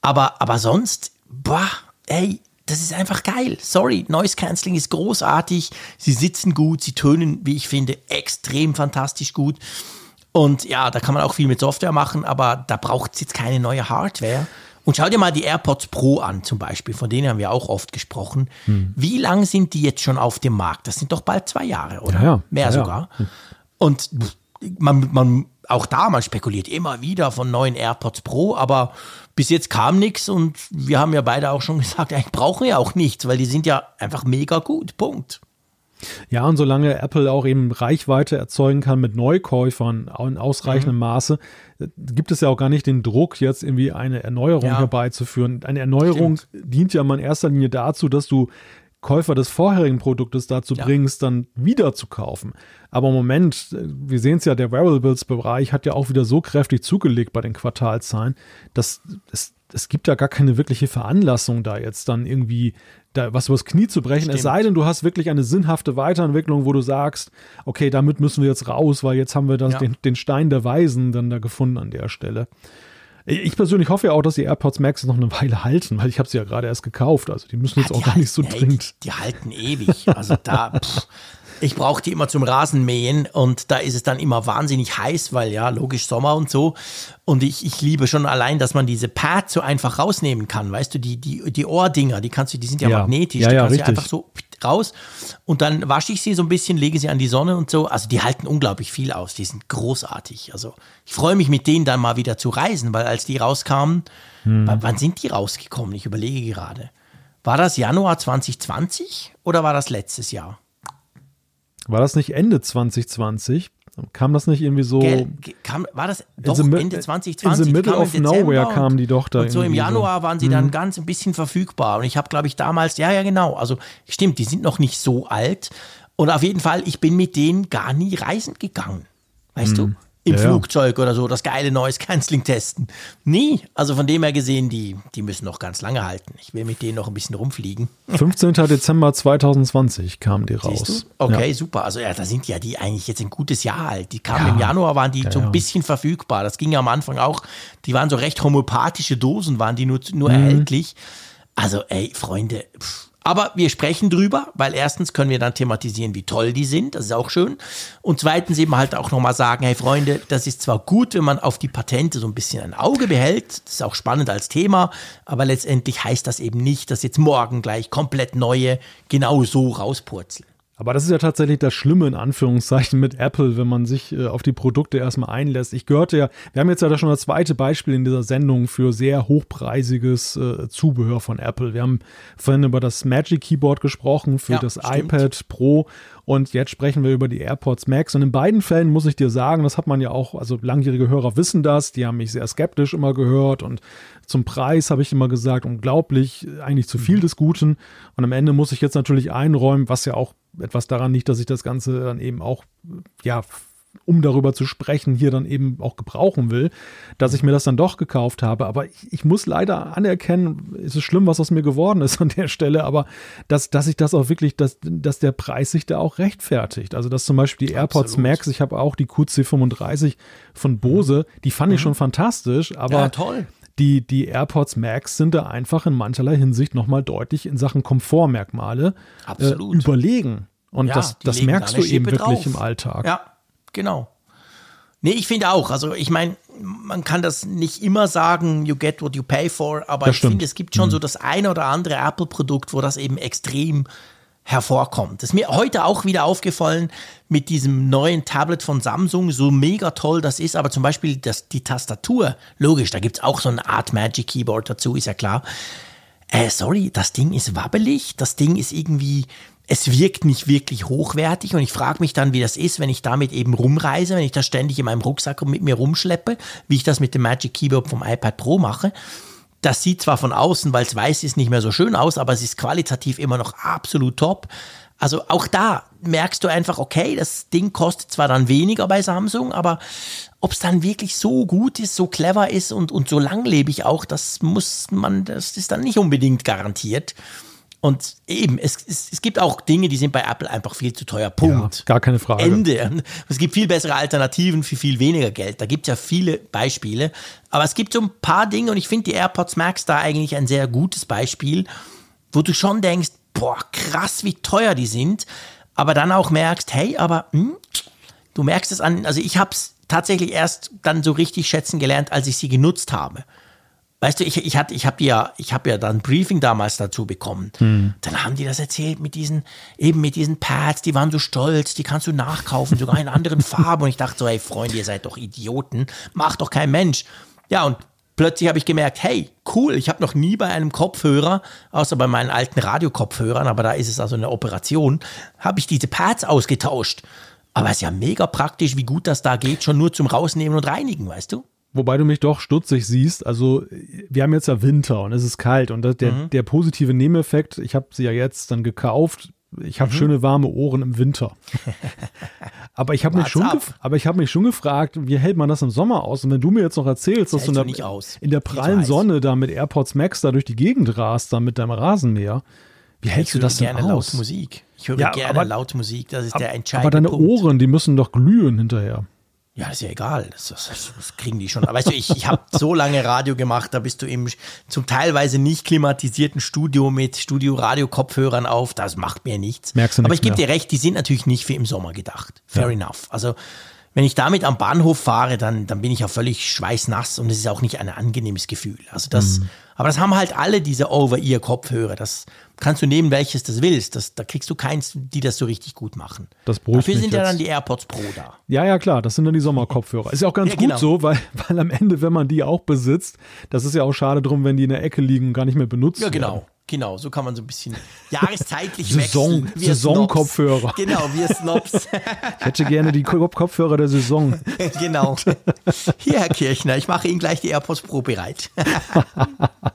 Speaker 2: Aber, aber sonst, boah, ey, das ist einfach geil. Sorry, Noise Cancelling ist großartig. Sie sitzen gut, sie tönen, wie ich finde, extrem fantastisch gut. Und ja, da kann man auch viel mit Software machen, aber da braucht es jetzt keine neue Hardware. Und schau dir mal die AirPods Pro an, zum Beispiel, von denen haben wir auch oft gesprochen.
Speaker 3: Hm.
Speaker 2: Wie lang sind die jetzt schon auf dem Markt? Das sind doch bald zwei Jahre, oder?
Speaker 3: Ja, ja.
Speaker 2: Mehr
Speaker 3: Ja,
Speaker 2: sogar. Und man, man, auch da, man spekuliert immer wieder von neuen AirPods Pro, aber bis jetzt kam nichts und wir haben ja beide auch schon [laughs] gesagt, eigentlich brauchen wir auch nichts, weil die sind ja einfach mega gut. Punkt.
Speaker 3: Ja, und solange Apple auch eben Reichweite erzeugen kann mit Neukäufern in ausreichendem Maße, äh, gibt es ja auch gar nicht den Druck, jetzt irgendwie eine Erneuerung
Speaker 2: Ja.
Speaker 3: herbeizuführen. Eine Erneuerung dient ja mal in erster Linie dazu, dass du Käufer des vorherigen Produktes dazu
Speaker 2: Ja.
Speaker 3: bringst, dann wieder zu kaufen. Aber im Moment, wir sehen es ja, der Wearables-Bereich hat ja auch wieder so kräftig zugelegt bei den Quartalzahlen, dass es, es gibt ja gar keine wirkliche Veranlassung, da jetzt dann irgendwie da was übers Knie zu brechen. Es
Speaker 2: Stimmt.
Speaker 3: sei denn, du hast wirklich eine sinnhafte Weiterentwicklung, wo du sagst, okay, damit müssen wir jetzt raus, weil jetzt haben wir das,
Speaker 2: Ja.
Speaker 3: den, den Stein der Weisen dann da gefunden an der Stelle. Ich persönlich hoffe ja auch, dass die AirPods Max noch eine Weile halten, weil ich habe sie ja gerade erst gekauft. Also die müssen jetzt
Speaker 2: Ja,
Speaker 3: auch
Speaker 2: die
Speaker 3: gar nicht so dringend.
Speaker 2: Die, die halten ewig. Also da, [laughs] pff, ich brauche die immer zum Rasenmähen und da ist es dann immer wahnsinnig heiß, weil ja, logisch Sommer und so. Und ich, ich liebe schon allein, dass man diese Pads so einfach rausnehmen kann. Weißt du, die, die, die Ohrdinger, die kannst du, die sind ja,
Speaker 3: Ja.
Speaker 2: magnetisch,
Speaker 3: Ja,
Speaker 2: die
Speaker 3: ja,
Speaker 2: kannst du einfach so raus. Und dann wasche ich sie so ein bisschen, lege sie an die Sonne und so. Also die halten unglaublich viel aus. Die sind großartig. Also ich freue mich mit denen dann mal wieder zu reisen, weil als die rauskamen,
Speaker 3: Hm.
Speaker 2: wann sind die rausgekommen? Ich überlege gerade. War das Januar 2020 oder war das letztes Jahr?
Speaker 3: War das nicht Ende 2020? Kam das nicht irgendwie so?
Speaker 2: Gell, ge- kam, war das doch
Speaker 3: the
Speaker 2: Ende
Speaker 3: in
Speaker 2: 2020?
Speaker 3: the middle of nowhere
Speaker 2: und-
Speaker 3: kamen die doch da
Speaker 2: Und so im
Speaker 3: irgendwie so. Mhm.
Speaker 2: Januar waren sie dann ganz ein bisschen verfügbar. Und ich habe, glaube ich, damals, ja, ja, genau. Also stimmt, die sind noch nicht so alt. Und auf jeden Fall, ich bin mit denen gar nie reisen gegangen. Weißt du? Im.
Speaker 3: Ja.
Speaker 2: Flugzeug oder so, das geile Noise Cancelling testen. Nie. Also von dem her gesehen, die, die müssen noch ganz lange halten. Ich will mit denen noch ein bisschen rumfliegen. [laughs]
Speaker 3: 15. Dezember 2020 kamen die raus.
Speaker 2: Okay,
Speaker 3: Ja.
Speaker 2: super. Also ja, da sind ja die eigentlich jetzt ein gutes Jahr alt. Die kamen
Speaker 3: Ja.
Speaker 2: im Januar, waren die so ein bisschen verfügbar. Das ging ja am Anfang auch. Die waren so recht homöopathische Dosen, waren die nur, nur
Speaker 3: Mhm.
Speaker 2: erhältlich. Also ey, Freunde. Pff. Aber wir sprechen drüber, weil erstens können wir dann thematisieren, wie toll die sind. Das ist auch schön. Und zweitens eben halt auch nochmal sagen, hey Freunde, das ist zwar gut, wenn man auf die Patente so ein bisschen ein Auge behält. Das ist auch spannend als Thema. Aber letztendlich heißt das eben nicht, dass jetzt morgen gleich komplett neue genau so rauspurzeln.
Speaker 3: Aber das ist ja tatsächlich das Schlimme in Anführungszeichen mit Apple, wenn man sich äh, auf die Produkte erstmal einlässt. Ich gehörte ja, wir haben jetzt ja da schon das zweite Beispiel in dieser Sendung für sehr hochpreisiges äh, Zubehör von Apple. Wir haben vorhin über das Magic Keyboard gesprochen für
Speaker 2: Ja,
Speaker 3: das
Speaker 2: stimmt.
Speaker 3: iPad Pro und jetzt sprechen wir über die AirPods Max. Und in beiden Fällen muss ich dir sagen, das hat man ja auch, also langjährige Hörer wissen das, die haben mich sehr skeptisch immer gehört und zum Preis habe ich immer gesagt, unglaublich, eigentlich zu viel des Guten. Und am Ende muss ich jetzt natürlich einräumen, was ja auch etwas daran liegt, dass ich das Ganze dann eben auch, ja, um darüber zu sprechen, hier dann eben auch gebrauchen will, dass ich mir das dann doch gekauft habe. Aber ich, ich muss leider anerkennen, es ist schlimm, was aus mir geworden ist an der Stelle, aber dass, dass ich das auch wirklich, dass, dass der Preis sich da auch rechtfertigt. Also dass zum Beispiel die AirPods
Speaker 2: Absolut.
Speaker 3: Max, ich habe auch die QC35 von Bose, die fand ich schon fantastisch, aber
Speaker 2: Ja, toll.
Speaker 3: Die, die AirPods Max sind da einfach in mancherlei Hinsicht nochmal deutlich in Sachen Komfortmerkmale äh, überlegen. Und
Speaker 2: Ja,
Speaker 3: das, das merkst du eben
Speaker 2: Schippe
Speaker 3: wirklich
Speaker 2: drauf.
Speaker 3: im Alltag.
Speaker 2: Ja, genau. Nee, ich finde auch. Also ich meine, man kann das nicht immer sagen, you get what you pay for, aber
Speaker 3: Das
Speaker 2: ich finde, es gibt schon so das eine oder andere Apple-Produkt, wo das eben extrem hervorkommt. Das ist mir heute auch wieder aufgefallen mit diesem neuen Tablet von Samsung, so mega toll das ist, aber zum Beispiel das, die Tastatur, logisch, da gibt es auch so eine Art Magic Keyboard dazu, ist ja klar. Äh, sorry, das Ding ist wabbelig, das Ding ist irgendwie, es wirkt nicht wirklich hochwertig und ich frage mich dann, wie das ist, wenn ich damit eben rumreise, wenn ich das ständig in meinem Rucksack mit mir rumschleppe, wie ich das mit dem Magic Keyboard vom iPad Pro mache. Das sieht zwar von außen, weil es weiß ist, nicht mehr so schön aus, aber es ist qualitativ immer noch absolut top. Also auch da merkst du einfach, okay, das Ding kostet zwar dann weniger bei Samsung, aber ob es dann wirklich so gut ist, so clever ist und, und so langlebig auch, das muss man, das ist dann nicht unbedingt garantiert. Und eben, es, es, es gibt auch Dinge, die sind bei Apple einfach viel zu teuer. Punkt.
Speaker 3: Ja, gar keine Frage.
Speaker 2: Ende. [laughs] Es gibt viel bessere Alternativen für viel weniger Geld. Da gibt es ja viele Beispiele. Aber es gibt so ein paar Dinge und ich finde die AirPods Max da eigentlich ein sehr gutes Beispiel, wo du schon denkst, boah, krass, wie teuer die sind. Aber dann auch merkst, hey, aber hm, du merkst es an, also ich habe es tatsächlich erst dann so richtig schätzen gelernt, als ich sie genutzt habe. Weißt du, ich, ich, hatte, ich habe ja, ich habe ja dann ein Briefing damals dazu bekommen. Dann haben die das erzählt mit diesen, eben mit diesen Pads, die waren so stolz, die kannst du nachkaufen, sogar in anderen [laughs] Farben. Und ich dachte so, hey Freunde, ihr seid doch Idioten, macht doch kein Mensch. Ja, und plötzlich habe ich gemerkt, hey, cool, ich habe noch nie bei einem Kopfhörer, außer bei meinen alten Radiokopfhörern, aber da ist es also eine Operation, habe ich diese Pads ausgetauscht. Aber es ist ja mega praktisch, wie gut das da geht, schon nur zum Rausnehmen und Reinigen, weißt du?
Speaker 3: Wobei du mich doch stutzig siehst. Also, wir haben jetzt ja Winter und es ist kalt und das, der,
Speaker 2: Mhm.
Speaker 3: der positive Nebeneffekt, ich habe sie ja jetzt dann gekauft. Ich
Speaker 2: Mhm.
Speaker 3: habe schöne warme Ohren im Winter. [laughs] aber ich habe mich, schon
Speaker 2: ab.
Speaker 3: gef- aber ich hab mich schon gefragt, wie hält man das im Sommer aus? Und wenn du mir jetzt noch erzählst, dass du in der,
Speaker 2: nicht aus.
Speaker 3: in der prallen. Sonne da mit AirPods Max da durch die Gegend rast, da mit deinem Rasenmäher, wie hältst du das denn
Speaker 2: gerne
Speaker 3: aus?
Speaker 2: laut Musik. Ich höre
Speaker 3: Ja,
Speaker 2: gerne
Speaker 3: aber-
Speaker 2: laut Musik, das ist der entscheidende
Speaker 3: Aber deine
Speaker 2: Punkt.
Speaker 3: Ohren, die müssen doch glühen hinterher.
Speaker 2: Ja, ist ja egal. Das, das, das kriegen die schon. Aber weißt du, ich, ich habe [laughs] so lange Radio gemacht, da bist du im zum teilweise nicht klimatisierten Studio mit Studio-Radio-Kopfhörern auf. Das macht mir nichts.
Speaker 3: Merkst du
Speaker 2: Aber ich gebe dir recht, die sind natürlich nicht für im Sommer gedacht. Fair enough. Also wenn ich damit am Bahnhof fahre, dann, dann bin ich ja völlig schweißnass und es ist auch nicht ein angenehmes Gefühl. Also das,
Speaker 3: Mhm.
Speaker 2: Aber das haben halt alle diese Over-Ear-Kopfhörer. Das, kannst du nehmen, welches du willst. Das, da kriegst du keins, die das so richtig gut machen.
Speaker 3: Das
Speaker 2: Dafür sind ja
Speaker 3: jetzt.
Speaker 2: dann die AirPods Pro da.
Speaker 3: Ja, ja, klar, das sind dann die Sommerkopfhörer. Ist ja auch ganz
Speaker 2: Ja,
Speaker 3: gut
Speaker 2: genau.
Speaker 3: so, weil, weil am Ende, wenn man die auch besitzt, das ist ja auch schade drum, wenn die in der Ecke liegen und gar nicht mehr benutzt
Speaker 2: Ja,
Speaker 3: werden.
Speaker 2: genau. Genau, so kann man so ein bisschen jahreszeitlich [laughs]
Speaker 3: Saison-
Speaker 2: wechseln.
Speaker 3: Saisonkopfhörer.
Speaker 2: Genau, wir Snobs.
Speaker 3: Ich hätte gerne die Ko- Kopfhörer der Saison. [laughs]
Speaker 2: genau. Hier, Herr Kirchner, ich mache Ihnen gleich die AirPods Pro bereit. [laughs]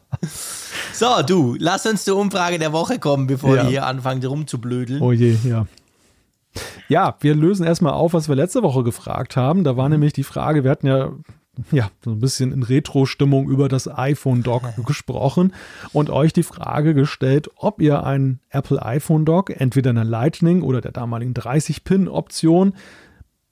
Speaker 2: so, du, lass uns zur Umfrage der Woche kommen, bevor
Speaker 3: Ja.
Speaker 2: wir hier anfangen rumzublödeln.
Speaker 3: Oh je, ja. Ja, wir lösen erstmal auf, was wir letzte Woche gefragt haben. Da war nämlich die Frage, wir hatten ja, ja so ein bisschen in Retro-Stimmung über das iPhone-Dock [laughs] gesprochen und euch die Frage gestellt, ob ihr ein Apple iPhone-Dock, entweder in der Lightning oder der damaligen 30-Pin-Option,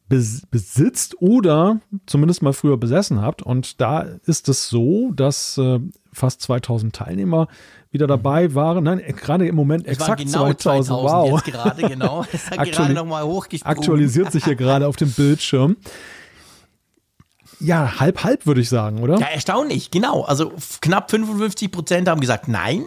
Speaker 3: bes besitzt oder zumindest mal früher besessen habt. Und da ist es so, dass äh, fast 2000 Teilnehmer wieder dabei waren. Nein, gerade im Moment
Speaker 2: Es
Speaker 3: exakt
Speaker 2: genau
Speaker 3: 2000.
Speaker 2: 2000
Speaker 3: Wow.
Speaker 2: jetzt gerade, genau. Es hat
Speaker 3: Aktuali-
Speaker 2: gerade nochmal hochgesprungen.
Speaker 3: Aktualisiert sich hier gerade auf dem Bildschirm. Ja, halb, halb würde ich sagen, oder?
Speaker 2: Ja, erstaunlich, genau. Also knapp 55 Prozent haben gesagt nein,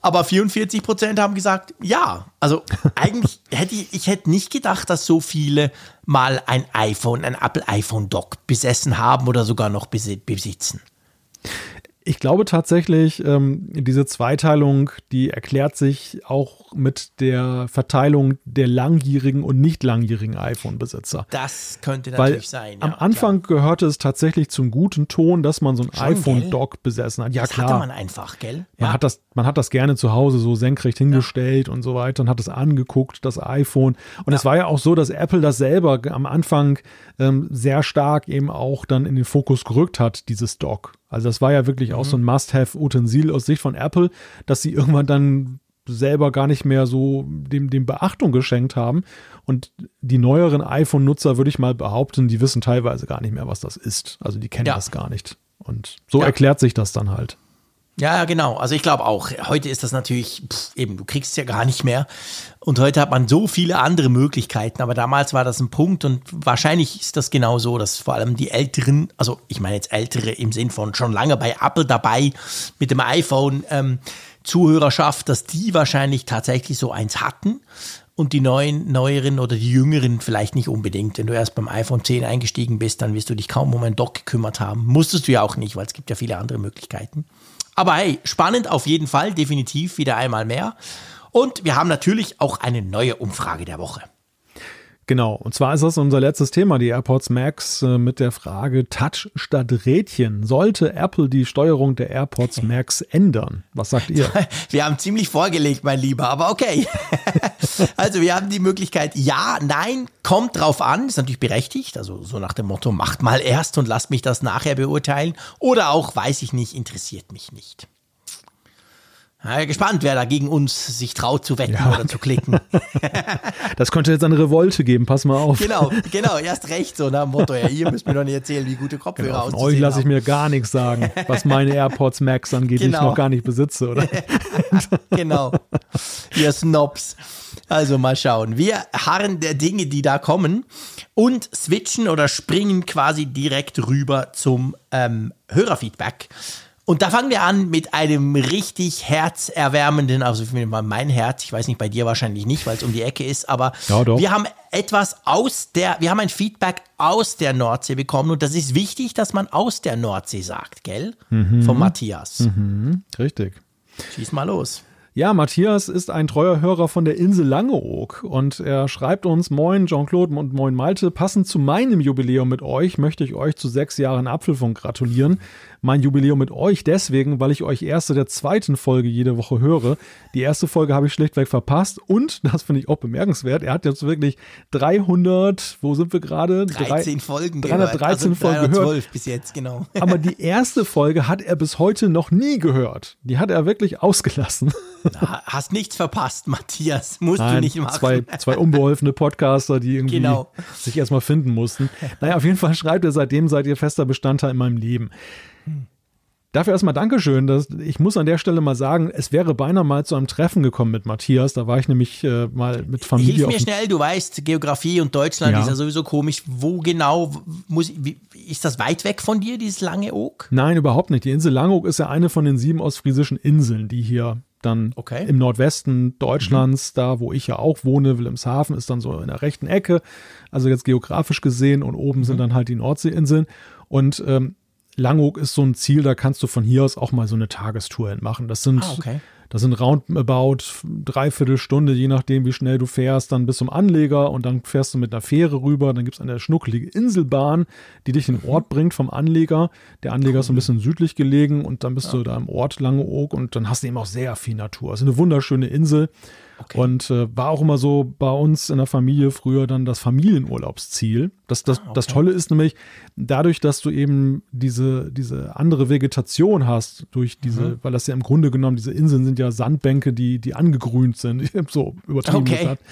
Speaker 2: aber 44 Prozent haben gesagt ja. Also [laughs] eigentlich hätte ich, ich hätte nicht gedacht, dass so viele mal ein iPhone, ein Apple iPhone Dock besessen haben oder sogar noch besi- besitzen.
Speaker 3: Ich glaube tatsächlich, ähm, diese Zweiteilung, die erklärt sich auch mit der Verteilung der langjährigen und nicht langjährigen iPhone-Besitzer.
Speaker 2: Das könnte
Speaker 3: Weil
Speaker 2: natürlich sein.
Speaker 3: am
Speaker 2: ja,
Speaker 3: Anfang gehörte es tatsächlich zum guten Ton, dass man so ein iPhone-Dock besessen hat. Ja,
Speaker 2: klar. Das
Speaker 3: klar.
Speaker 2: hatte man einfach, gell?
Speaker 3: Man, hat das, man hat das gerne zu Hause so senkrecht hingestellt und so weiter und hat es angeguckt, das iPhone. Und es war ja auch so, dass Apple das selber am Anfang ähm, sehr stark eben auch dann in den Fokus gerückt hat, dieses Dock. Also das war ja wirklich auch so ein Must-Have-Utensil aus Sicht von Apple, dass sie irgendwann dann selber gar nicht mehr so dem, dem Beachtung geschenkt haben. Und die neueren iPhone-Nutzer, würde ich mal behaupten, die wissen teilweise gar nicht mehr, was das ist. Also die kennen
Speaker 2: Ja.
Speaker 3: das gar nicht. Und so
Speaker 2: Ja.
Speaker 3: erklärt sich das dann halt.
Speaker 2: Ja, genau. Also ich glaube auch, heute ist das natürlich, pff, eben, du kriegst es ja gar nicht mehr. Und heute hat man so viele andere Möglichkeiten, aber damals war das ein Punkt und wahrscheinlich ist das genau so, dass vor allem die Älteren, also ich meine jetzt Ältere im Sinn von schon lange bei Apple dabei mit dem iPhone, ähm, Zuhörerschaft, dass die wahrscheinlich tatsächlich so eins hatten und die neuen, neueren oder die jüngeren vielleicht nicht unbedingt. Wenn du erst beim iPhone 10 eingestiegen bist, dann wirst du dich kaum um ein Dock gekümmert haben. Musstest du ja auch nicht, weil es gibt ja viele andere Möglichkeiten. Aber hey, spannend auf jeden Fall, definitiv wieder einmal mehr. Und wir haben natürlich auch eine neue Umfrage der Woche.
Speaker 3: Genau, und zwar ist das unser letztes Thema, die AirPods Max, äh, mit der Frage Touch statt Rädchen. Sollte Apple die Steuerung der AirPods Max ändern? Was sagt ihr? [laughs]
Speaker 2: Wir haben ziemlich vorgelegt, mein Lieber, aber okay. [laughs] also wir haben die Möglichkeit, ja, nein, kommt drauf an, ist natürlich berechtigt, also so nach dem Motto, macht mal erst und lasst mich das nachher beurteilen. Oder auch, weiß ich nicht, interessiert mich nicht. Ja, gespannt, wer da gegen uns sich traut zu wetten
Speaker 3: Ja.
Speaker 2: oder zu klicken. [laughs]
Speaker 3: Das könnte jetzt eine Revolte geben, pass mal auf.
Speaker 2: Genau, genau, erst recht, so nach dem Motto, ja, ihr müsst mir doch nicht erzählen, wie gute Kopfhörer
Speaker 3: Genau, von
Speaker 2: auszusehen
Speaker 3: euch lasse ich mir gar nichts sagen, was meine AirPods Max angeht, die ich
Speaker 2: Genau.
Speaker 3: noch gar nicht besitze, oder? [laughs]
Speaker 2: genau. Ihr Snobs. Also mal schauen. Wir harren der Dinge, die da kommen und switchen oder springen quasi direkt rüber zum ähm, Hörerfeedback. Und da fangen wir an mit einem richtig herzerwärmenden, also mein Herz, ich weiß nicht, bei dir wahrscheinlich nicht, weil es um die Ecke ist, aber
Speaker 3: Ja,
Speaker 2: wir haben etwas aus der, wir haben ein Feedback aus der Nordsee bekommen und das ist wichtig, dass man aus der Nordsee sagt, gell? Von Matthias.
Speaker 3: Richtig.
Speaker 2: Schieß mal los.
Speaker 3: Ja, Matthias ist ein treuer Hörer von der Insel Langeoog und er schreibt uns, Moin Jean-Claude und Moin Malte, passend zu meinem Jubiläum mit euch möchte ich euch zu sechs Jahren Apfelfunk gratulieren. Mein Jubiläum mit euch deswegen, weil ich euch erste der zweiten Folge jede Woche höre. Die erste Folge habe ich schlichtweg verpasst und, [laughs] das finde ich auch bemerkenswert, er hat jetzt wirklich 300, wo sind wir gerade?
Speaker 2: 13 Folgen
Speaker 3: 313
Speaker 2: gehört.
Speaker 3: Folgen gehört.
Speaker 2: 312 bis jetzt, genau. [laughs]
Speaker 3: Aber die erste Folge hat er bis heute noch nie gehört. Die hat er wirklich ausgelassen. [laughs]
Speaker 2: Ha- Hast nichts verpasst, Matthias. Musst du
Speaker 3: Nein,
Speaker 2: nicht machen.
Speaker 3: zwei, zwei unbeholfene Podcaster, die irgendwie
Speaker 2: Genau.
Speaker 3: sich erstmal finden mussten. Naja, auf jeden Fall schreibt er, seitdem seid ihr fester Bestandteil in meinem Leben. Dafür erstmal Dankeschön. Dass, ich muss an der Stelle mal sagen, es wäre beinahe mal zu einem Treffen gekommen mit Matthias. Da war ich nämlich äh, mal mit Familie
Speaker 2: Hilf mir schnell, du weißt, Geografie und Deutschland
Speaker 3: Ja.
Speaker 2: ist ja sowieso komisch. Wo genau muss wie, ist das weit weg von dir, dieses lange Oak?
Speaker 3: Nein, überhaupt nicht. Die Insel Langeoog ist ja eine von den sieben ostfriesischen Inseln, die hier dann
Speaker 2: Okay.
Speaker 3: im Nordwesten Deutschlands, da wo ich ja auch wohne, Wilhelmshaven ist dann so in der rechten Ecke, also jetzt geografisch gesehen und oben sind dann halt die Nordseeinseln und ähm, Langeoog ist so ein Ziel, da kannst du von hier aus auch mal so eine Tagestour hin machen. Das sind
Speaker 2: Ah, okay.
Speaker 3: Das sind roundabout dreiviertel Stunde, je nachdem, wie schnell du fährst, dann bis zum Anleger und dann fährst du mit einer Fähre rüber. Dann gibt es eine schnuckelige Inselbahn, die dich in den Ort bringt vom Anleger. Der Anleger ist so ein bisschen südlich gelegen und dann bist du da im Ort Langeoog und dann hast du eben auch sehr viel Natur. Es ist eine wunderschöne Insel.
Speaker 2: Okay.
Speaker 3: Und äh, war auch immer so bei uns in der Familie früher dann das Familienurlaubsziel. Das, das,
Speaker 2: Ah,
Speaker 3: das Tolle ist nämlich, dadurch, dass du eben diese, diese andere Vegetation hast, durch diese,
Speaker 2: Mhm.
Speaker 3: weil das ja im Grunde genommen, diese Inseln sind ja Sandbänke, die, die angegrünt sind, [laughs] so übertrieben
Speaker 2: Okay.
Speaker 3: gesagt,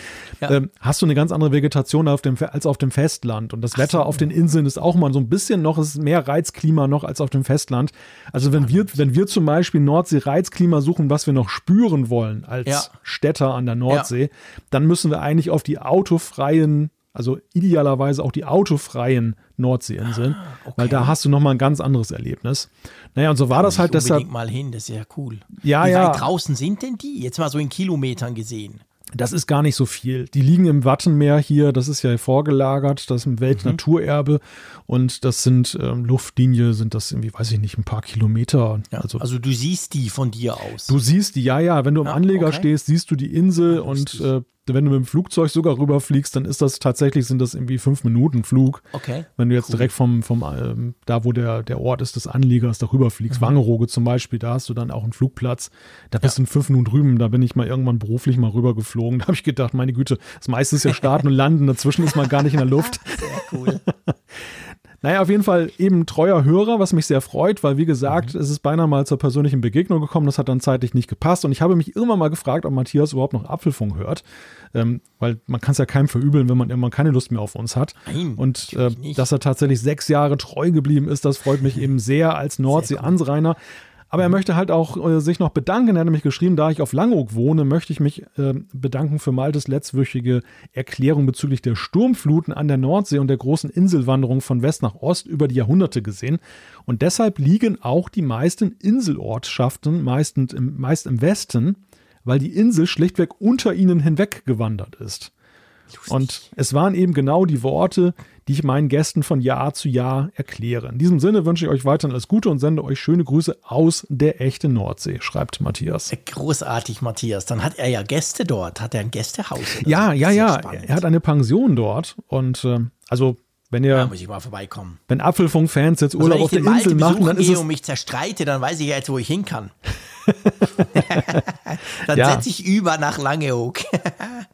Speaker 2: Ja.
Speaker 3: ähm, hast du eine ganz andere Vegetation auf dem, als auf dem Festland. Und das Wetter auf den Inseln ist auch mal so ein bisschen noch, es ist mehr Reizklima noch als auf dem Festland. Also wenn wir, wenn wir zum Beispiel Nordsee-Reizklima suchen, was wir noch spüren wollen als
Speaker 2: Ja.
Speaker 3: Städter an der Nordsee, dann müssen wir eigentlich auf die autofreien, also idealerweise auch die autofreien Nordseeinseln, weil da hast du nochmal ein ganz anderes Erlebnis. Naja, und so war das halt deshalb.
Speaker 2: mal hin, das ist ja cool.
Speaker 3: Ja,
Speaker 2: Wie
Speaker 3: ja.
Speaker 2: weit draußen sind denn die? Jetzt mal so in Kilometern gesehen.
Speaker 3: Das ist gar nicht so viel. Die liegen im Wattenmeer hier, das ist ja vorgelagert, das ist ein Weltnaturerbe und das sind ähm, Luftlinie, sind das irgendwie, weiß ich nicht, ein paar Kilometer.
Speaker 2: Ja.
Speaker 3: Also,
Speaker 2: Also, du siehst die von dir aus.
Speaker 3: du siehst die, ja, ja, wenn du im
Speaker 2: Ja,
Speaker 3: Anleger
Speaker 2: okay.
Speaker 3: stehst, siehst du die Insel und
Speaker 2: lustig.
Speaker 3: äh, wenn du mit dem Flugzeug sogar rüberfliegst, dann ist das tatsächlich, sind das irgendwie fünf Minuten Flug.
Speaker 2: Okay.
Speaker 3: Wenn du jetzt direkt vom, vom ähm, da wo der, der Ort ist des Anliegers, darüber fliegst,
Speaker 2: Mhm.
Speaker 3: Wangerooge zum Beispiel, da hast du dann auch einen Flugplatz. Da bist du in fünf Minuten drüben, da bin ich mal irgendwann beruflich mal rübergeflogen. [laughs] Da habe ich gedacht, meine Güte, das meiste ist ja starten [laughs] und landen, dazwischen ist man gar nicht in der Luft.
Speaker 2: Sehr cool. [laughs]
Speaker 3: Naja, auf jeden Fall eben treuer Hörer, was mich sehr freut, weil wie gesagt, es ist beinahe mal zur persönlichen Begegnung gekommen, das hat dann zeitlich nicht gepasst. Und ich habe mich irgendwann mal gefragt, ob Matthias überhaupt noch Apfelfunk hört, ähm, weil man kann es ja keinem verübeln, wenn man irgendwann keine Lust mehr auf uns hat.
Speaker 2: Nein,
Speaker 3: und äh, dass er tatsächlich sechs Jahre treu geblieben ist, das freut mich eben sehr als Nordsee-Ansrainer. Aber er möchte halt auch äh, sich noch bedanken. Er hat nämlich geschrieben, da ich auf Langeoog wohne, möchte ich mich äh, bedanken für Maltes letztwöchige Erklärung bezüglich der Sturmfluten an der Nordsee und der großen Inselwanderung von West nach Ost über die Jahrhunderte gesehen. Und deshalb liegen auch die meisten Inselortschaften meistens im, meist im Westen, weil die Insel schlichtweg unter ihnen hinweg gewandert ist. Und es waren eben genau die Worte, die ich meinen Gästen von Jahr zu Jahr erkläre. In diesem Sinne wünsche ich euch weiterhin alles Gute und sende euch schöne Grüße aus der echten Nordsee, schreibt Matthias.
Speaker 2: Großartig, Matthias. Dann hat er ja Gäste dort. Hat er ein Gästehaus?
Speaker 3: Ja,
Speaker 2: so?
Speaker 3: ja, ja.
Speaker 2: spannend.
Speaker 3: Er hat eine Pension dort und äh, also wenn ihr,
Speaker 2: Da muss ich mal vorbeikommen.
Speaker 3: wenn Apfelfunk-Fans jetzt
Speaker 2: Also
Speaker 3: Urlaub
Speaker 2: ich
Speaker 3: auf der
Speaker 2: Malte
Speaker 3: Insel machen, dann ist es
Speaker 2: und mich zerstreite, dann weiß ich ja jetzt, wo ich hin kann. [laughs] [laughs] dann
Speaker 3: Ja.
Speaker 2: setze ich über nach Langeoog. [laughs]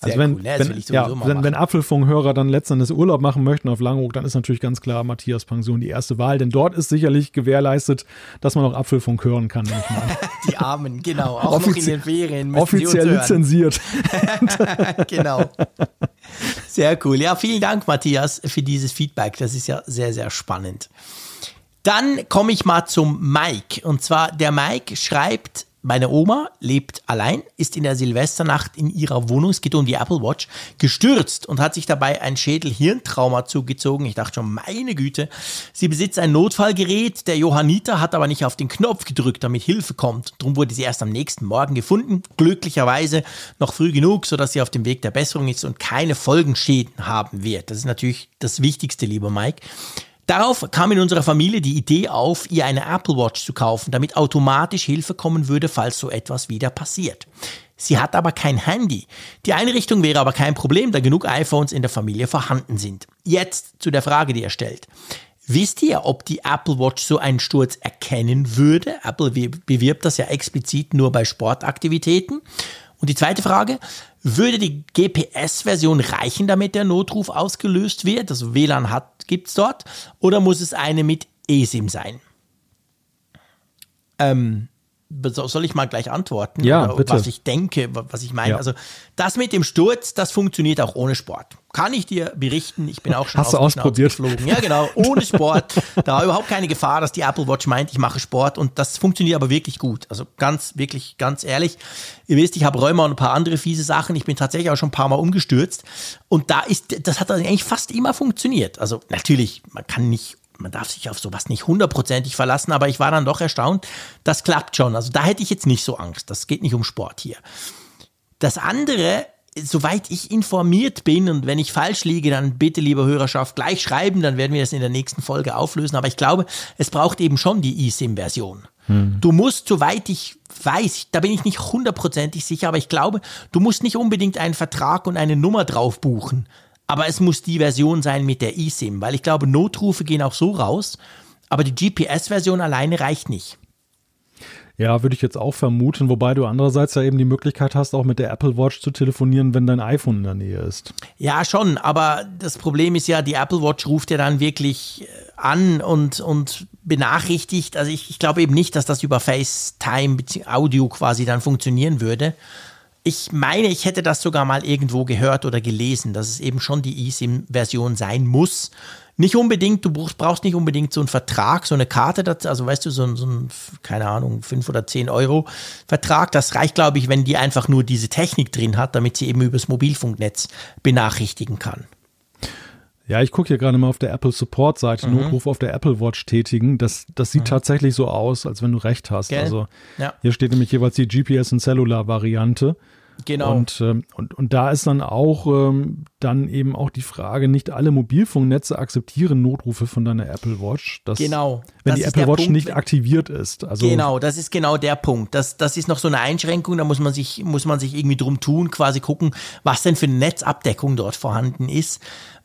Speaker 2: Sehr
Speaker 3: Also wenn,
Speaker 2: cool, ne? Das
Speaker 3: wenn, ja, wenn, wenn Apfelfunk-Hörer dann letztendlich Urlaub machen möchten auf Langeoog, dann ist natürlich ganz klar Matthias Pension die erste Wahl, denn dort ist sicherlich gewährleistet, dass man auch Apfelfunk hören kann. [laughs]
Speaker 2: Die Armen, genau. Auch noch in
Speaker 3: Offizie-
Speaker 2: den Ferien.
Speaker 3: Offiziell lizenziert. [laughs]
Speaker 2: genau. Sehr cool. Ja, vielen Dank, Matthias, für dieses Feedback. Das ist ja sehr, sehr spannend. Dann komme ich mal zum Mike. Und zwar, der Mike schreibt, meine Oma lebt allein, ist in der Silvesternacht in ihrer Wohnung, es geht um die Apple Watch, gestürzt und hat sich dabei ein Schädel-Hirntrauma zugezogen. Ich dachte schon, meine Güte. Sie besitzt ein Notfallgerät. Der Johanniter hat aber nicht auf den Knopf gedrückt, damit Hilfe kommt. Darum wurde sie erst am nächsten Morgen gefunden. Glücklicherweise noch früh genug, sodass sie auf dem Weg der Besserung ist und keine Folgenschäden haben wird. Das ist natürlich das Wichtigste, lieber Mike. Darauf kam in unserer Familie die Idee auf, ihr eine Apple Watch zu kaufen, damit automatisch Hilfe kommen würde, falls so etwas wieder passiert. Sie hat aber kein Handy. Die Einrichtung wäre aber kein Problem, da genug iPhones in der Familie vorhanden sind. Jetzt zu der Frage, die er stellt. Wisst ihr, ob die Apple Watch so einen Sturz erkennen würde? Apple bewirbt das ja explizit nur bei Sportaktivitäten. Und die zweite Frage, würde die GPS-Version reichen, damit der Notruf ausgelöst wird? Also WLAN hat, gibt's dort. Oder muss es eine mit eSIM sein? Ähm, soll ich mal gleich antworten?
Speaker 3: Ja,
Speaker 2: Oder
Speaker 3: bitte.
Speaker 2: Was ich denke, wa- was ich meine.
Speaker 3: Ja.
Speaker 2: Also das mit dem Sturz, das funktioniert auch ohne Sport. Kann ich dir berichten, ich bin auch schon
Speaker 3: Hast du ausprobiert?
Speaker 2: geflogen. Ja, genau, ohne Sport. [laughs] da war überhaupt keine Gefahr, dass die Apple Watch meint, ich mache Sport und das funktioniert aber wirklich gut. Also ganz, wirklich, ganz ehrlich. Ihr wisst, ich habe Rheuma und ein paar andere fiese Sachen. Ich bin tatsächlich auch schon ein paar Mal umgestürzt und da ist, das hat dann eigentlich fast immer funktioniert. Also natürlich, man kann nicht man darf sich auf sowas nicht hundertprozentig verlassen, aber ich war dann doch erstaunt, das klappt schon. Also da hätte ich jetzt nicht so Angst. Das geht nicht um Sport hier. Das andere, soweit ich informiert bin und wenn ich falsch liege, dann bitte, liebe Hörerschaft, gleich schreiben, dann werden wir das in der nächsten Folge auflösen. Aber ich glaube, es braucht eben schon die eSIM-Version. Hm. Du musst, soweit ich weiß, da bin ich nicht hundertprozentig sicher, aber ich glaube, du musst nicht unbedingt einen Vertrag und eine Nummer drauf buchen. Aber es muss die Version sein mit der eSIM, weil ich glaube, Notrufe gehen auch so raus, aber die GPS-Version alleine reicht nicht.
Speaker 3: Ja, würde ich jetzt auch vermuten, wobei du andererseits ja eben die Möglichkeit hast, auch mit der Apple Watch zu telefonieren, wenn dein iPhone in der Nähe ist.
Speaker 2: Ja, schon, aber das Problem ist ja, die Apple Watch ruft ja dann wirklich äh, an und, und benachrichtigt. Also ich, ich glaube eben nicht, dass das über FaceTime Audio quasi dann funktionieren würde. Ich meine, ich hätte das sogar mal irgendwo gehört oder gelesen, dass es eben schon die eSIM-Version sein muss. Nicht unbedingt, du brauchst nicht unbedingt so einen Vertrag, so eine Karte, also weißt du, so ein, so ein keine Ahnung, 5 oder 10 Euro Vertrag. Das reicht, glaube ich, wenn die einfach nur diese Technik drin hat, damit sie eben übers Mobilfunknetz benachrichtigen kann.
Speaker 3: Ja, ich gucke hier gerade mal auf der Apple Support Seite, mhm. Notruf auf der Apple Watch tätigen. Das, das sieht mhm. tatsächlich so aus, als wenn du recht hast. Gell? Also ja. hier steht nämlich jeweils die GPS und Cellular Variante. Genau. Und, ähm, und, und da ist dann auch ähm, dann eben auch die Frage, nicht alle Mobilfunknetze akzeptieren Notrufe von deiner Apple Watch.
Speaker 2: Dass, genau.
Speaker 3: Wenn die Apple Watch Punkt, nicht aktiviert ist.
Speaker 2: Also genau, das ist genau der Punkt. Das, das ist noch so eine Einschränkung, da muss man sich, muss man sich irgendwie drum tun, quasi gucken, was denn für eine Netzabdeckung dort vorhanden ist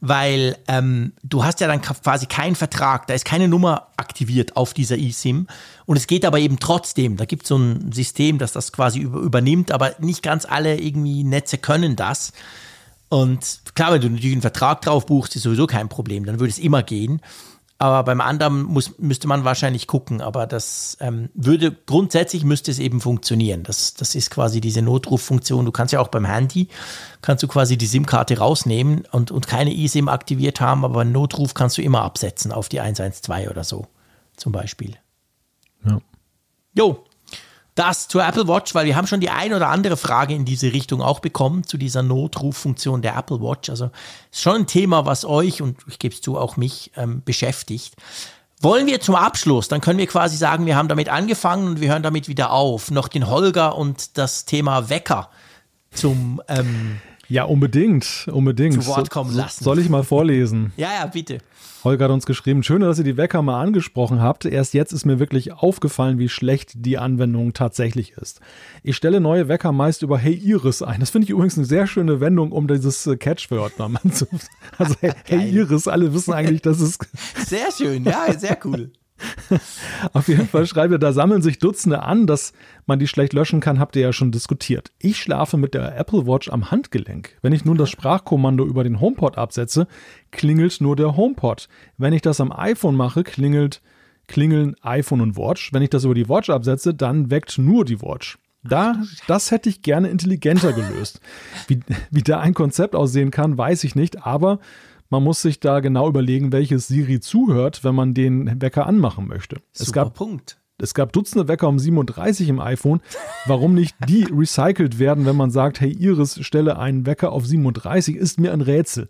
Speaker 2: weil ähm, du hast ja dann quasi keinen Vertrag, da ist keine Nummer aktiviert auf dieser eSIM und es geht aber eben trotzdem. Da gibt es so ein System, das das quasi über, übernimmt, aber nicht ganz alle irgendwie Netze können das. Und klar, wenn du natürlich einen Vertrag drauf buchst, ist sowieso kein Problem, dann würde es immer gehen. Aber beim anderen muss, müsste man wahrscheinlich gucken. Aber das ähm, würde, grundsätzlich müsste es eben funktionieren. Das, das ist quasi diese Notruffunktion. Du kannst ja auch beim Handy, kannst du quasi die SIM-Karte rausnehmen und, und keine eSIM aktiviert haben, aber einen Notruf kannst du immer absetzen auf die 112 oder so, zum Beispiel.
Speaker 3: Ja.
Speaker 2: Jo, das zur Apple Watch, weil wir haben schon die ein oder andere Frage in diese Richtung auch bekommen, zu dieser Notruffunktion der Apple Watch. Also ist schon ein Thema, was euch und ich gebe es zu, auch mich ähm, beschäftigt. Wollen wir zum Abschluss, dann können wir quasi sagen, wir haben damit angefangen und wir hören damit wieder auf, noch den Holger und das Thema Wecker zum ähm,
Speaker 3: ja, unbedingt, unbedingt.
Speaker 2: Zu Wort kommen lassen.
Speaker 3: Soll ich mal vorlesen? [laughs]
Speaker 2: ja, ja, bitte.
Speaker 3: Holger hat uns geschrieben, schön, dass ihr die Wecker mal angesprochen habt. Erst jetzt ist mir wirklich aufgefallen, wie schlecht die Anwendung tatsächlich ist. Ich stelle neue Wecker meist über Hey Iris ein. Das finde ich übrigens eine sehr schöne Wendung, um dieses äh, Catchword mal [laughs] zu. Also Hey, hey Iris, alle wissen eigentlich, dass es. [laughs]
Speaker 2: Sehr schön, ja, sehr cool. [laughs]
Speaker 3: Auf jeden Fall schreibt er, da sammeln sich Dutzende an, dass man die schlecht löschen kann, habt ihr ja schon diskutiert. Ich schlafe mit der Apple Watch am Handgelenk. Wenn ich nun das Sprachkommando über den HomePod absetze, klingelt nur der HomePod. Wenn ich das am iPhone mache, klingelt, klingeln iPhone und Watch. Wenn ich das über die Watch absetze, dann weckt nur die Watch. Da, das hätte ich gerne intelligenter gelöst. Wie, wie da ein Konzept aussehen kann, weiß ich nicht, aber man muss sich da genau überlegen, welches Siri zuhört, wenn man den Wecker anmachen möchte.
Speaker 2: Super es gab, Punkt.
Speaker 3: Es gab Dutzende Wecker um 37 im iPhone. Warum nicht die [laughs] recycelt werden, wenn man sagt, hey Iris, stelle einen Wecker auf 37, ist mir ein Rätsel.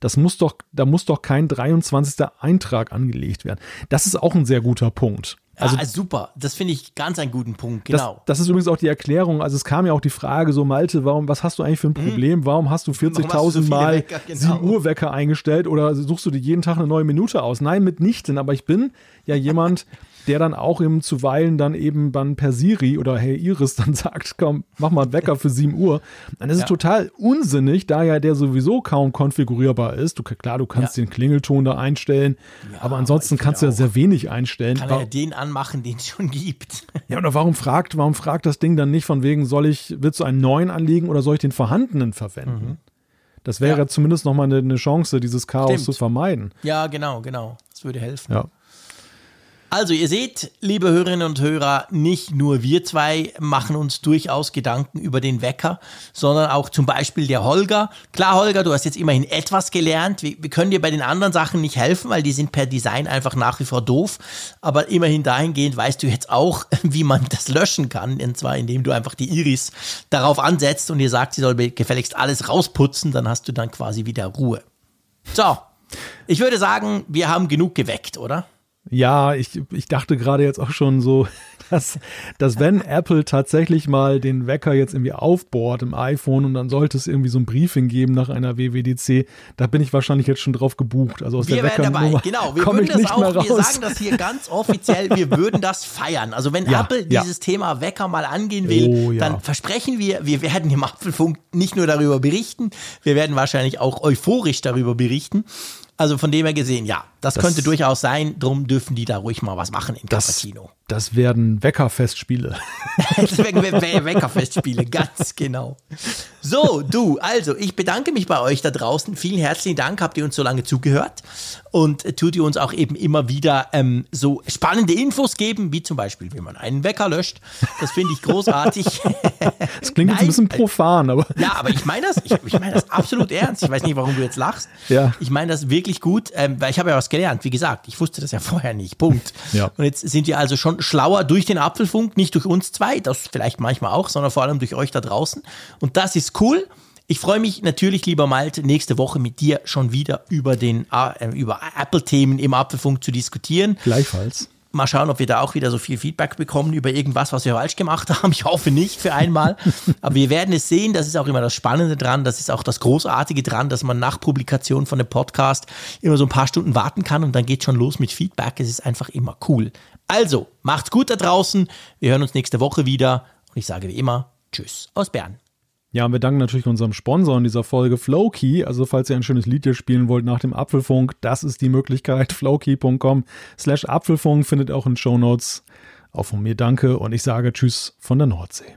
Speaker 3: Das muss doch, da muss doch kein 23. Eintrag angelegt werden. Das ist auch ein sehr guter Punkt.
Speaker 2: Also, ja, super, das finde ich ganz einen guten Punkt, genau.
Speaker 3: Das, das, ist übrigens auch die Erklärung. Also es kam ja auch die Frage so, Malte, warum, was hast du eigentlich für ein mhm. Problem? Warum hast du 40.000 so Mal Wecker, genau. 7 Uhr Wecker eingestellt oder suchst du dir jeden Tag eine neue Minute aus? Nein, mitnichten. Aber ich bin ja jemand, der dann auch eben zuweilen dann eben dann per Siri oder Hey Iris dann [laughs] sagt, komm, mach mal einen Wecker für 7 Uhr. Dann ist ja. es total unsinnig, da ja der sowieso kaum konfigurierbar ist. Du, klar, du kannst ja. den Klingelton da einstellen, ja, aber ansonsten kannst du ja sehr wenig einstellen.
Speaker 2: Kann er ja den anmachen, den es schon gibt. [laughs]
Speaker 3: Ja, oder warum fragt, warum fragt das Ding dann nicht von wegen, soll ich, willst du einen neuen anlegen oder soll ich den vorhandenen verwenden? Mhm. Das wäre ja. zumindest nochmal eine, eine Chance, dieses Chaos Stimmt. zu vermeiden.
Speaker 2: Ja, genau, genau. Das würde helfen.
Speaker 3: Ja.
Speaker 2: Also ihr seht, liebe Hörerinnen und Hörer, nicht nur wir zwei machen uns durchaus Gedanken über den Wecker, sondern auch zum Beispiel der Holger. Klar, Holger, du hast jetzt immerhin etwas gelernt. Wir, wir können dir bei den anderen Sachen nicht helfen, weil die sind per Design einfach nach wie vor doof. Aber immerhin dahingehend weißt du jetzt auch, [laughs] wie man das löschen kann. Und zwar indem du einfach die Iris darauf ansetzt und ihr sagt, sie soll gefälligst alles rausputzen, dann hast du dann quasi wieder Ruhe. So, Ich würde sagen, wir haben genug geweckt, oder?
Speaker 3: Ja, ich, ich dachte gerade jetzt auch schon so, [laughs] dass, dass wenn Apple tatsächlich mal den Wecker jetzt irgendwie aufbohrt im iPhone und dann sollte es irgendwie so ein Briefing geben nach einer WWDC, da bin ich wahrscheinlich jetzt schon drauf gebucht. Also aus
Speaker 2: wir
Speaker 3: der
Speaker 2: wären dabei, genau. Wir würden das auch,
Speaker 3: wir
Speaker 2: sagen das hier ganz offiziell, wir würden das feiern. Also wenn
Speaker 3: Ja,
Speaker 2: Apple
Speaker 3: ja.
Speaker 2: dieses Thema Wecker mal angehen will,
Speaker 3: Oh, ja.
Speaker 2: dann versprechen wir, wir werden im Apfelfunk nicht nur darüber berichten, wir werden wahrscheinlich auch euphorisch darüber berichten. Also von dem her gesehen, ja, das,
Speaker 3: Das-
Speaker 2: könnte durchaus sein. Drum dürfen die da ruhig mal was machen in
Speaker 3: Das,
Speaker 2: Cappuccino.
Speaker 3: Das werden Weckerfestspiele.
Speaker 2: Deswegen We- We- Weckerfestspiele, ganz genau. So, du, also ich bedanke mich bei euch da draußen. Vielen herzlichen Dank, habt ihr uns so lange zugehört und tut ihr uns auch eben immer wieder ähm, so spannende Infos geben, wie zum Beispiel, wie man einen Wecker löscht. Das finde ich großartig. [laughs]
Speaker 3: Das klingt jetzt ein bisschen profan, aber
Speaker 2: Ja, aber ich meine das, ich, ich meine das absolut ernst. Ich weiß nicht, warum du jetzt lachst.
Speaker 3: Ja.
Speaker 2: Ich meine das wirklich gut, ähm, weil ich habe ja was gelernt. Wie gesagt, ich wusste das ja vorher nicht. Punkt.
Speaker 3: Ja.
Speaker 2: Und jetzt sind wir also schon schlauer durch den Apfelfunk, nicht durch uns zwei, das vielleicht manchmal auch, sondern vor allem durch euch da draußen. Und das ist cool. Ich freue mich natürlich, lieber Malte, nächste Woche mit dir schon wieder über den äh, über Apple-Themen im Apfelfunk zu diskutieren.
Speaker 3: gleichfalls.
Speaker 2: Mal schauen, ob wir da auch wieder so viel Feedback bekommen über irgendwas, was wir falsch gemacht [laughs] haben. Ich hoffe nicht für einmal. Aber wir werden es sehen. Das ist auch immer das Spannende dran. Das ist auch das Großartige dran, dass man nach Publikation von dem Podcast immer so ein paar Stunden warten kann und dann geht schon los mit Feedback. Es ist einfach immer cool. Also, macht's gut da draußen. Wir hören uns nächste Woche wieder. Und ich sage wie immer, Tschüss aus Bern.
Speaker 3: Ja, und wir danken natürlich unserem Sponsor in dieser Folge, Flowkey. Also falls ihr ein schönes Lied hier spielen wollt nach dem Apfelfunk, das ist die Möglichkeit. [laughs] Flowkey.com slash Apfelfunk findet auch in Show Notes. Auch von mir danke und ich sage Tschüss von der Nordsee.